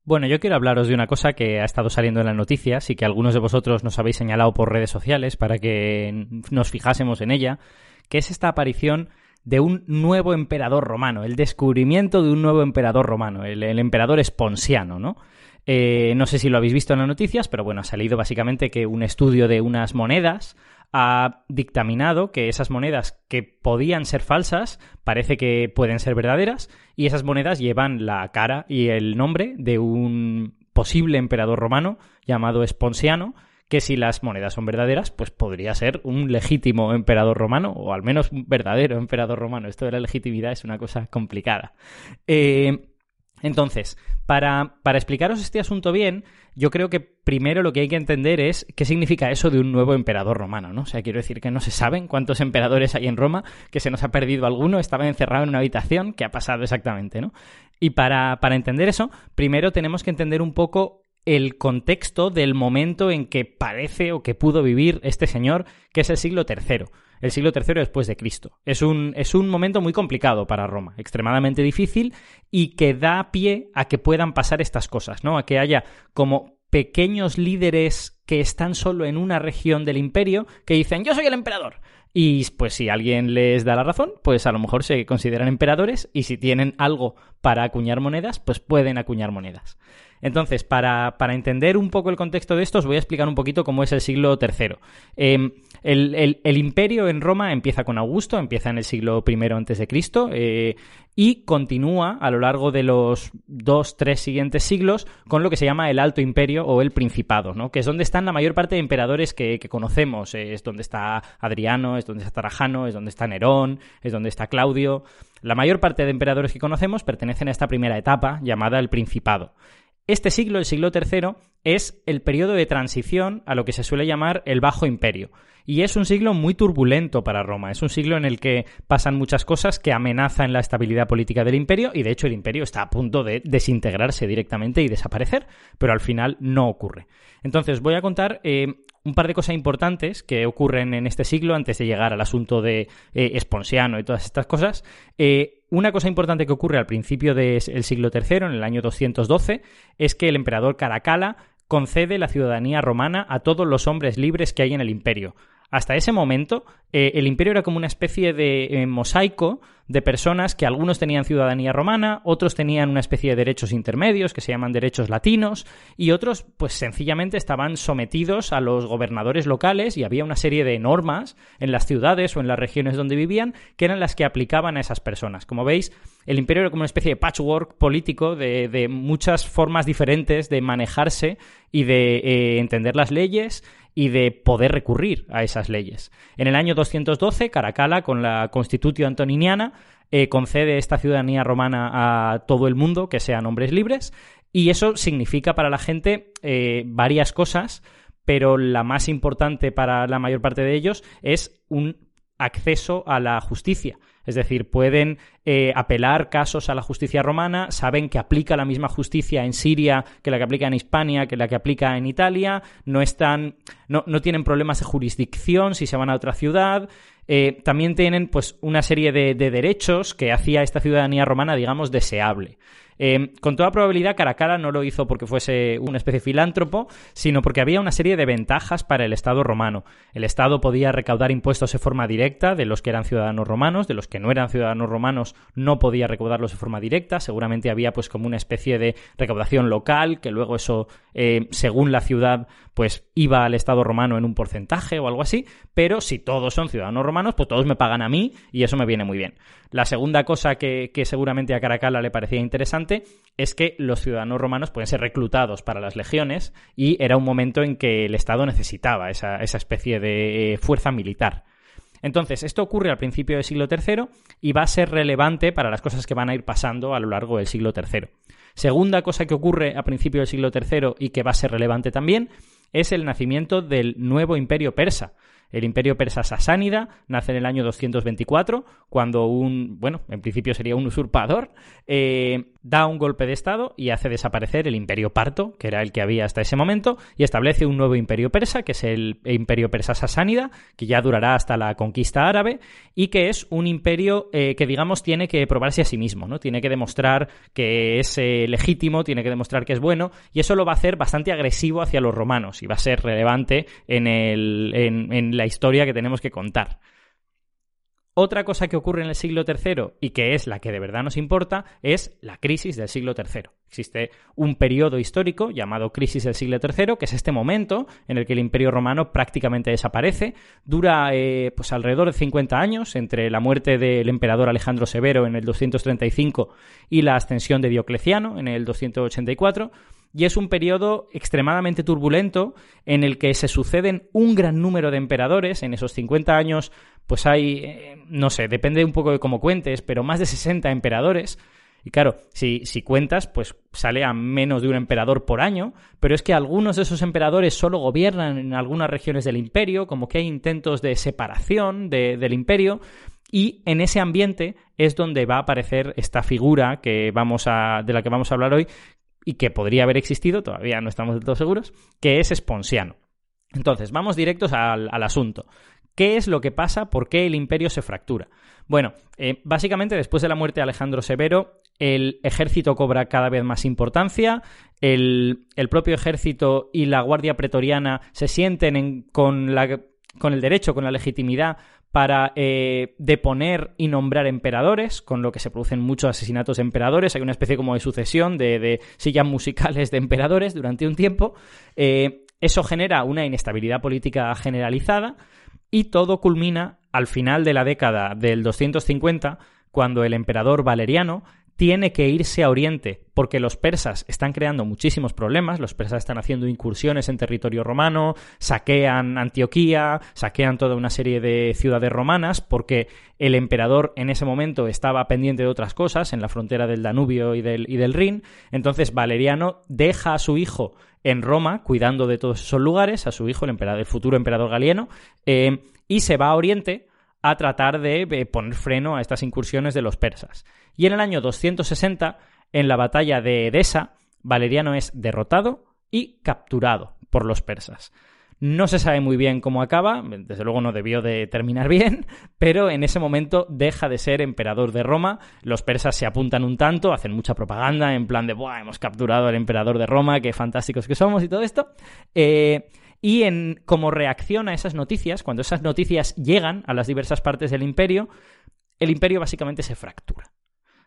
K: Bueno, yo quiero hablaros de una cosa que ha estado saliendo en las noticias y que algunos de vosotros nos habéis señalado por redes sociales para que nos fijásemos en ella, que es esta aparición de un nuevo emperador romano, el descubrimiento de un nuevo emperador romano, el, emperador esponsiano, ¿no? Eh, no sé si lo habéis visto en las noticias, pero bueno, ha salido básicamente que un estudio de unas monedas ha dictaminado que esas monedas que podían ser falsas parece que pueden ser verdaderas y esas monedas llevan la cara y el nombre de un posible emperador romano llamado Esponsiano que si las monedas son verdaderas, pues podría ser un legítimo emperador romano, o al menos un verdadero emperador romano. Esto de la legitimidad es una cosa complicada. Eh, entonces, para, para, explicaros este asunto bien, yo creo que primero lo que hay que entender es qué significa eso de un nuevo emperador romano, ¿no? O sea, quiero decir que no se saben cuántos emperadores hay en Roma, que se nos ha perdido alguno, estaba encerrado en una habitación, ¿qué ha pasado exactamente, no? Y para, para entender eso, primero tenemos que entender un poco el contexto del momento en que parece o que pudo vivir este señor, que es el siglo III. El siglo III después de Cristo. Es un, es un momento muy complicado para Roma, extremadamente difícil y que da pie a que puedan pasar estas cosas, ¿no? A que haya como pequeños líderes que están solo en una región del imperio que dicen yo soy el emperador. Y pues si alguien les da la razón, pues a lo mejor se consideran emperadores y si tienen algo para acuñar monedas, pues pueden acuñar monedas. Entonces, para, entender un poco el contexto de esto, os voy a explicar un poquito cómo es el siglo III. Em, el, imperio en Roma empieza con Augusto, empieza en el siglo I Cristo eh, y continúa a lo largo de los dos, tres siguientes siglos con lo que se llama el Alto Imperio o el Principado, ¿no? que es donde están la mayor parte de emperadores que, que conocemos. Es donde está Adriano, es donde está Trajano, es donde está Nerón, es donde está Claudio. La mayor parte de emperadores que conocemos pertenecen a esta primera etapa llamada el Principado. Este siglo, el siglo III, es el periodo de transición a lo que se suele llamar el Bajo Imperio. Y es un siglo muy turbulento para Roma. Es un siglo en el que pasan muchas cosas que amenazan la estabilidad política del imperio y de hecho el imperio está a punto de desintegrarse directamente y desaparecer, pero al final no ocurre. Entonces voy a contar eh, un par de cosas importantes que ocurren en este siglo antes de llegar al asunto de eh, Esponsiano y todas estas cosas. Eh, una cosa importante que ocurre al principio del siglo III, en el año 212, es que el emperador Caracalla concede la ciudadanía romana a todos los hombres libres que hay en el imperio. Hasta ese momento, eh, el imperio era como una especie de eh, mosaico de personas que algunos tenían ciudadanía romana, otros tenían una especie de derechos intermedios que se llaman derechos latinos y otros pues sencillamente estaban sometidos a los gobernadores locales y había una serie de normas en las ciudades o en las regiones donde vivían que eran las que aplicaban a esas personas. Como veis, el imperio era como una especie de patchwork político de, muchas formas diferentes de manejarse y de eh, entender las leyes y de poder recurrir a esas leyes. En el año 212, Caracalla, con la Constitutio Antoniniana, eh, concede esta ciudadanía romana a todo el mundo, que sean hombres libres, y eso significa para la gente eh, varias cosas, pero la más importante para la mayor parte de ellos es un acceso a la justicia. Es decir, pueden eh, apelar casos a la justicia romana, saben que aplica la misma justicia en Siria que la que aplica en Hispania, que la que aplica en Italia, no están, no, no tienen problemas de jurisdicción si se van a otra ciudad. Eh, también tienen pues una serie de, de derechos que hacía esta ciudadanía romana, digamos, deseable. Em, con toda probabilidad, Caracalla no lo hizo porque fuese una especie de filántropo, sino porque había una serie de ventajas para el Estado romano. El Estado podía recaudar impuestos de forma directa de los que eran ciudadanos romanos, de los que no eran ciudadanos romanos no podía recaudarlos de forma directa. Seguramente había pues como una especie de recaudación local, que luego eso, eh, según la ciudad, pues iba al Estado romano en un porcentaje o algo así. Pero si todos son ciudadanos romanos, pues todos me pagan a mí y eso me viene muy bien. La segunda cosa que, seguramente a Caracalla le parecía interesante es que los ciudadanos romanos pueden ser reclutados para las legiones y era un momento en que el Estado necesitaba esa, especie de eh, fuerza militar. Entonces, esto ocurre al principio del siglo III y va a ser relevante para las cosas que van a ir pasando a lo largo del siglo III. Segunda cosa que ocurre a principio del siglo III y que va a ser relevante también es el nacimiento del nuevo imperio persa. El imperio persa sasánida nace en el año 224, cuando un, bueno, en principio sería un usurpador, eh, da un golpe de Estado y hace desaparecer el imperio parto, que era el que había hasta ese momento, y establece un nuevo imperio persa, que es el imperio persa sasánida, que ya durará hasta la conquista árabe, y que es un imperio eh, que, digamos, tiene que probarse a sí mismo, ¿no? Tiene que demostrar que es eh, legítimo, tiene que demostrar que es bueno, y eso lo va a hacer bastante agresivo hacia los romanos, y va a ser relevante en, el, en la historia que tenemos que contar. Otra cosa que ocurre en el siglo III y que es la que de verdad nos importa es la crisis del siglo III. Existe un periodo histórico llamado crisis del siglo III, que es este momento en el que el imperio romano prácticamente desaparece. Dura eh, pues alrededor de 50 años entre la muerte del emperador Alejandro Severo en el 235 y la ascensión de Diocleciano en el 284 y es un periodo extremadamente turbulento en el que se suceden un gran número de emperadores. En esos 50 años, pues hay, eh, no sé, depende un poco de cómo cuentes, pero más de 60 emperadores. Y claro, si, si, cuentas, pues sale a menos de un emperador por año, pero es que algunos de esos emperadores solo gobiernan en algunas regiones del imperio, como que hay intentos de separación del imperio, y en ese ambiente es donde va a aparecer esta figura que vamos a, de la que vamos a hablar hoy, y que podría haber existido, todavía no estamos del todo seguros, que es Esponsiano. Entonces, vamos directos al, asunto. ¿Qué es lo que pasa? ¿Por qué el imperio se fractura? Bueno, eh, básicamente después de la muerte de Alejandro Severo, el ejército cobra cada vez más importancia, el, propio ejército y la guardia pretoriana se sienten con, el derecho, con la legitimidad para eh, deponer y nombrar emperadores, con lo que se producen muchos asesinatos de emperadores. Hay una especie como de sucesión de, sillas musicales de emperadores durante un tiempo. Eh, eso genera una inestabilidad política generalizada y todo culmina al final de la década del 250, cuando el emperador Valeriano tiene que irse a Oriente porque los persas están creando muchísimos problemas, los persas están haciendo incursiones en territorio romano, saquean Antioquía, saquean toda una serie de ciudades romanas porque el emperador en ese momento estaba pendiente de otras cosas en la frontera del Danubio y del, y Rin, entonces Valeriano deja a su hijo en Roma cuidando de todos esos lugares, a su hijo, el, emperador, el futuro emperador Galieno, eh, y se va a Oriente a tratar de eh, poner freno a estas incursiones de los persas. Y en el año 260, en la batalla de Edesa, Valeriano es derrotado y capturado por los persas. No se sabe muy bien cómo acaba, desde luego no debió de terminar bien, pero en ese momento deja de ser emperador de Roma, los persas se apuntan un tanto, hacen mucha propaganda en plan de, Buah, hemos capturado al emperador de Roma, qué fantásticos que somos y todo esto. Eh, y en, como reacción a esas noticias, cuando esas noticias llegan a las diversas partes del imperio, el imperio básicamente se fractura.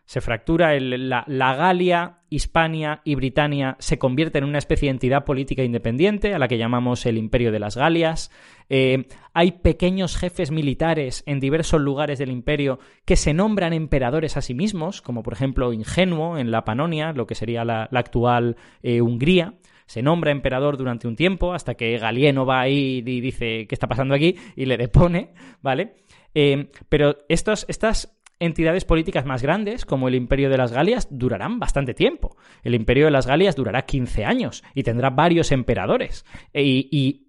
K: Se fractura, la, Galia, Hispania y Britania se convierten en una especie de entidad política independiente, a la que llamamos el Imperio de las Galias. Eh, hay pequeños jefes militares en diversos lugares del imperio que se nombran emperadores a sí mismos, como por ejemplo Ingenuo en la Panonia, lo que sería la, actual eh, Hungría se nombra emperador durante un tiempo hasta que Galieno va ahí y dice qué está pasando aquí y le depone, ¿vale? Eh, pero estos, estas entidades políticas más grandes, como el Imperio de las Galias, durarán bastante tiempo. El Imperio de las Galias durará 15 años y tendrá varios emperadores. E, y,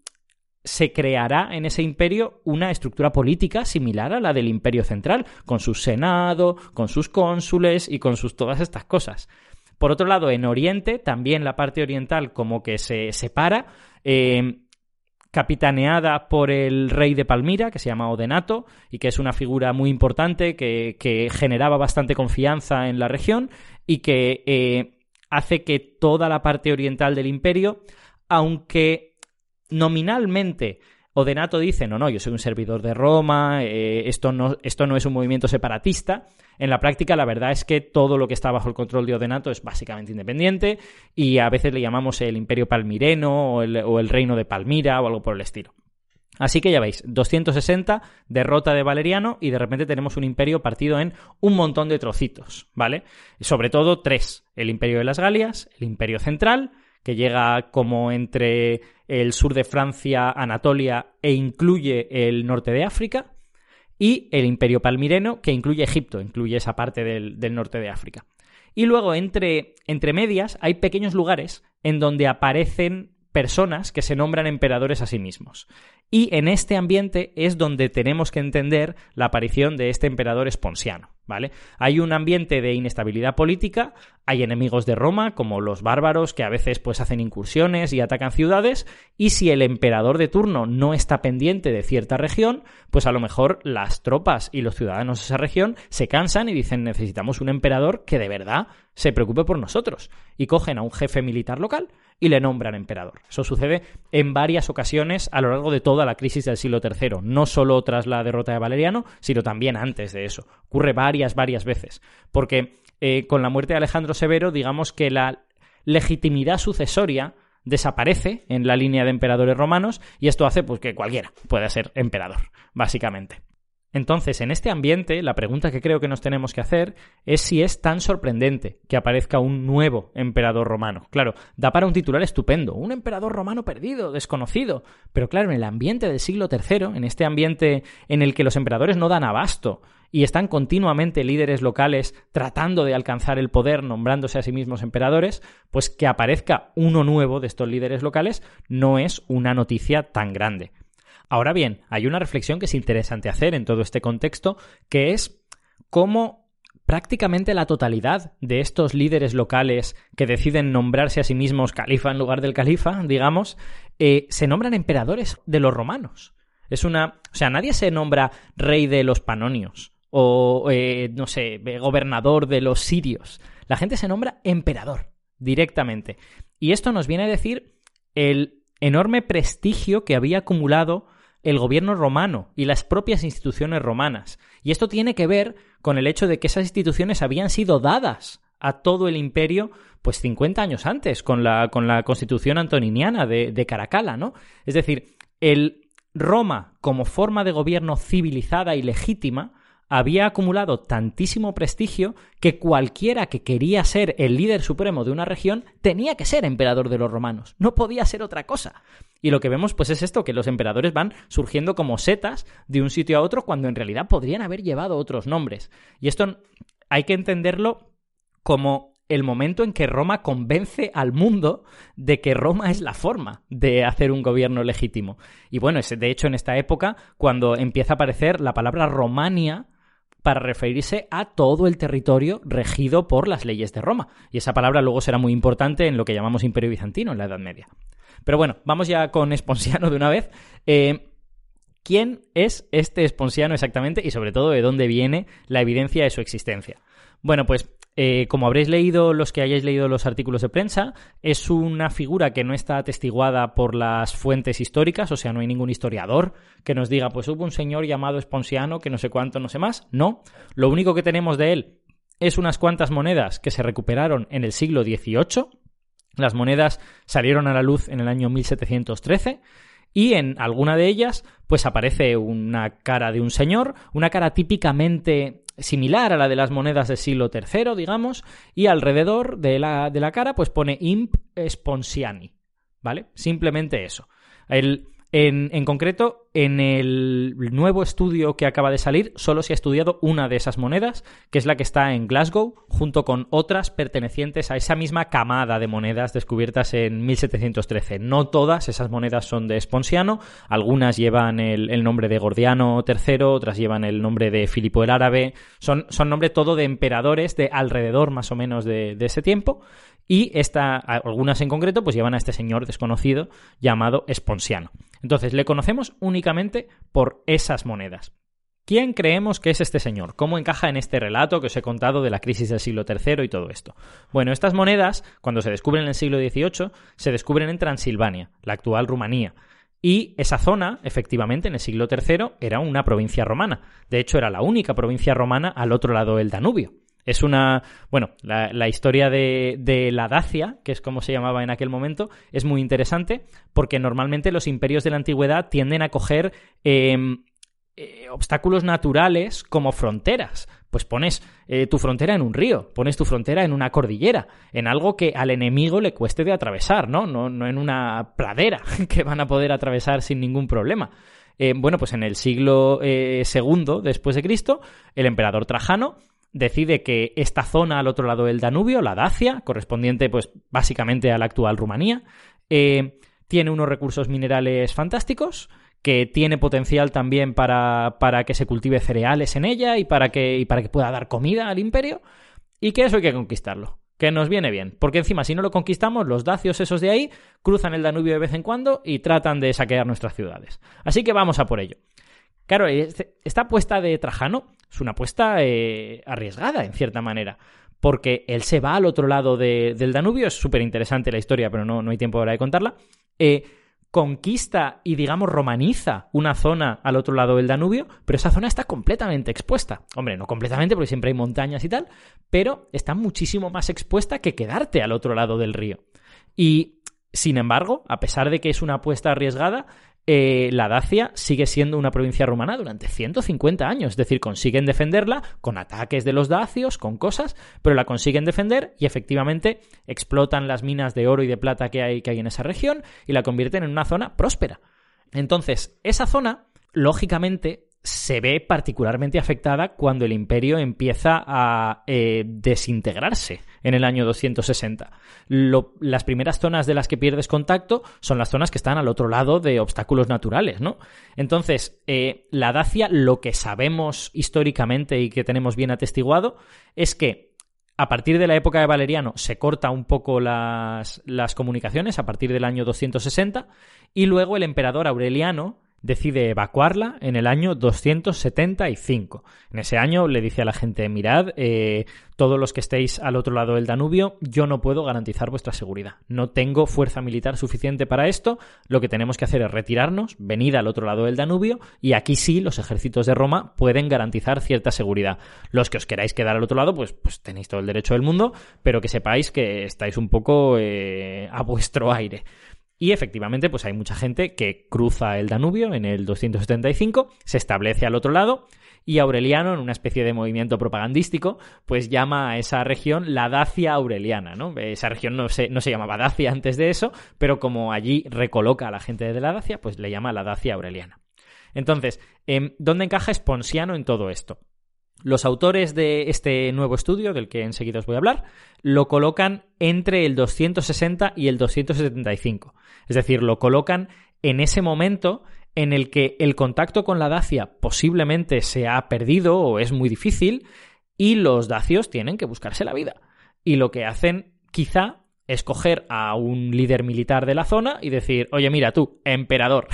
K: se creará en ese imperio una estructura política similar a la del imperio central, con su senado, con sus cónsules y con sus todas estas cosas. Por otro lado, en Oriente, también la parte oriental como que se separa, eh, capitaneada por el rey de Palmira, que se llama Odenato, y que es una figura muy importante que, generaba bastante confianza en la región y que eh, hace que toda la parte oriental del imperio, aunque nominalmente Odenato dice, no, no, yo soy un servidor de Roma, eh, esto, no, esto no es un movimiento separatista, en la práctica, la verdad es que todo lo que está bajo el control de Odenato es básicamente independiente y a veces le llamamos el Imperio Palmireno o el, Reino de Palmira o algo por el estilo. Así que ya veis, 260, derrota de Valeriano y de repente tenemos un imperio partido en un montón de trocitos, ¿vale? Sobre todo tres, el imperio de las Galias, el imperio central, que llega como entre el sur de Francia, Anatolia e incluye el norte de África, y el Imperio Palmireno, que incluye Egipto, incluye esa parte del, norte de África. Y luego, entre, entre medias, hay pequeños lugares en donde aparecen personas que se nombran emperadores a sí mismos. Y en este ambiente es donde tenemos que entender la aparición de este emperador esponsiano, ¿vale? Hay un ambiente de inestabilidad política, hay enemigos de Roma, como los bárbaros, que a veces pues hacen incursiones y atacan ciudades, y si el emperador de turno no está pendiente de cierta región, pues a lo mejor las tropas y los ciudadanos de esa región se cansan y dicen necesitamos un emperador que de verdad se preocupe por nosotros, y cogen a un jefe militar local y le nombran emperador. Eso sucede en varias ocasiones a lo largo de toda la crisis del siglo III, no solo tras la derrota de Valeriano, sino también antes de eso. Ocurre varias, varias veces, porque eh, con la muerte de Alejandro Severo, digamos que la legitimidad sucesoria desaparece en la línea de emperadores romanos y esto hace pues que cualquiera pueda ser emperador, básicamente. Entonces, en este ambiente, la pregunta que creo que nos tenemos que hacer es si es tan sorprendente que aparezca un nuevo emperador romano. Claro, da para un titular estupendo, un emperador romano perdido, desconocido. Pero claro, en el ambiente del siglo III, en este ambiente en el que los emperadores no dan abasto y están continuamente líderes locales tratando de alcanzar el poder, nombrándose a sí mismos emperadores, pues que aparezca uno nuevo de estos líderes locales no es una noticia tan grande. Ahora bien, hay una reflexión que es interesante hacer en todo este contexto, que es cómo prácticamente la totalidad de estos líderes locales que deciden nombrarse a sí mismos califa en lugar del califa, digamos, eh, se nombran emperadores de los romanos. Es una. O sea, nadie se nombra rey de los panonios o, eh, no sé, gobernador de los sirios. La gente se nombra emperador directamente. Y esto nos viene a decir el enorme prestigio que había acumulado el gobierno romano y las propias instituciones romanas. Y esto tiene que ver con el hecho de que esas instituciones habían sido dadas a todo el imperio pues 50 años antes con la, con la constitución antoniniana de, de Caracalla, ¿no? Es decir, el Roma como forma de gobierno civilizada y legítima había acumulado tantísimo prestigio que cualquiera que quería ser el líder supremo de una región tenía que ser emperador de los romanos, no podía ser otra cosa. Y lo que vemos pues es esto, que los emperadores van surgiendo como setas de un sitio a otro cuando en realidad podrían haber llevado otros nombres. Y esto hay que entenderlo como el momento en que Roma convence al mundo de que Roma es la forma de hacer un gobierno legítimo. Y bueno, es de hecho en esta época cuando empieza a aparecer la palabra Romania para referirse a todo el territorio regido por las leyes de Roma. Y esa palabra luego será muy importante en lo que llamamos Imperio Bizantino en la Edad Media. Pero bueno, vamos ya con Esponsiano de una vez. Eh, ¿Quién es este Esponsiano exactamente y sobre todo de dónde viene la evidencia de su existencia? Bueno, pues eh, como habréis leído los que hayáis leído los artículos de prensa, es una figura que no está atestiguada por las fuentes históricas, o sea, no hay ningún historiador que nos diga, pues hubo un señor llamado Esponsiano que no sé cuánto, no sé más. No, lo único que tenemos de él es unas cuantas monedas que se recuperaron en el siglo XVIII. Las monedas salieron a la luz en el año 1713 y en alguna de ellas pues aparece una cara de un señor, una cara típicamente similar a la de las monedas del siglo III, digamos, y alrededor de la, de la cara pues pone Imp Sponsiani, ¿vale? Simplemente eso. El, en, concreto, en el nuevo estudio que acaba de salir, solo se ha estudiado una de esas monedas, que es la que está en Glasgow, junto con otras pertenecientes a esa misma camada de monedas descubiertas en 1713. No todas esas monedas son de Esponsiano, algunas llevan el, nombre de Gordiano III, otras llevan el nombre de Filipo el Árabe, son, nombre todo de emperadores de alrededor más o menos de ese tiempo, y esta, algunas en concreto pues llevan a este señor desconocido llamado Esponsiano. Entonces, le conocemos únicamente por esas monedas. ¿Quién creemos que es este señor? ¿Cómo encaja en este relato que os he contado de la crisis del siglo III y todo esto? Bueno, estas monedas, cuando se descubren en el siglo XVIII, se descubren en Transilvania, la actual Rumanía. Y esa zona, efectivamente, en el siglo III era una provincia romana. De hecho, era la única provincia romana al otro lado del Danubio. Es una. Bueno, la, historia de, la Dacia, que es como se llamaba en aquel momento, es muy interesante porque normalmente los imperios de la antigüedad tienden a coger em, eh, obstáculos naturales como fronteras. Pues pones eh, tu frontera en un río, pones tu frontera en una cordillera, en algo que al enemigo le cueste de atravesar, ¿no? No, no en una pradera que van a poder atravesar sin ningún problema. Eh, bueno, pues en el siglo II después de Cristo, el emperador Trajano decide que esta zona al otro lado del Danubio, la Dacia, correspondiente pues básicamente a la actual Rumanía, eh, tiene unos recursos minerales fantásticos, que tiene potencial también para, para, que se cultive cereales en ella y para, que, y para que pueda dar comida al imperio, y que eso hay que conquistarlo. Que nos viene bien, porque encima si no lo conquistamos, los dacios esos de ahí cruzan el Danubio de vez en cuando y tratan de saquear nuestras ciudades. Así que vamos a por ello. Claro, esta apuesta de Trajano es una apuesta eh, arriesgada, en cierta manera, porque él se va al otro lado del Danubio, es súper interesante la historia, pero no, no, hay tiempo ahora de contarla, eh, conquista y, digamos, romaniza una zona al otro lado del Danubio, pero esa zona está completamente expuesta. Hombre, no completamente, porque siempre hay montañas y tal, pero está muchísimo más expuesta que quedarte al otro lado del río. Y, sin embargo, a pesar de que es una apuesta arriesgada, eh, la Dacia sigue siendo una provincia romana durante 150 años. Es decir, consiguen defenderla con ataques de los dacios, con cosas, pero la consiguen defender y efectivamente explotan las minas de oro y de plata que hay, que hay en esa región y la convierten en una zona próspera. Entonces, esa zona, lógicamente, se ve particularmente afectada cuando el imperio empieza a eh, desintegrarse en el año 260. las primeras zonas de las que pierdes contacto son las zonas que están al otro lado de obstáculos naturales, ¿no? Entonces, eh, la Dacia, lo que sabemos históricamente y que tenemos bien atestiguado, es que a partir de la época de Valeriano se corta un poco las, las comunicaciones, a partir del año 260, y luego el emperador Aureliano decide evacuarla en el año 275. En ese año le dice a la gente, mirad, eh, todos los que estéis al otro lado del Danubio, yo no puedo garantizar vuestra seguridad. No tengo fuerza militar suficiente para esto, lo que tenemos que hacer es retirarnos, venid al otro lado del Danubio, y aquí sí los ejércitos de Roma pueden garantizar cierta seguridad. Los que os queráis quedar al otro lado, pues, pues tenéis todo el derecho del mundo, pero que sepáis que estáis un poco eh, a vuestro aire. Y efectivamente, pues hay mucha gente que cruza el Danubio en el 275, se establece al otro lado Y Aureliano, en una especie de movimiento propagandístico, pues llama a esa región la Dacia Aureliana, ¿no? Esa región no se, no se llamaba Dacia antes de eso, pero como allí recoloca a la gente de la Dacia, pues le llama la Dacia Aureliana. Entonces, em, ¿dónde encaja Sponsiano en todo esto? Los autores de este nuevo estudio, del que enseguida os voy a hablar, lo colocan entre el 260 y el 275. Es decir, lo colocan en ese momento en el que el contacto con la Dacia posiblemente se ha perdido o es muy difícil y los dacios tienen que buscarse la vida. Y lo que hacen quizá es coger a un líder militar de la zona y decir, oye mira tú, emperador,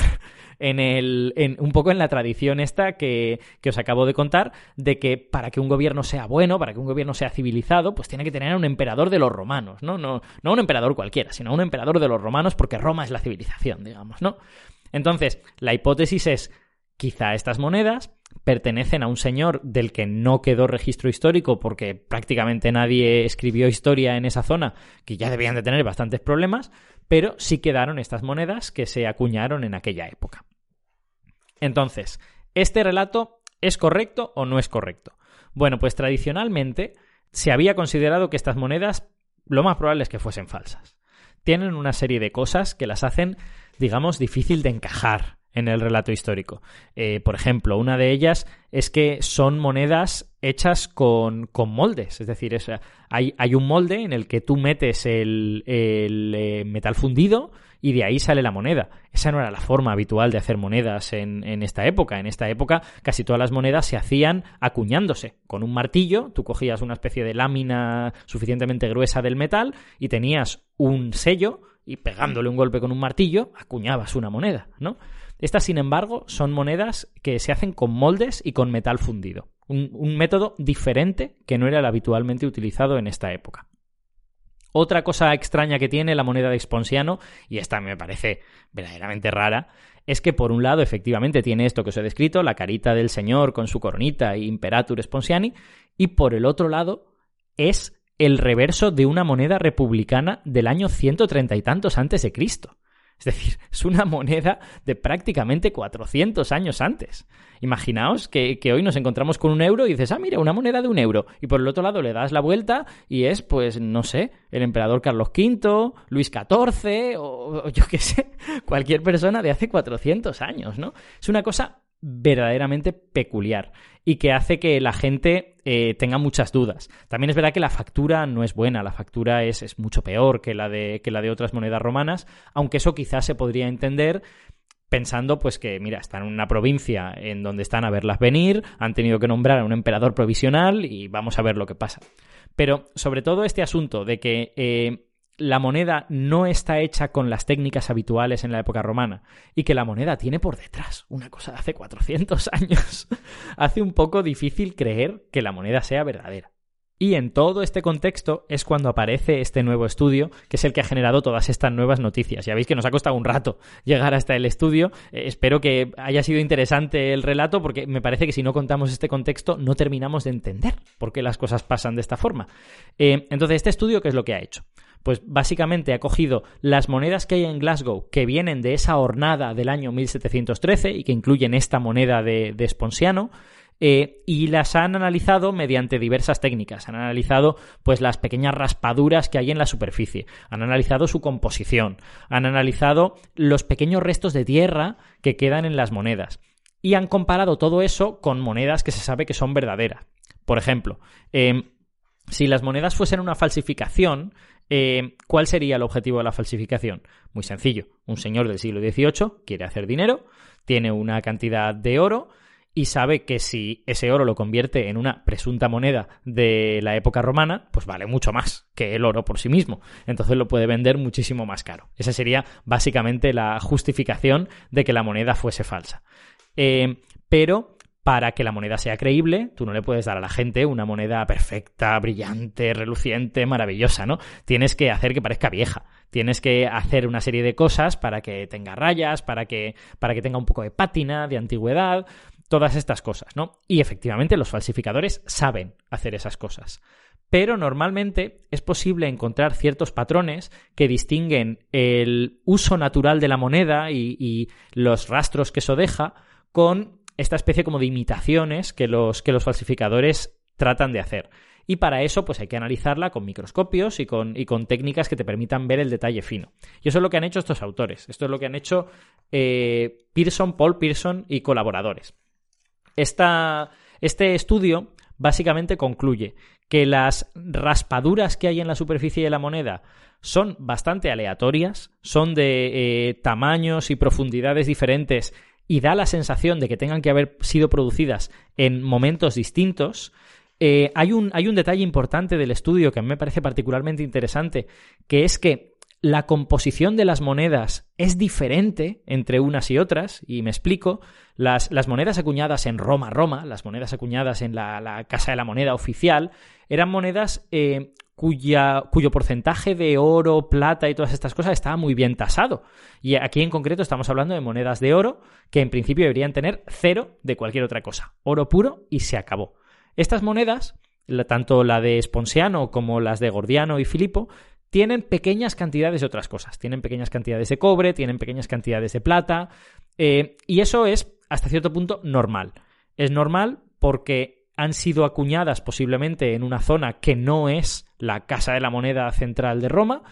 K: en el, un poco en la tradición esta que, que, os acabo de contar, de que para que un gobierno sea bueno, para que un gobierno sea civilizado, pues tiene que tener a un emperador de los romanos, ¿no? No, no un emperador cualquiera, sino un emperador de los romanos, porque Roma es la civilización, digamos, ¿no? Entonces, la hipótesis es, quizá estas monedas pertenecen a un señor del que no quedó registro histórico porque prácticamente nadie escribió historia en esa zona, que ya debían de tener bastantes problemas, pero sí quedaron estas monedas que se acuñaron en aquella época. Entonces, ¿este relato es correcto o no es correcto? Bueno, pues tradicionalmente se había considerado que estas monedas lo más probable es que fuesen falsas. Tienen una serie de cosas que las hacen, digamos, difícil de encajar en el relato histórico. Eh, por ejemplo, una de ellas es que son monedas hechas con, moldes, es decir, hay, hay, un molde en el que tú metes el, eh, metal fundido y de ahí sale la moneda. Esa no era la forma habitual de hacer monedas en, en, esta época. En esta época casi todas las monedas se hacían acuñándose. Con un martillo, tú cogías una especie de lámina suficientemente gruesa del metal y tenías un sello y pegándole un golpe con un martillo acuñabas una moneda, ¿no? Estas, sin embargo, son monedas que se hacen con moldes y con metal fundido. Un, método diferente que no era el habitualmente utilizado en esta época. Otra cosa extraña que tiene la moneda de Exponsiano, y esta me parece verdaderamente rara, es que por un lado efectivamente tiene esto que os he descrito, la carita del señor con su coronita y Imperatur Sponsiani, y por el otro lado es el reverso de una moneda republicana del año 130 y tantos antes de Cristo. Es decir, es una moneda de prácticamente 400 años antes. Imaginaos que, hoy nos encontramos con un euro y dices, ah, mira, una moneda de un euro. Y por el otro lado le das la vuelta y es, pues, no sé, el emperador Carlos V, Luis XIV o, o yo qué sé, cualquier persona de hace 400 años, ¿no? Es una cosa verdaderamente peculiar y que hace que la gente eh, tenga muchas dudas. También es verdad que la factura no es buena, la factura es, es mucho peor que la, de, que la de otras monedas romanas, aunque eso quizás se podría entender pensando pues que, mira, están en una provincia en donde están a verlas venir, han tenido que nombrar a un emperador provisional y vamos a ver lo que pasa. Pero sobre todo este asunto de que eh, la moneda no está hecha con las técnicas habituales en la época romana y que la moneda tiene por detrás una cosa de hace 400 años, hace un poco difícil creer que la moneda sea verdadera. Y en todo este contexto es cuando aparece este nuevo estudio, que es el que ha generado todas estas nuevas noticias. Ya veis que nos ha costado un rato llegar hasta el estudio. Eh, espero que haya sido interesante el relato, porque me parece que si no contamos este contexto no terminamos de entender por qué las cosas pasan de esta forma. Eh, entonces, este estudio, ¿qué es lo que ha hecho? Pues básicamente ha cogido las monedas que hay en Glasgow que vienen de esa hornada del año 1713 y que incluyen esta moneda de, de Sponsiano, eh, y las han analizado mediante diversas técnicas. Han analizado pues las pequeñas raspaduras que hay en la superficie, han analizado su composición, han analizado los pequeños restos de tierra que quedan en las monedas y han comparado todo eso con monedas que se sabe que son verdaderas. Por ejemplo, em, si las monedas fuesen una falsificación, eh, ¿Cuál sería el objetivo de la falsificación? Muy sencillo. Un señor del siglo XVIII quiere hacer dinero, tiene una cantidad de oro y sabe que si ese oro lo convierte en una presunta moneda de la época romana, pues vale mucho más que el oro por sí mismo. Entonces lo puede vender muchísimo más caro. Esa sería básicamente la justificación de que la moneda fuese falsa. Eh, pero para que la moneda sea creíble, tú no le puedes dar a la gente una moneda perfecta, brillante, reluciente, maravillosa, ¿no? Tienes que hacer que parezca vieja. Tienes que hacer una serie de cosas para que tenga rayas, para que, para que tenga un poco de pátina, de antigüedad, todas estas cosas, ¿no? Y efectivamente los falsificadores saben hacer esas cosas. Pero normalmente es posible encontrar ciertos patrones que distinguen el uso natural de la moneda y, y los rastros que eso deja con esta especie como de imitaciones que los, que los falsificadores tratan de hacer. Y para eso, pues hay que analizarla con microscopios y con, y con técnicas que te permitan ver el detalle fino. Y eso es lo que han hecho estos autores. Esto es lo que han hecho eh, Pearson, Paul Pearson y colaboradores. Esta, este estudio básicamente concluye que las raspaduras que hay en la superficie de la moneda son bastante aleatorias, son de eh, tamaños y profundidades diferentes y da la sensación de que tengan que haber sido producidas en momentos distintos. Eh, hay, un, hay un detalle importante del estudio que a mí me parece particularmente interesante, que es que la composición de las monedas es diferente entre unas y otras, y me explico. Las, las monedas acuñadas en Roma, Roma, las monedas acuñadas en la, Casa de la Moneda oficial, eran monedas eh, cuya, cuyo porcentaje de oro, plata y todas estas cosas estaba muy bien tasado. Y aquí en concreto estamos hablando de monedas de oro que en principio deberían tener cero de cualquier otra cosa. Oro puro y se acabó. Estas monedas, tanto la de Sponsiano como las de Gordiano y Filipo, tienen pequeñas cantidades de otras cosas. Tienen pequeñas cantidades de cobre, tienen pequeñas cantidades de plata. Eh, y eso es, hasta cierto punto, normal. Es normal porque han sido acuñadas posiblemente en una zona que no es la casa de la moneda central de Roma.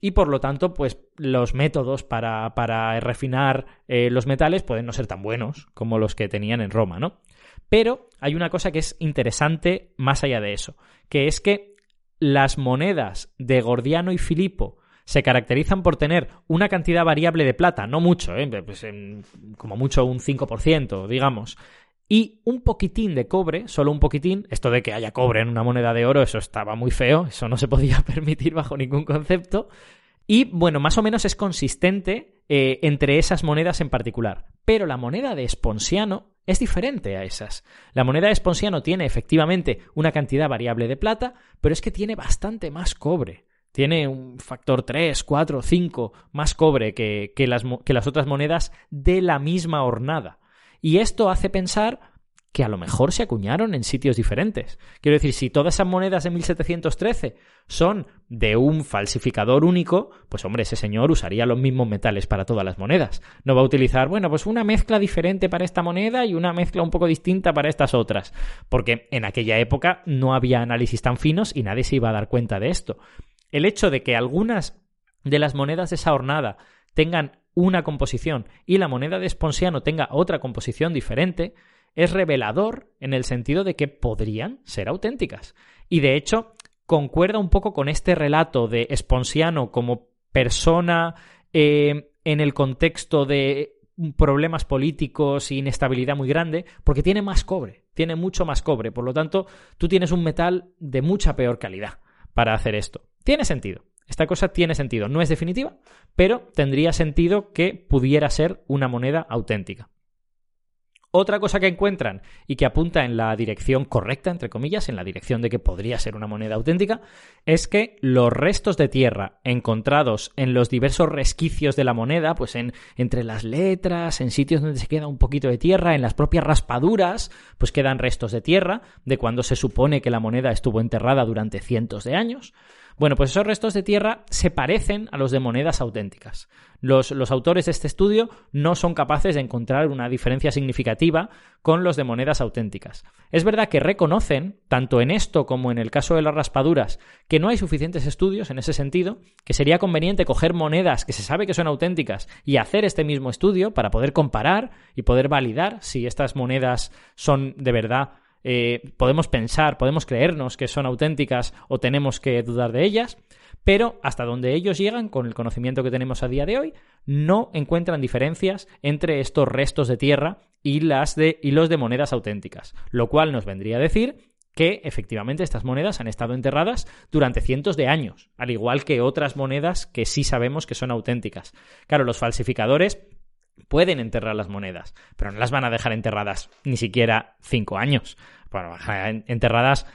K: Y por lo tanto, pues los métodos para, para refinar eh, los metales pueden no ser tan buenos como los que tenían en Roma, ¿no? Pero hay una cosa que es interesante más allá de eso, que es que las monedas de Gordiano y Filipo se caracterizan por tener una cantidad variable de plata, no mucho, ¿eh? pues como mucho un 5%, digamos, y un poquitín de cobre, solo un poquitín, esto de que haya cobre en una moneda de oro, eso estaba muy feo, eso no se podía permitir bajo ningún concepto, y bueno, más o menos es consistente eh, entre esas monedas en particular. Pero la moneda de Esponsiano es diferente a esas. La moneda de Esponsiano tiene efectivamente una cantidad variable de plata, pero es que tiene bastante más cobre. Tiene un factor 3, 4, 5 más cobre que, las, que las otras monedas de la misma hornada. Y esto hace pensar que a lo mejor se acuñaron en sitios diferentes. Quiero decir, si todas esas monedas de 1713 son de un falsificador único, pues hombre, ese señor usaría los mismos metales para todas las monedas. No va a utilizar, bueno, pues una mezcla diferente para esta moneda y una mezcla un poco distinta para estas otras. Porque en aquella época no había análisis tan finos y nadie se iba a dar cuenta de esto. El hecho de que algunas de las monedas de esa hornada tengan una composición y la moneda de Esponsiano tenga otra composición diferente, es revelador en el sentido de que podrían ser auténticas. Y de hecho, concuerda un poco con este relato de Esponsiano como persona eh, en el contexto de problemas políticos y inestabilidad muy grande, porque tiene más cobre, tiene mucho más cobre. Por lo tanto, tú tienes un metal de mucha peor calidad para hacer esto. Tiene sentido. Esta cosa tiene sentido. No es definitiva, pero tendría sentido que pudiera ser una moneda auténtica. Otra cosa que encuentran y que apunta en la dirección correcta, entre comillas, en la dirección de que podría ser una moneda auténtica, es que los restos de tierra encontrados en los diversos resquicios de la moneda, pues en, entre las letras, en sitios donde se queda un poquito de tierra, en las propias raspaduras, pues quedan restos de tierra de cuando se supone que la moneda estuvo enterrada durante cientos de años. Bueno, pues esos restos de tierra se parecen a los de monedas auténticas. Los, autores de este estudio no son capaces de encontrar una diferencia significativa con los de monedas auténticas. Es verdad que reconocen, tanto en esto como en el caso de las raspaduras, que no hay suficientes estudios en ese sentido, que sería conveniente coger monedas que se sabe que son auténticas y hacer este mismo estudio para poder comparar y poder validar si estas monedas son de verdad eh, podemos pensar, podemos creernos que son auténticas o tenemos que dudar de ellas, pero hasta donde ellos llegan, con el conocimiento que tenemos a día de hoy, no encuentran diferencias entre estos restos de tierra y, las de, y los de monedas auténticas, lo cual nos vendría a decir que efectivamente estas monedas han estado enterradas durante cientos de años, al igual que otras monedas que sí sabemos que son auténticas. Claro, los falsificadores pueden enterrar las monedas, pero no las van a dejar enterradas ni siquiera cinco años. Bueno, enterradas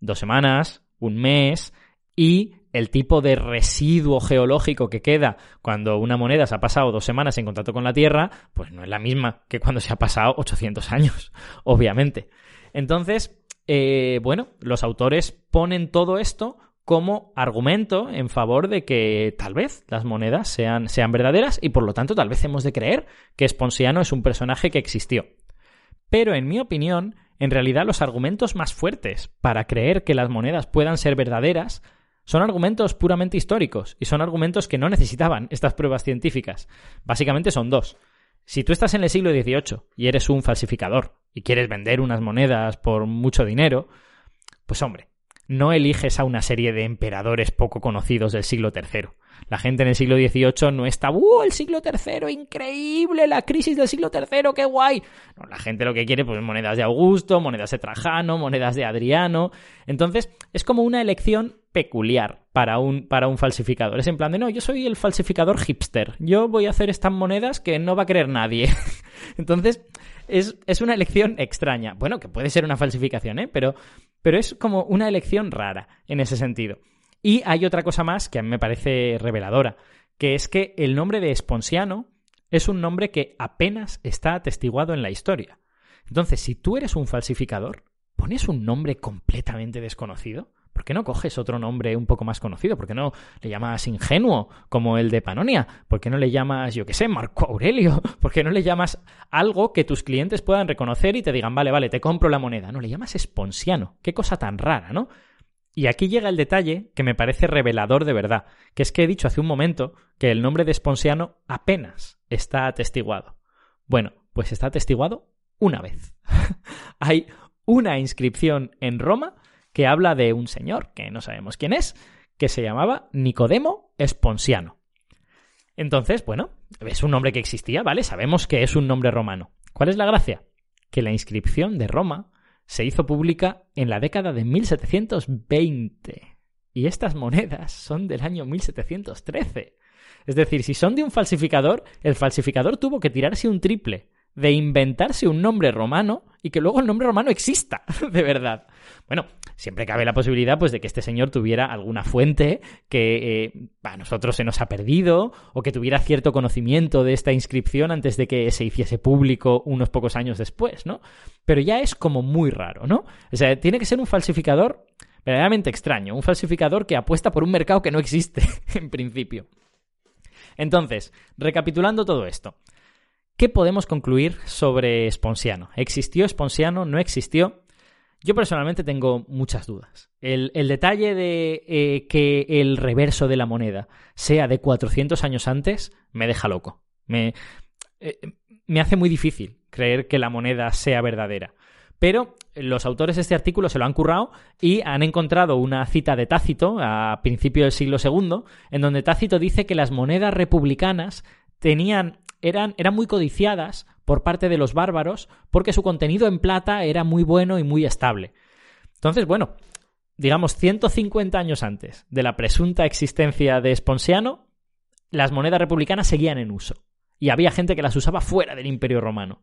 K: dos semanas, un mes y el tipo de residuo geológico que queda cuando una moneda se ha pasado dos semanas en contacto con la Tierra, pues no es la misma que cuando se ha pasado 800 años, obviamente. Entonces, eh, bueno, los autores ponen todo esto como argumento en favor de que tal vez las monedas sean, sean verdaderas y por lo tanto tal vez hemos de creer que Sponsiano es un personaje que existió. Pero en mi opinión, en realidad los argumentos más fuertes para creer que las monedas puedan ser verdaderas son argumentos puramente históricos y son argumentos que no necesitaban estas pruebas científicas. Básicamente son dos. Si tú estás en el siglo XVIII y eres un falsificador y quieres vender unas monedas por mucho dinero, pues hombre, no eliges a una serie de emperadores poco conocidos del siglo III. La gente en el siglo XVIII no está, ¡uh! El siglo III, increíble, la crisis del siglo III, qué guay. La gente lo que quiere, pues monedas de Augusto, monedas de Trajano, monedas de Adriano. Entonces, es como una elección peculiar para un, para un falsificador. Es en plan de, no, yo soy el falsificador hipster. Yo voy a hacer estas monedas que no va a querer nadie. Entonces, es, es, una elección extraña. Bueno, que puede ser una falsificación, ¿eh? Pero, pero es como una elección rara en ese sentido. Y hay otra cosa más que a mí me parece reveladora, que es que el nombre de Esponsiano es un nombre que apenas está atestiguado en la historia. Entonces, si tú eres un falsificador, pones un nombre completamente desconocido. ¿Por qué no coges otro nombre un poco más conocido? ¿Por qué no le llamas ingenuo como el de Panonia? ¿Por qué no le llamas, yo qué sé, Marco Aurelio? ¿Por qué no le llamas algo que tus clientes puedan reconocer y te digan, vale, vale, te compro la moneda? No, le llamas esponsiano. Qué cosa tan rara, ¿no? Y aquí llega el detalle que me parece revelador de verdad, que es que he dicho hace un momento que el nombre de Esponsiano apenas está atestiguado. Bueno, pues está atestiguado una vez. Hay una inscripción en Roma que habla de un señor, que no sabemos quién es, que se llamaba Nicodemo Esponsiano. Entonces, bueno, es un nombre que existía, ¿vale? Sabemos que es un nombre romano. ¿Cuál es la gracia? Que la inscripción de Roma se hizo pública en la década de 1720. Y estas monedas son del año 1713. Es decir, si son de un falsificador, el falsificador tuvo que tirarse un triple de inventarse un nombre romano y que luego el nombre romano exista, de verdad. Bueno, siempre cabe la posibilidad pues de que este señor tuviera alguna fuente que eh, a nosotros se nos ha perdido o que tuviera cierto conocimiento de esta inscripción antes de que se hiciese público unos pocos años después, ¿no? Pero ya es como muy raro, ¿no? O sea, tiene que ser un falsificador verdaderamente extraño, un falsificador que apuesta por un mercado que no existe en principio. Entonces, recapitulando todo esto, ¿Qué podemos concluir sobre Sponsiano? ¿Existió Sponsiano? ¿No existió? Yo personalmente tengo muchas dudas. El, detalle de eh, que el reverso de la moneda sea de 400 años antes me deja loco. Me, eh, me hace muy difícil creer que la moneda sea verdadera. Pero los autores de este artículo se lo han currado y han encontrado una cita de Tácito a principios del siglo II, en donde Tácito dice que las monedas republicanas tenían eran, eran muy codiciadas por parte de los bárbaros porque su contenido en plata era muy bueno y muy estable. Entonces, bueno, digamos 150 años antes de la presunta existencia de Esponsiano, las monedas republicanas seguían en uso y había gente que las usaba fuera del Imperio Romano.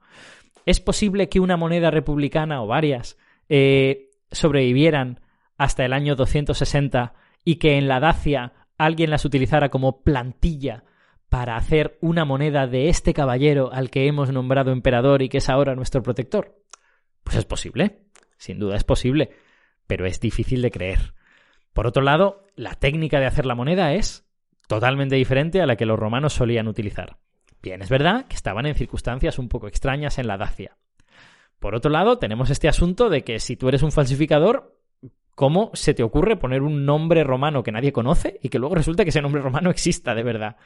K: ¿Es posible que una moneda republicana o varias eh, sobrevivieran hasta el año 260 y que en la Dacia alguien las utilizara como plantilla para hacer una moneda de este caballero al que hemos nombrado emperador y que es ahora nuestro protector? Pues es posible, sin duda es posible, pero es difícil de creer. Por otro lado, la técnica de hacer la moneda es totalmente diferente a la que los romanos solían utilizar. Bien, es verdad que estaban en circunstancias un poco extrañas en la Dacia. Por otro lado, tenemos este asunto de que si tú eres un falsificador, ¿cómo se te ocurre poner un nombre romano que nadie conoce y que luego resulta que ese nombre romano exista de verdad?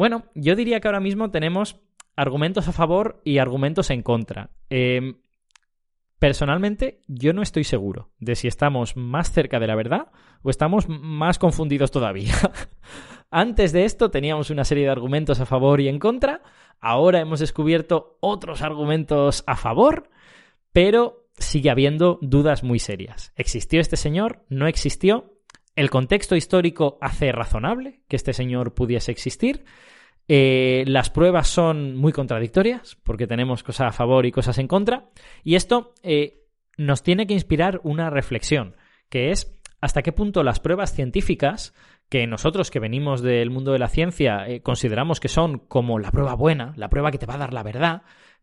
K: Bueno, yo diría que ahora mismo tenemos argumentos a favor y argumentos en contra. Em, personalmente, yo no estoy seguro de si estamos más cerca de la verdad o estamos más confundidos todavía. Antes de esto teníamos una serie de argumentos a favor y en contra. Ahora hemos descubierto otros argumentos a favor, pero sigue habiendo dudas muy serias. ¿Existió este señor? ¿No existió? El contexto histórico hace razonable que este señor pudiese existir. Eh, las pruebas son muy contradictorias porque tenemos cosas a favor y cosas en contra. Y esto eh, nos tiene que inspirar una reflexión, que es hasta qué punto las pruebas científicas, que nosotros que venimos del mundo de la ciencia eh, consideramos que son como la prueba buena, la prueba que te va a dar la verdad,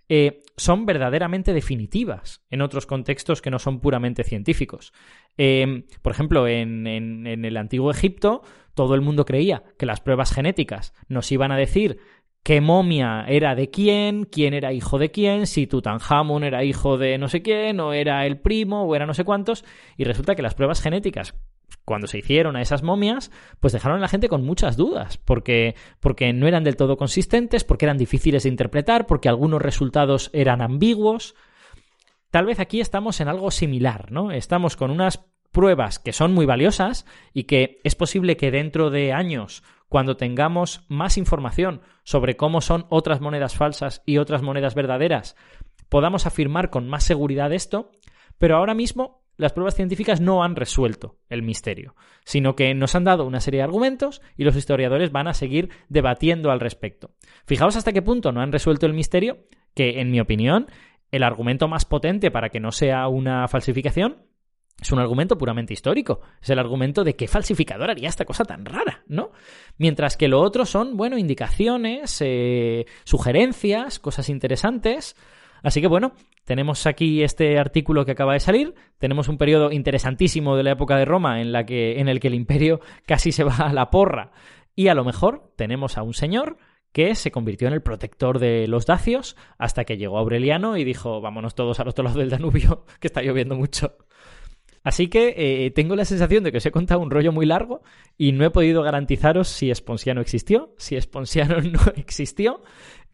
K: eh, son verdaderamente definitivas en otros contextos que no son puramente científicos. Em, por ejemplo, en, el antiguo Egipto, todo el mundo creía que las pruebas genéticas nos iban a decir qué momia era de quién, quién era hijo de quién, si Tutankamón era hijo de no sé quién, o era el primo, o era no sé cuántos, y resulta que las pruebas genéticas cuando se hicieron a esas momias, pues dejaron a la gente con muchas dudas, porque, porque no eran del todo consistentes, porque eran difíciles de interpretar, porque algunos resultados eran ambiguos. Tal vez aquí estamos en algo similar, ¿no? Estamos con unas pruebas que son muy valiosas y que es posible que dentro de años cuando tengamos más información sobre cómo son otras monedas falsas y otras monedas verdaderas, podamos afirmar con más seguridad esto, pero ahora mismo las pruebas científicas no han resuelto el misterio, sino que nos han dado una serie de argumentos y los historiadores van a seguir debatiendo al respecto. Fijaos hasta qué punto no han resuelto el misterio, que en mi opinión el argumento más potente para que no sea una falsificación es un argumento puramente histórico. Es el argumento de qué falsificador haría esta cosa tan rara, ¿no? Mientras que lo otro son, bueno, indicaciones, eh, sugerencias, cosas interesantes. Así que bueno, tenemos aquí este artículo que acaba de salir, tenemos un periodo interesantísimo de la época de Roma en, la que, en el que el imperio casi se va a la porra y a lo mejor tenemos a un señor que se convirtió en el protector de los dacios hasta que llegó Aureliano y dijo vámonos todos al otro lado del Danubio que está lloviendo mucho. Así que eh, tengo la sensación de que os he contado un rollo muy largo y no he podido garantizaros si Esponsiano existió, si Esponsiano no existió.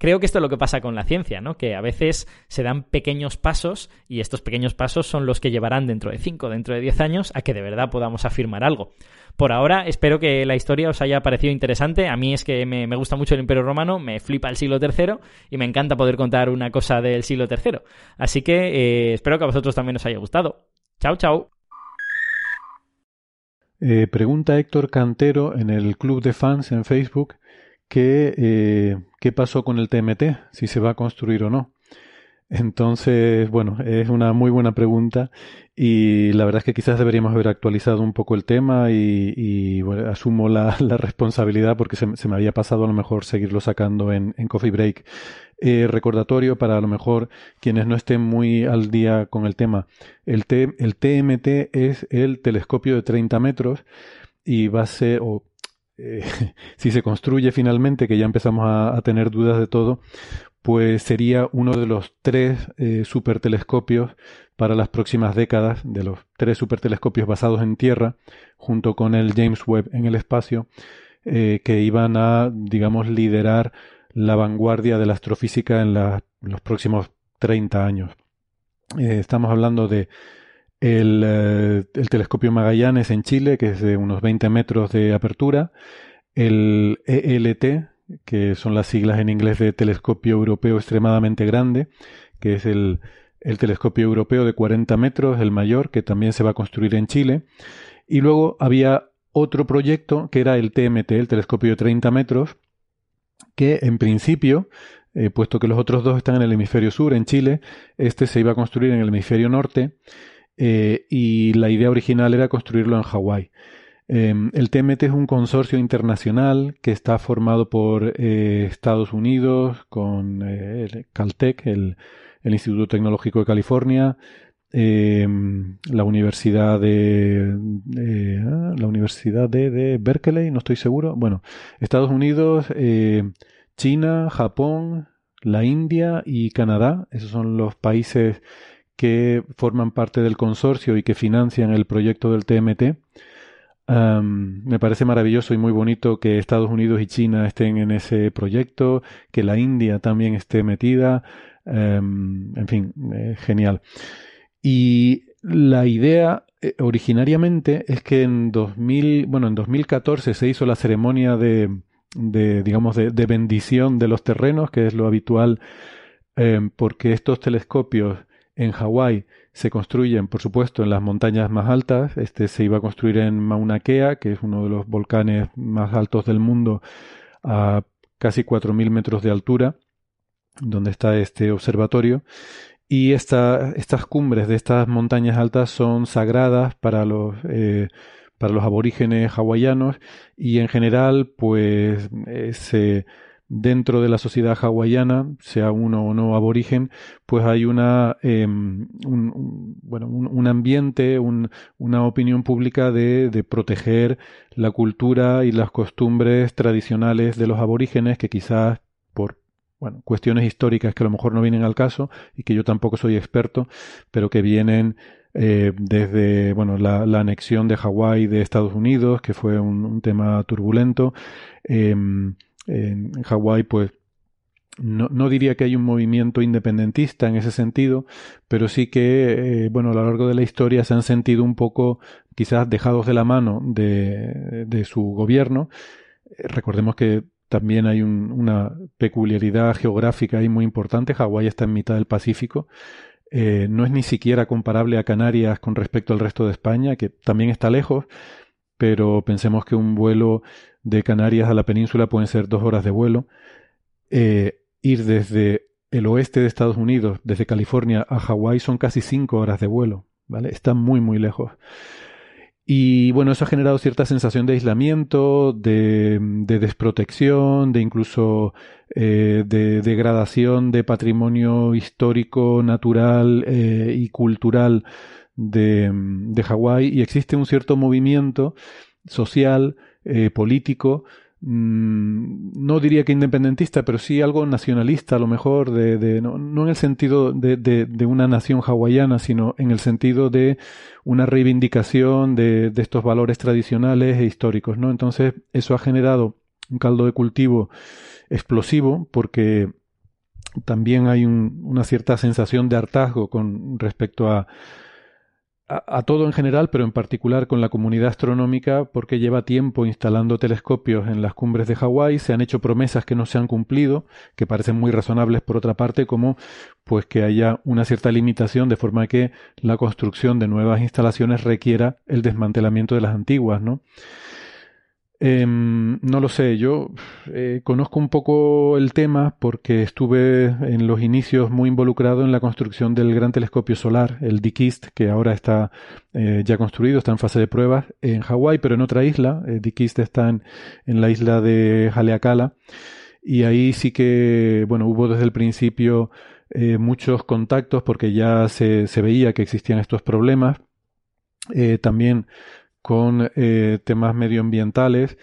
K: Creo que esto es lo que pasa con la ciencia, ¿no? Que a veces se dan pequeños pasos y estos pequeños pasos son los que llevarán dentro de 5, dentro de 10 años a que de verdad podamos afirmar algo. Por ahora, espero que la historia os haya parecido interesante. A mí es que me, gusta mucho el Imperio Romano, me flipa el siglo III y me encanta poder contar una cosa del siglo III. Así que eh, espero que a vosotros también os haya gustado. Chao, chao.
D: Eh, pregunta Héctor Cantero en el club de fans en Facebook que, eh, qué pasó con el TMT, si se va a construir o no. Entonces, bueno, es una muy buena pregunta y la verdad es que quizás deberíamos haber actualizado un poco el tema y, asumo la, responsabilidad porque se, me había pasado a lo mejor seguirlo sacando en, Coffee Break. Eh, recordatorio para a lo mejor quienes no estén muy al día con el tema. El, el TMT es el telescopio de 30 metros y va a ser, eh, si se construye finalmente, que ya empezamos a, tener dudas de todo, pues sería uno de los tres eh, supertelescopios para las próximas décadas, de los tres supertelescopios basados en Tierra, junto con el James Webb en el espacio, que iban a, digamos, liderar la vanguardia de la astrofísica en, los próximos 30 años. Eh, estamos hablando de el, eh, el, telescopio Magallanes en Chile, que es de unos 20 metros de apertura, el ELT, que son las siglas en inglés de Telescopio Europeo Extremadamente Grande, que es el, el telescopio europeo de 40 metros, el mayor, que también se va a construir en Chile. Y luego había otro proyecto que era el TMT, el telescopio de 30 metros, que en principio, eh, puesto que los otros dos están en el hemisferio sur, en Chile, este se iba a construir en el hemisferio norte eh, y la idea original era construirlo en Hawái. Em, el TMT es un consorcio internacional que está formado por eh, Estados Unidos, con Caltech, el, Instituto Tecnológico de California, em, la Universidad de ah, la Universidad de, Berkeley, no estoy seguro. Bueno, Estados Unidos, eh, China, Japón, la India y Canadá. Esos son los países que forman parte del consorcio y que financian el proyecto del TMT. me parece maravilloso y muy bonito que Estados Unidos y China estén en ese proyecto, que la India también esté metida. en fin, eh, genial. Y la idea eh, originariamente es que en 2000, bueno, en 2014 se hizo la ceremonia de, digamos, de, bendición de los terrenos, que es lo habitual, eh, porque estos telescopios en Hawái se construyen, por supuesto, en las montañas más altas. Este se iba a construir en Mauna Kea, que es uno de los volcanes más altos del mundo, a casi 4.000 metros de altura, donde está este observatorio. Y estas cumbres de estas montañas altas son sagradas para los, eh, para los aborígenes hawaianos y en general, pues, dentro de la sociedad hawaiana, sea uno o no aborigen, pues hay una, em, un, bueno, un, ambiente, una opinión pública de, de, proteger la cultura y las costumbres tradicionales de los aborígenes que quizás bueno, cuestiones históricas que a lo mejor no vienen al caso y que yo tampoco soy experto, pero que vienen eh, desde bueno la, anexión de Hawái de Estados Unidos, que fue un, tema turbulento. Em, en Hawái, pues no, no, diría que hay un movimiento independentista en ese sentido, pero sí que, eh, bueno, a lo largo de la historia se han sentido un poco quizás dejados de la mano de, de su gobierno. Recordemos que también hay una peculiaridad geográfica ahí muy importante. Hawái está en mitad del Pacífico. Eh, no es ni siquiera comparable a Canarias con respecto al resto de España, que también está lejos, pero pensemos que un vuelo de Canarias a la península pueden ser dos horas de vuelo. Eh, ir desde el oeste de Estados Unidos, desde California a Hawái, son casi cinco horas de vuelo. ¿vale? Está muy, muy lejos. Y bueno, eso ha generado cierta sensación de aislamiento, de, desprotección, de incluso eh, de degradación de patrimonio histórico, natural eh, y cultural de, de Hawái. Y existe un cierto movimiento social, eh, político, Mm, no diría que independentista, pero sí algo nacionalista, a lo mejor, de, no, en el sentido de, de, una nación hawaiana, sino en el sentido de una reivindicación de, estos valores tradicionales e históricos, ¿no? Entonces, eso ha generado un caldo de cultivo explosivo, porque también hay una cierta sensación de hartazgo con respecto a a, todo en general, pero en particular con la comunidad astronómica, porque lleva tiempo instalando telescopios en las cumbres de Hawái, se han hecho promesas que no se han cumplido, que parecen muy razonables por otra parte, como pues que haya una cierta limitación de forma que la construcción de nuevas instalaciones requiera el desmantelamiento de las antiguas, ¿no? Em, no lo sé, yo eh, conozco un poco el tema porque estuve en los inicios muy involucrado en la construcción del gran telescopio solar, el DKIST, que ahora está eh, ya construido, está en fase de pruebas en Hawái, pero en otra isla. El DKIST está en, la isla de Haleakala. Y ahí sí que, bueno, hubo desde el principio eh, muchos contactos porque ya se, veía que existían estos problemas. también con eh, temas medioambientales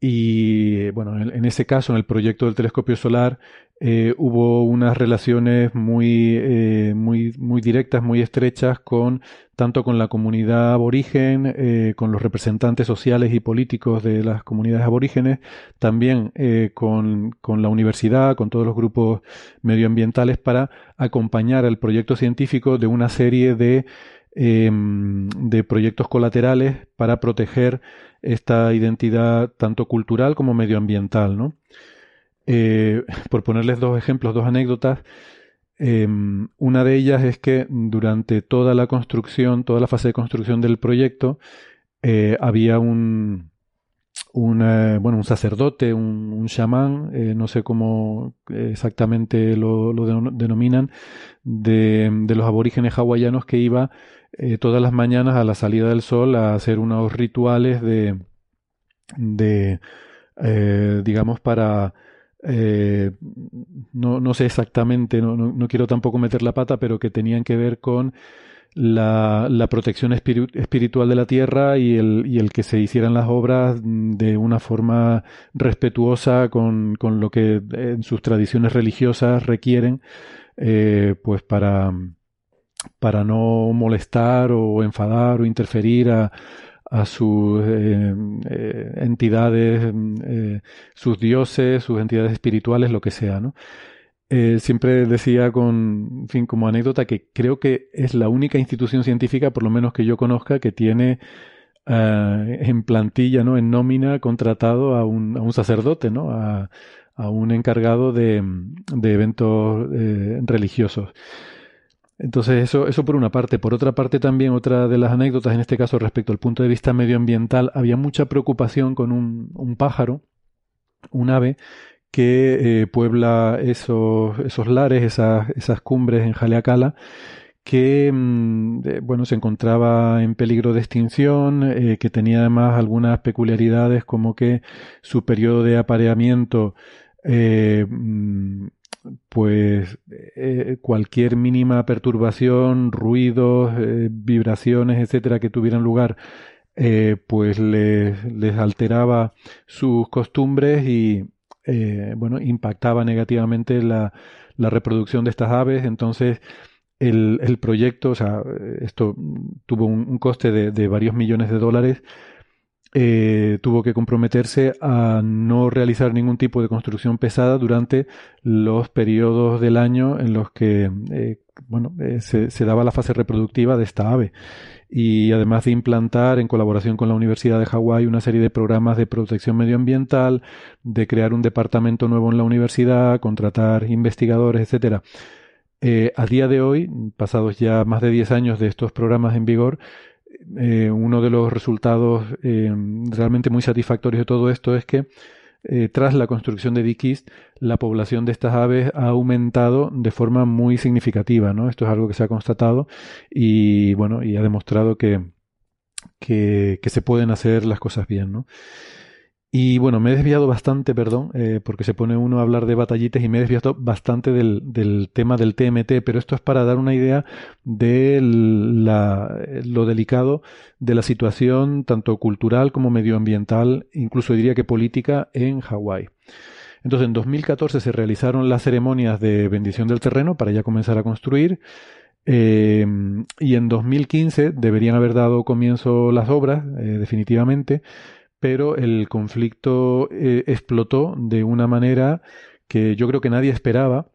D: y bueno, en, ese caso, en el proyecto del telescopio solar, eh, hubo unas relaciones muy, eh, muy, muy directas, muy estrechas con tanto con la comunidad aborigen, con los representantes sociales y políticos de las comunidades aborígenes, también con, con la universidad, con todos los grupos medioambientales para acompañar el proyecto científico de una serie de Em, de proyectos colaterales para proteger esta identidad tanto cultural como medioambiental. ¿no? Eh, por ponerles dos ejemplos, dos anécdotas, em, una de ellas es que durante toda la construcción, toda la fase de construcción del proyecto, eh, había un, un, bueno, un sacerdote, un, un chamán, eh, no sé cómo exactamente lo, denominan, de, de, los aborígenes hawaianos que iba eh, todas las mañanas a la salida del sol a hacer unos rituales de, de eh, digamos, para... Eh, no, no, sé exactamente, no, no, quiero tampoco meter la pata, pero que tenían que ver con la, la protección espiritual de la tierra y el, y el, que se hicieran las obras de una forma respetuosa con, con lo que en sus tradiciones religiosas requieren, pues para, para no molestar o enfadar o interferir a, a sus eh, eh, entidades, eh, sus dioses, sus entidades espirituales, lo que sea, ¿no? Siempre decía con, fin, como anécdota que creo que es la única institución científica, por lo menos que yo conozca, que tiene en plantilla, ¿no? En nómina contratado a un, a un sacerdote, ¿no? A, a un encargado de, de eventos religiosos. Entonces, eso, eso por una parte. Por otra parte, también otra de las anécdotas, en este caso respecto al punto de vista medioambiental, había mucha preocupación con un, un pájaro, un ave, que eh, puebla esos, esos lares, esas, esas cumbres en Jaleacala, que mm, bueno, se encontraba en peligro de extinción, eh, que tenía además algunas peculiaridades como que su periodo de apareamiento eh, mm, pues eh, cualquier mínima perturbación, ruidos, eh, vibraciones, etcétera, que tuvieran lugar, eh, pues les, les, alteraba sus costumbres y bueno, impactaba negativamente la, reproducción de estas aves. Entonces, el, proyecto, o sea, esto tuvo un, coste de, varios millones de dólares eh, tuvo que comprometerse a no realizar ningún tipo de construcción pesada durante los periodos del año en los que eh, bueno, eh, se, daba la fase reproductiva de esta ave. Y además de implantar, en colaboración con la Universidad de Hawái, una serie de programas de protección medioambiental, de crear un departamento nuevo en la universidad, contratar investigadores, etcétera. a día de hoy, pasados ya más de 10 años de estos programas en vigor, eh, uno de los resultados eh, realmente muy satisfactorios de todo esto es que eh, tras la construcción de Dikis, la población de estas aves ha aumentado de forma muy significativa, ¿no? Esto es algo que se ha constatado y bueno, y ha demostrado que, que, que se pueden hacer las cosas bien, ¿no? Y bueno, me he desviado bastante, perdón, eh, porque se pone uno a hablar de batallites y me he desviado bastante del, tema del TMT, pero esto es para dar una idea de la, lo delicado de la situación tanto cultural como medioambiental, incluso diría que política en Hawái. Entonces, en 2014 se realizaron las ceremonias de bendición del terreno para ya comenzar a construir. Eh, y en 2015 deberían haber dado comienzo las obras, eh, definitivamente pero el conflicto eh, explotó de una manera que yo creo que nadie esperaba.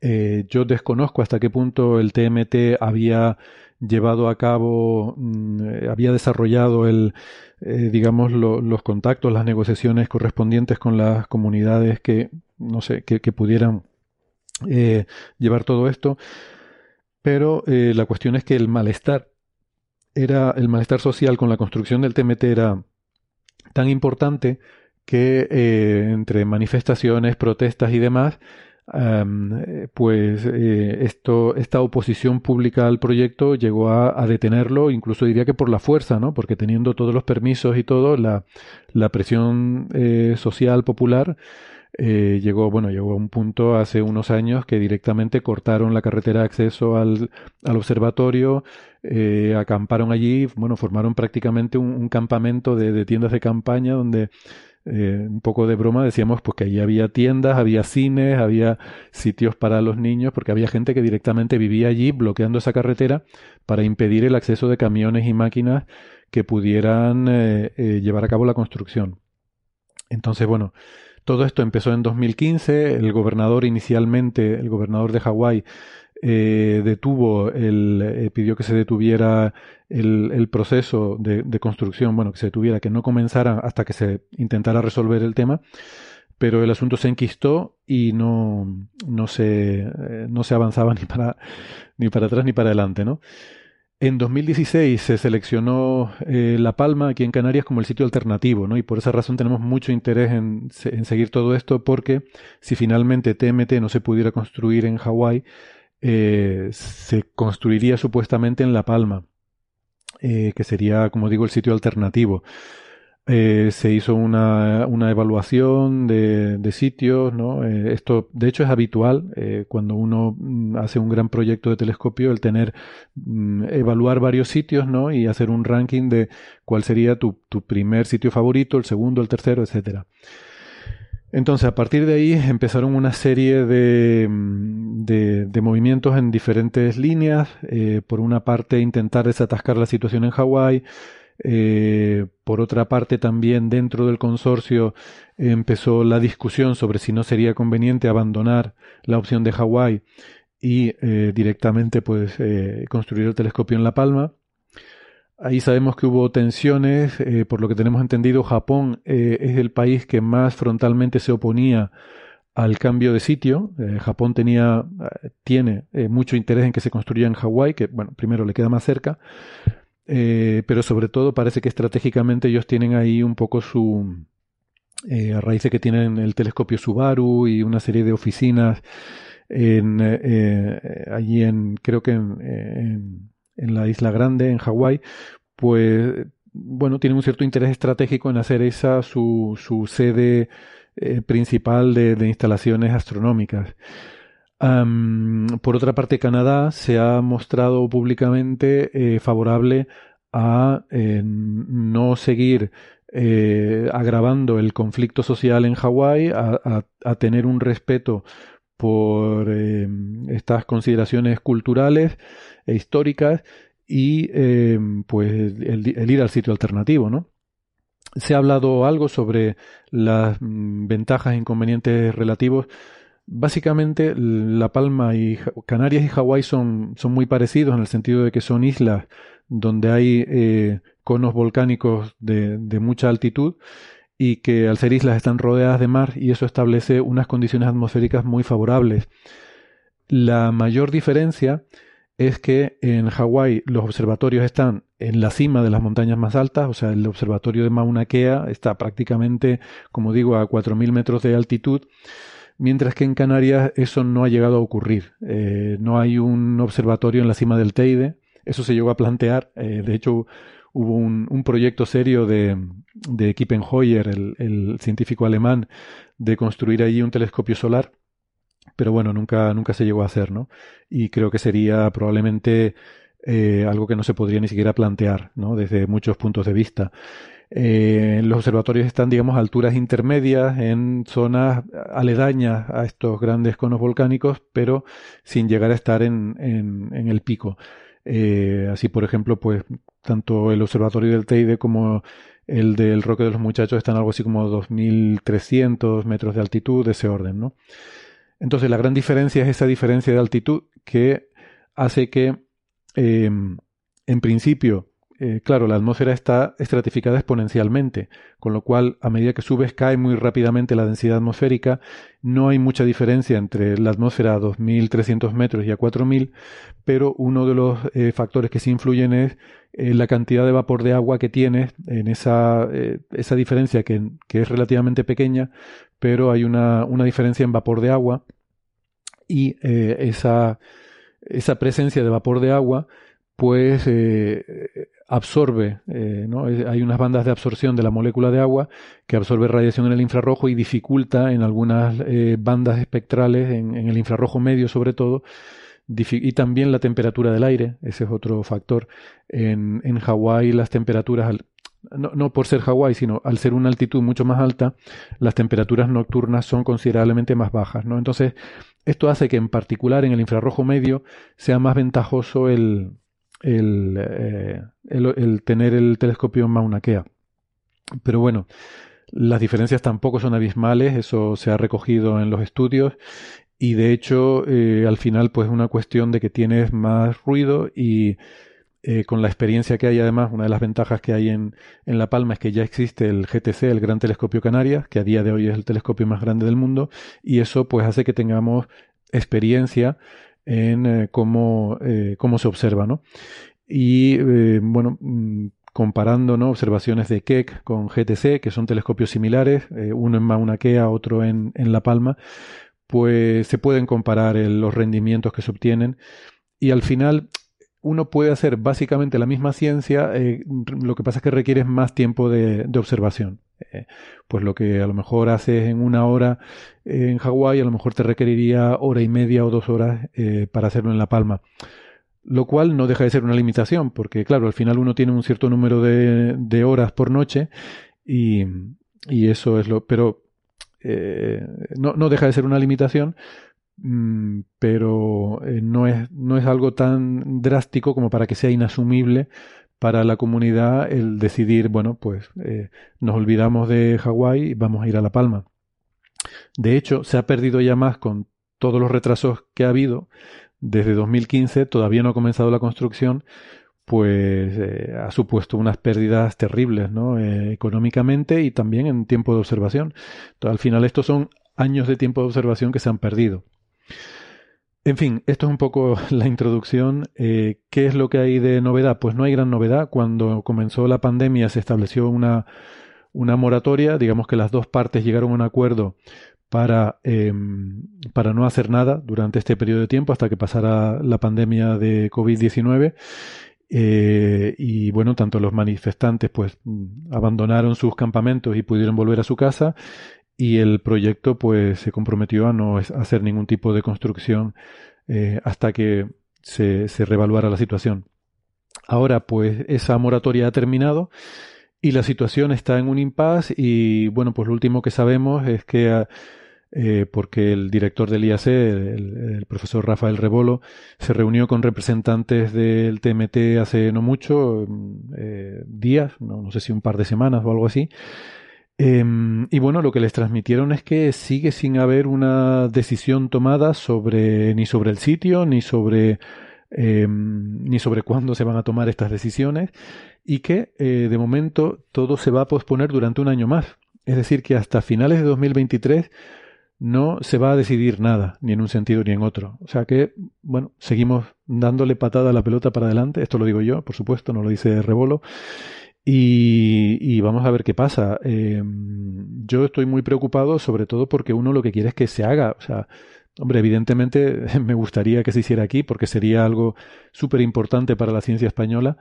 D: Eh, yo desconozco hasta qué punto el TMT había llevado a cabo, mm, eh, había desarrollado el, digamos, los contactos, las negociaciones correspondientes con las comunidades que, no sé, que, que pudieran llevar todo esto. Pero la cuestión es que el malestar era, el malestar social con la construcción del TMT era tan importante que eh, entre manifestaciones, protestas y demás, pues eh, esto, esta oposición pública al proyecto llegó a, detenerlo, incluso diría que por la fuerza, ¿no? Porque teniendo todos los permisos y todo, la, presión eh, social popular llegó, bueno, llegó a un punto hace unos años que directamente cortaron la carretera de acceso al, al observatorio, eh, acamparon allí, bueno, formaron prácticamente un, campamento de, tiendas de campaña donde eh, un poco de broma decíamos pues que allí había tiendas, había cines, había sitios para los niños, porque había gente que directamente vivía allí bloqueando esa carretera para impedir el acceso de camiones y máquinas que pudieran eh, llevar a cabo la construcción. Entonces, bueno, todo esto empezó en 2015. El gobernador inicialmente, el gobernador de Hawái, eh, detuvo, el, eh, pidió que se detuviera el, proceso de, construcción, bueno, que se detuviera, que no comenzara hasta que se intentara resolver el tema, pero el asunto se enquistó y no, no, se, eh, no se avanzaba ni para, ni para atrás ni para adelante, ¿no? En 2016 se seleccionó La Palma aquí en Canarias como el sitio alternativo, ¿no? Y por esa razón tenemos mucho interés en, en seguir todo esto porque si finalmente TMT no se pudiera construir en Hawái, eh, se construiría supuestamente en La Palma, eh, que sería, como digo, el sitio alternativo. Eh, se hizo una, una evaluación de, de, sitios, ¿no? esto, de hecho, es habitual cuando uno mm, hace un gran proyecto de telescopio, el tener, mm, evaluar varios sitios, ¿no? Y hacer un ranking de cuál sería tu, tu primer sitio favorito, el segundo, el tercero, etcétera. Entonces, a partir de ahí empezaron una serie de, de, movimientos en diferentes líneas. Eh, por una parte, intentar desatascar la situación en Hawái. Eh, por otra parte, también dentro del consorcio empezó la discusión sobre si no sería conveniente abandonar la opción de Hawái y eh, directamente pues, construir el telescopio en La Palma. Ahí sabemos que hubo tensiones, eh, por lo que tenemos entendido, Japón eh, es el país que más frontalmente se oponía al cambio de sitio. Eh, Japón tenía, tiene mucho interés en que se construya en Hawái, que bueno, primero le queda más cerca, pero sobre todo parece que estratégicamente ellos tienen ahí un poco su, a raíz de que tienen el telescopio Subaru y una serie de oficinas en, allí en, creo que en en la Isla Grande, en Hawái, pues bueno, tiene un cierto interés estratégico en hacer esa su, su sede eh, principal de, instalaciones astronómicas. por otra parte, Canadá se ha mostrado públicamente eh, favorable a eh, no seguir agravando el conflicto social en Hawái, a, tener un respeto por estas consideraciones culturales e históricas y eh, pues el, ir al sitio alternativo, ¿no? Se ha hablado algo sobre las mm, ventajas e inconvenientes relativos. Básicamente, La Palma y Canarias y Hawái son, son muy parecidos en el sentido de que son islas donde hay eh, conos volcánicos de, de, mucha altitud y que al ser islas están rodeadas de mar y eso establece unas condiciones atmosféricas muy favorables. La mayor diferencia es que en Hawái los observatorios están en la cima de las montañas más altas, o sea, el observatorio de Mauna Kea está prácticamente, como digo, a 4.000 metros de altitud, mientras que en Canarias eso no ha llegado a ocurrir. Eh, no hay un observatorio en la cima del Teide, eso se llegó a plantear, eh, de hecho hubo un, proyecto serio de, de Kippenheuer, el, el científico alemán, de construir allí un telescopio solar pero bueno, nunca, nunca se llegó a hacer, ¿no? Y creo que sería probablemente eh, algo que no se podría ni siquiera plantear, ¿no? Desde muchos puntos de vista. Eh, los observatorios están, digamos, a alturas intermedias, en zonas aledañas a estos grandes conos volcánicos, pero sin llegar a estar en, en, el pico. Eh, así, por ejemplo, pues tanto el observatorio del Teide como el del Roque de los Muchachos están algo así como 2.300 metros de altitud, de ese orden, ¿no? Entonces la gran diferencia es esa diferencia de altitud que hace que, em, en principio, eh, claro, la atmósfera está estratificada exponencialmente, con lo cual a medida que subes cae muy rápidamente la densidad atmosférica, no hay mucha diferencia entre la atmósfera a 2.300 metros y a 4.000, pero uno de los eh, factores que sí influyen es eh, la cantidad de vapor de agua que tienes en esa, esa diferencia que, que, es relativamente pequeña, pero hay una, una diferencia en vapor de agua y eh, esa, esa, presencia de vapor de agua pues eh, absorbe, eh, ¿no? hay unas bandas de absorción de la molécula de agua que absorbe radiación en el infrarrojo y dificulta en algunas bandas espectrales, en, el infrarrojo medio sobre todo, y también la temperatura del aire, ese es otro factor. En, en Hawái las temperaturas no, por ser Hawái, sino al ser una altitud mucho más alta, las temperaturas nocturnas son considerablemente más bajas. ¿no? Entonces, esto hace que en particular en el infrarrojo medio sea más ventajoso el, el, eh, el, tener el telescopio Mauna Kea. Pero bueno, las diferencias tampoco son abismales, eso se ha recogido en los estudios y de hecho eh, al final pues es una cuestión de que tienes más ruido y eh, con la experiencia que hay además, una de las ventajas que hay en, en, La Palma es que ya existe el GTC, el Gran Telescopio Canarias, que a día de hoy es el telescopio más grande del mundo, y eso pues hace que tengamos experiencia en eh, cómo, eh, cómo se observa, ¿no? Y bueno, mm, comparando ¿no? observaciones de Keck con GTC, que son telescopios similares, uno en Mauna Kea, otro en, en La Palma, pues se pueden comparar los rendimientos que se obtienen y al final uno puede hacer básicamente la misma ciencia, eh, lo que pasa es que requiere más tiempo de, observación. Eh, pues lo que a lo mejor haces en una hora en Hawái, a lo mejor te requeriría hora y media o dos horas eh, para hacerlo en La Palma. Lo cual no deja de ser una limitación, porque claro, al final uno tiene un cierto número de, horas por noche y, y, eso es lo... Pero no, no deja de ser una limitación, pero eh, no, es, no es algo tan drástico como para que sea inasumible para la comunidad el decidir, bueno, pues eh, nos olvidamos de Hawái y vamos a ir a La Palma. De hecho, se ha perdido ya más con todos los retrasos que ha habido. Desde 2015 todavía no ha comenzado la construcción, pues eh, ha supuesto unas pérdidas terribles, ¿no? económicamente y también en tiempo de observación. Entonces, al final estos son años de tiempo de observación que se han perdido. En fin, esto es un poco la introducción. Eh, ¿Qué es lo que hay de novedad? Pues no hay gran novedad. Cuando comenzó la pandemia se estableció una, una moratoria. Digamos que las dos partes llegaron a un acuerdo para, em, para no hacer nada durante este periodo de tiempo hasta que pasara la pandemia de COVID-19. Eh, y bueno, tanto los manifestantes pues abandonaron sus campamentos y pudieron volver a su casa y el proyecto pues se comprometió a no hacer ningún tipo de construcción eh, hasta que se, se reevaluara la situación. Ahora pues esa moratoria ha terminado y la situación está en un impasse y bueno, pues lo último que sabemos es que ah, eh, porque el director del IAC, el, profesor Rafael Rebolo, se reunió con representantes del TMT hace no mucho, eh, días, no, sé si un par de semanas o algo así. Em, y bueno, lo que les transmitieron es que sigue sin haber una decisión tomada sobre ni sobre el sitio ni sobre em, ni sobre cuándo se van a tomar estas decisiones y que eh, de momento todo se va a posponer durante un año más. Es decir, que hasta finales de 2023 no se va a decidir nada, ni en un sentido ni en otro. O sea que, bueno, seguimos dándole patada a la pelota para adelante, esto lo digo yo, por supuesto, no lo dice Rebolo, y, vamos a ver qué pasa. Em, yo estoy muy preocupado, sobre todo porque uno lo que quiere es que se haga, o sea, Hombre, evidentemente me gustaría que se hiciera aquí porque sería algo súper importante para la ciencia española,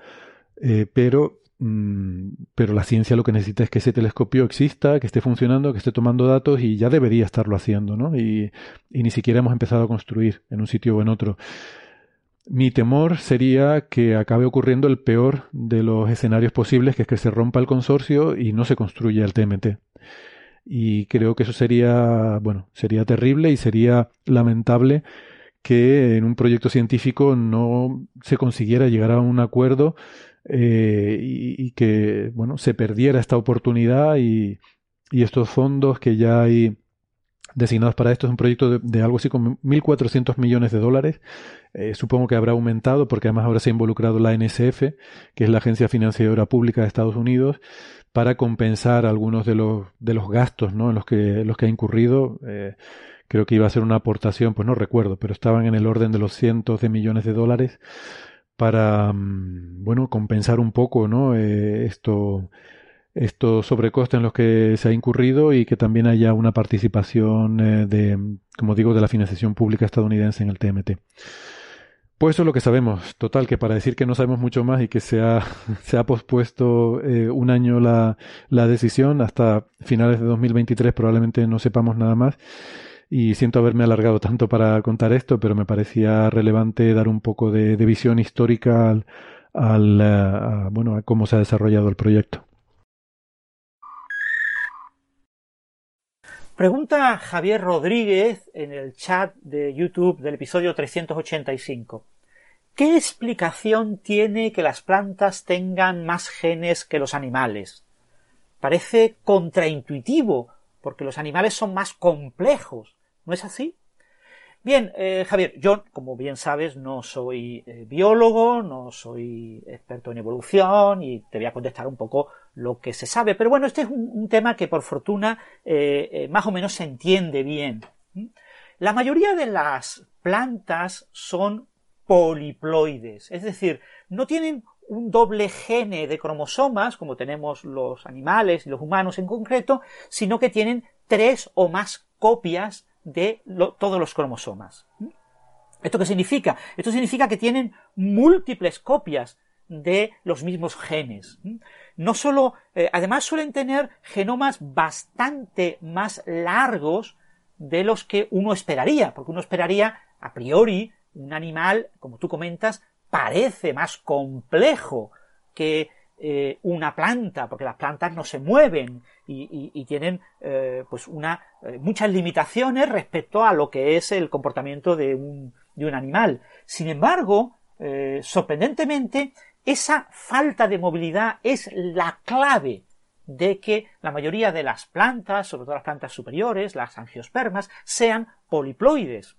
D: eh, pero Mm, pero la ciencia lo que necesita es que ese telescopio exista, que esté funcionando, que esté tomando datos y ya debería estarlo haciendo, ¿no? Y, ni siquiera hemos empezado a construir en un sitio o en otro. Mi temor sería que acabe ocurriendo el peor de los escenarios posibles, que es que se rompa el consorcio y no se construya el TMT. Y creo que eso sería, bueno, sería terrible y sería lamentable que en un proyecto científico no se consiguiera llegar a un acuerdo eh, y, que bueno se perdiera esta oportunidad y, y, estos fondos que ya hay designados para esto es un proyecto de, algo así como 1.400 millones de dólares. Eh, supongo que habrá aumentado porque además ahora se ha involucrado la NSF, que es la Agencia Financiera Pública de Estados Unidos, para compensar algunos de los, de los gastos ¿no? en los que, los que ha incurrido. Eh, creo que iba a ser una aportación, pues no recuerdo, pero estaban en el orden de los cientos de millones de dólares para, mm, bueno, compensar un poco, ¿no? Eh, esto, estos sobrecostes en los que se ha incurrido y que también haya una participación eh, de, como digo, de la financiación pública estadounidense en el TMT. Pues eso es lo que sabemos. Total, que para decir que no sabemos mucho más y que se ha, se ha pospuesto eh, un año la, la decisión, hasta finales de 2023 probablemente no sepamos nada más y siento haberme alargado tanto para contar esto, pero me parecía relevante dar un poco de, visión histórica al, eh, bueno, a cómo se ha desarrollado el proyecto.
J: Pregunta Javier Rodríguez en el chat de YouTube del episodio 385. ¿Qué explicación tiene que las plantas tengan más genes que los animales? Parece contraintuitivo, porque los animales son más complejos. ¿No es así? Bien, eh, Javier, yo, como bien sabes, no soy eh, biólogo, no soy experto en evolución y te voy a contestar un poco lo que se sabe. Pero bueno, este es un, tema que por fortuna eh, más o menos se entiende bien. La mayoría de las plantas son poliploides, es decir, no tienen un doble gene de cromosomas, como tenemos los animales y los humanos en concreto, sino que tienen tres o más copias de todos los cromosomas. ¿Esto qué significa? Esto significa que tienen múltiples copias de los mismos genes. No solo, eh, además suelen tener genomas bastante más largos de los que uno esperaría, porque uno esperaría, a priori, un animal, como tú comentas, parece más complejo que eh, una planta, porque las plantas no se mueven y, tienen eh, pues una, muchas limitaciones respecto a lo que es el comportamiento de un, de un animal. Sin embargo, sorprendentemente, esa falta de movilidad es la clave de que la mayoría de las plantas, sobre todo las plantas superiores, las angiospermas, sean poliploides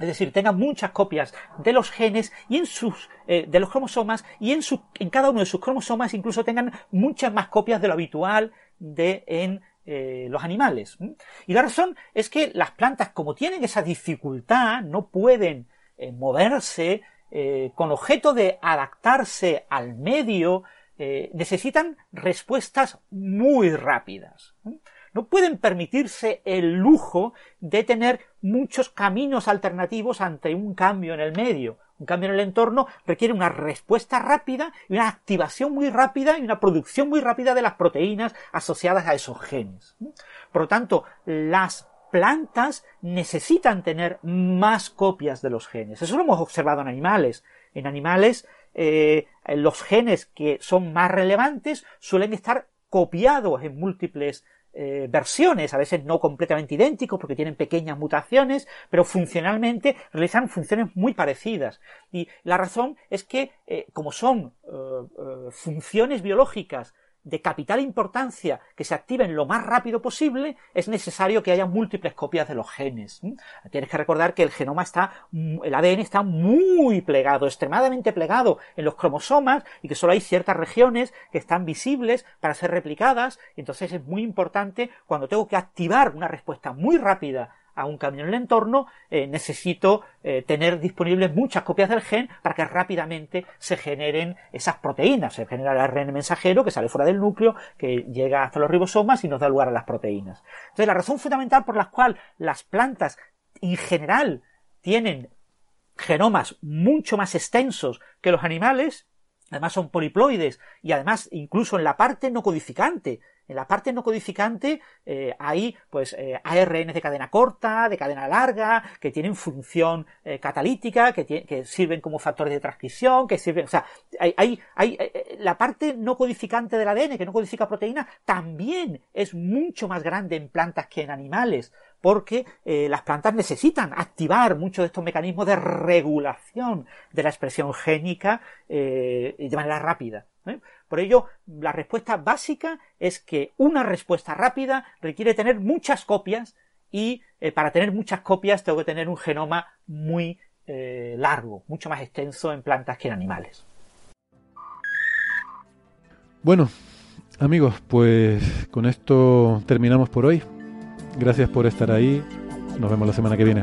J: es decir, tengan muchas copias de los genes y en sus eh, de los cromosomas y en, su, en cada uno de sus cromosomas incluso tengan muchas más copias de lo habitual de en eh, los animales. Y la razón es que las plantas, como tienen esa dificultad, no pueden eh, moverse con objeto de adaptarse al medio, necesitan respuestas muy rápidas no pueden permitirse el lujo de tener muchos caminos alternativos ante un cambio en el medio. Un cambio en el entorno requiere una respuesta rápida y una activación muy rápida y una producción muy rápida de las proteínas asociadas a esos genes. Por lo tanto, las plantas necesitan tener más copias de los genes. Eso lo hemos observado en animales. En animales eh, los genes que son más relevantes suelen estar copiados en múltiples eh, versiones, a veces no completamente idénticos porque tienen pequeñas mutaciones, pero funcionalmente realizan funciones muy parecidas. Y la razón es que, eh, como son funciones biológicas de capital importancia que se activen lo más rápido posible, es necesario que haya múltiples copias de los genes. Tienes que recordar que el genoma está, el ADN está muy plegado, extremadamente plegado en los cromosomas y que solo hay ciertas regiones que están visibles para ser replicadas. Entonces es muy importante cuando tengo que activar una respuesta muy rápida a un cambio en el entorno, eh, necesito eh, tener disponibles muchas copias del gen para que rápidamente se generen esas proteínas. Se genera el ARN mensajero que sale fuera del núcleo, que llega hasta los ribosomas y nos da lugar a las proteínas. Entonces, la razón fundamental por la cual las plantas en general tienen genomas mucho más extensos que los animales, además son poliploides y además incluso en la parte no codificante en la parte no codificante eh, hay pues eh, ARN de cadena corta, de cadena larga, que tienen función eh, catalítica, que, que, sirven como factores de transcripción, que sirven, o sea, hay, hay, hay, la parte no codificante del ADN, que no codifica proteína, también es mucho más grande en plantas que en animales porque las plantas necesitan activar muchos de estos mecanismos de regulación de la expresión génica de manera rápida. Por ello, la respuesta básica es que una respuesta rápida requiere tener muchas copias y eh, para tener muchas copias tengo que tener un genoma muy eh, largo, mucho más extenso en plantas que en animales.
D: Bueno, amigos, pues con esto terminamos por hoy. Gracias por estar ahí. Nos vemos la semana que viene.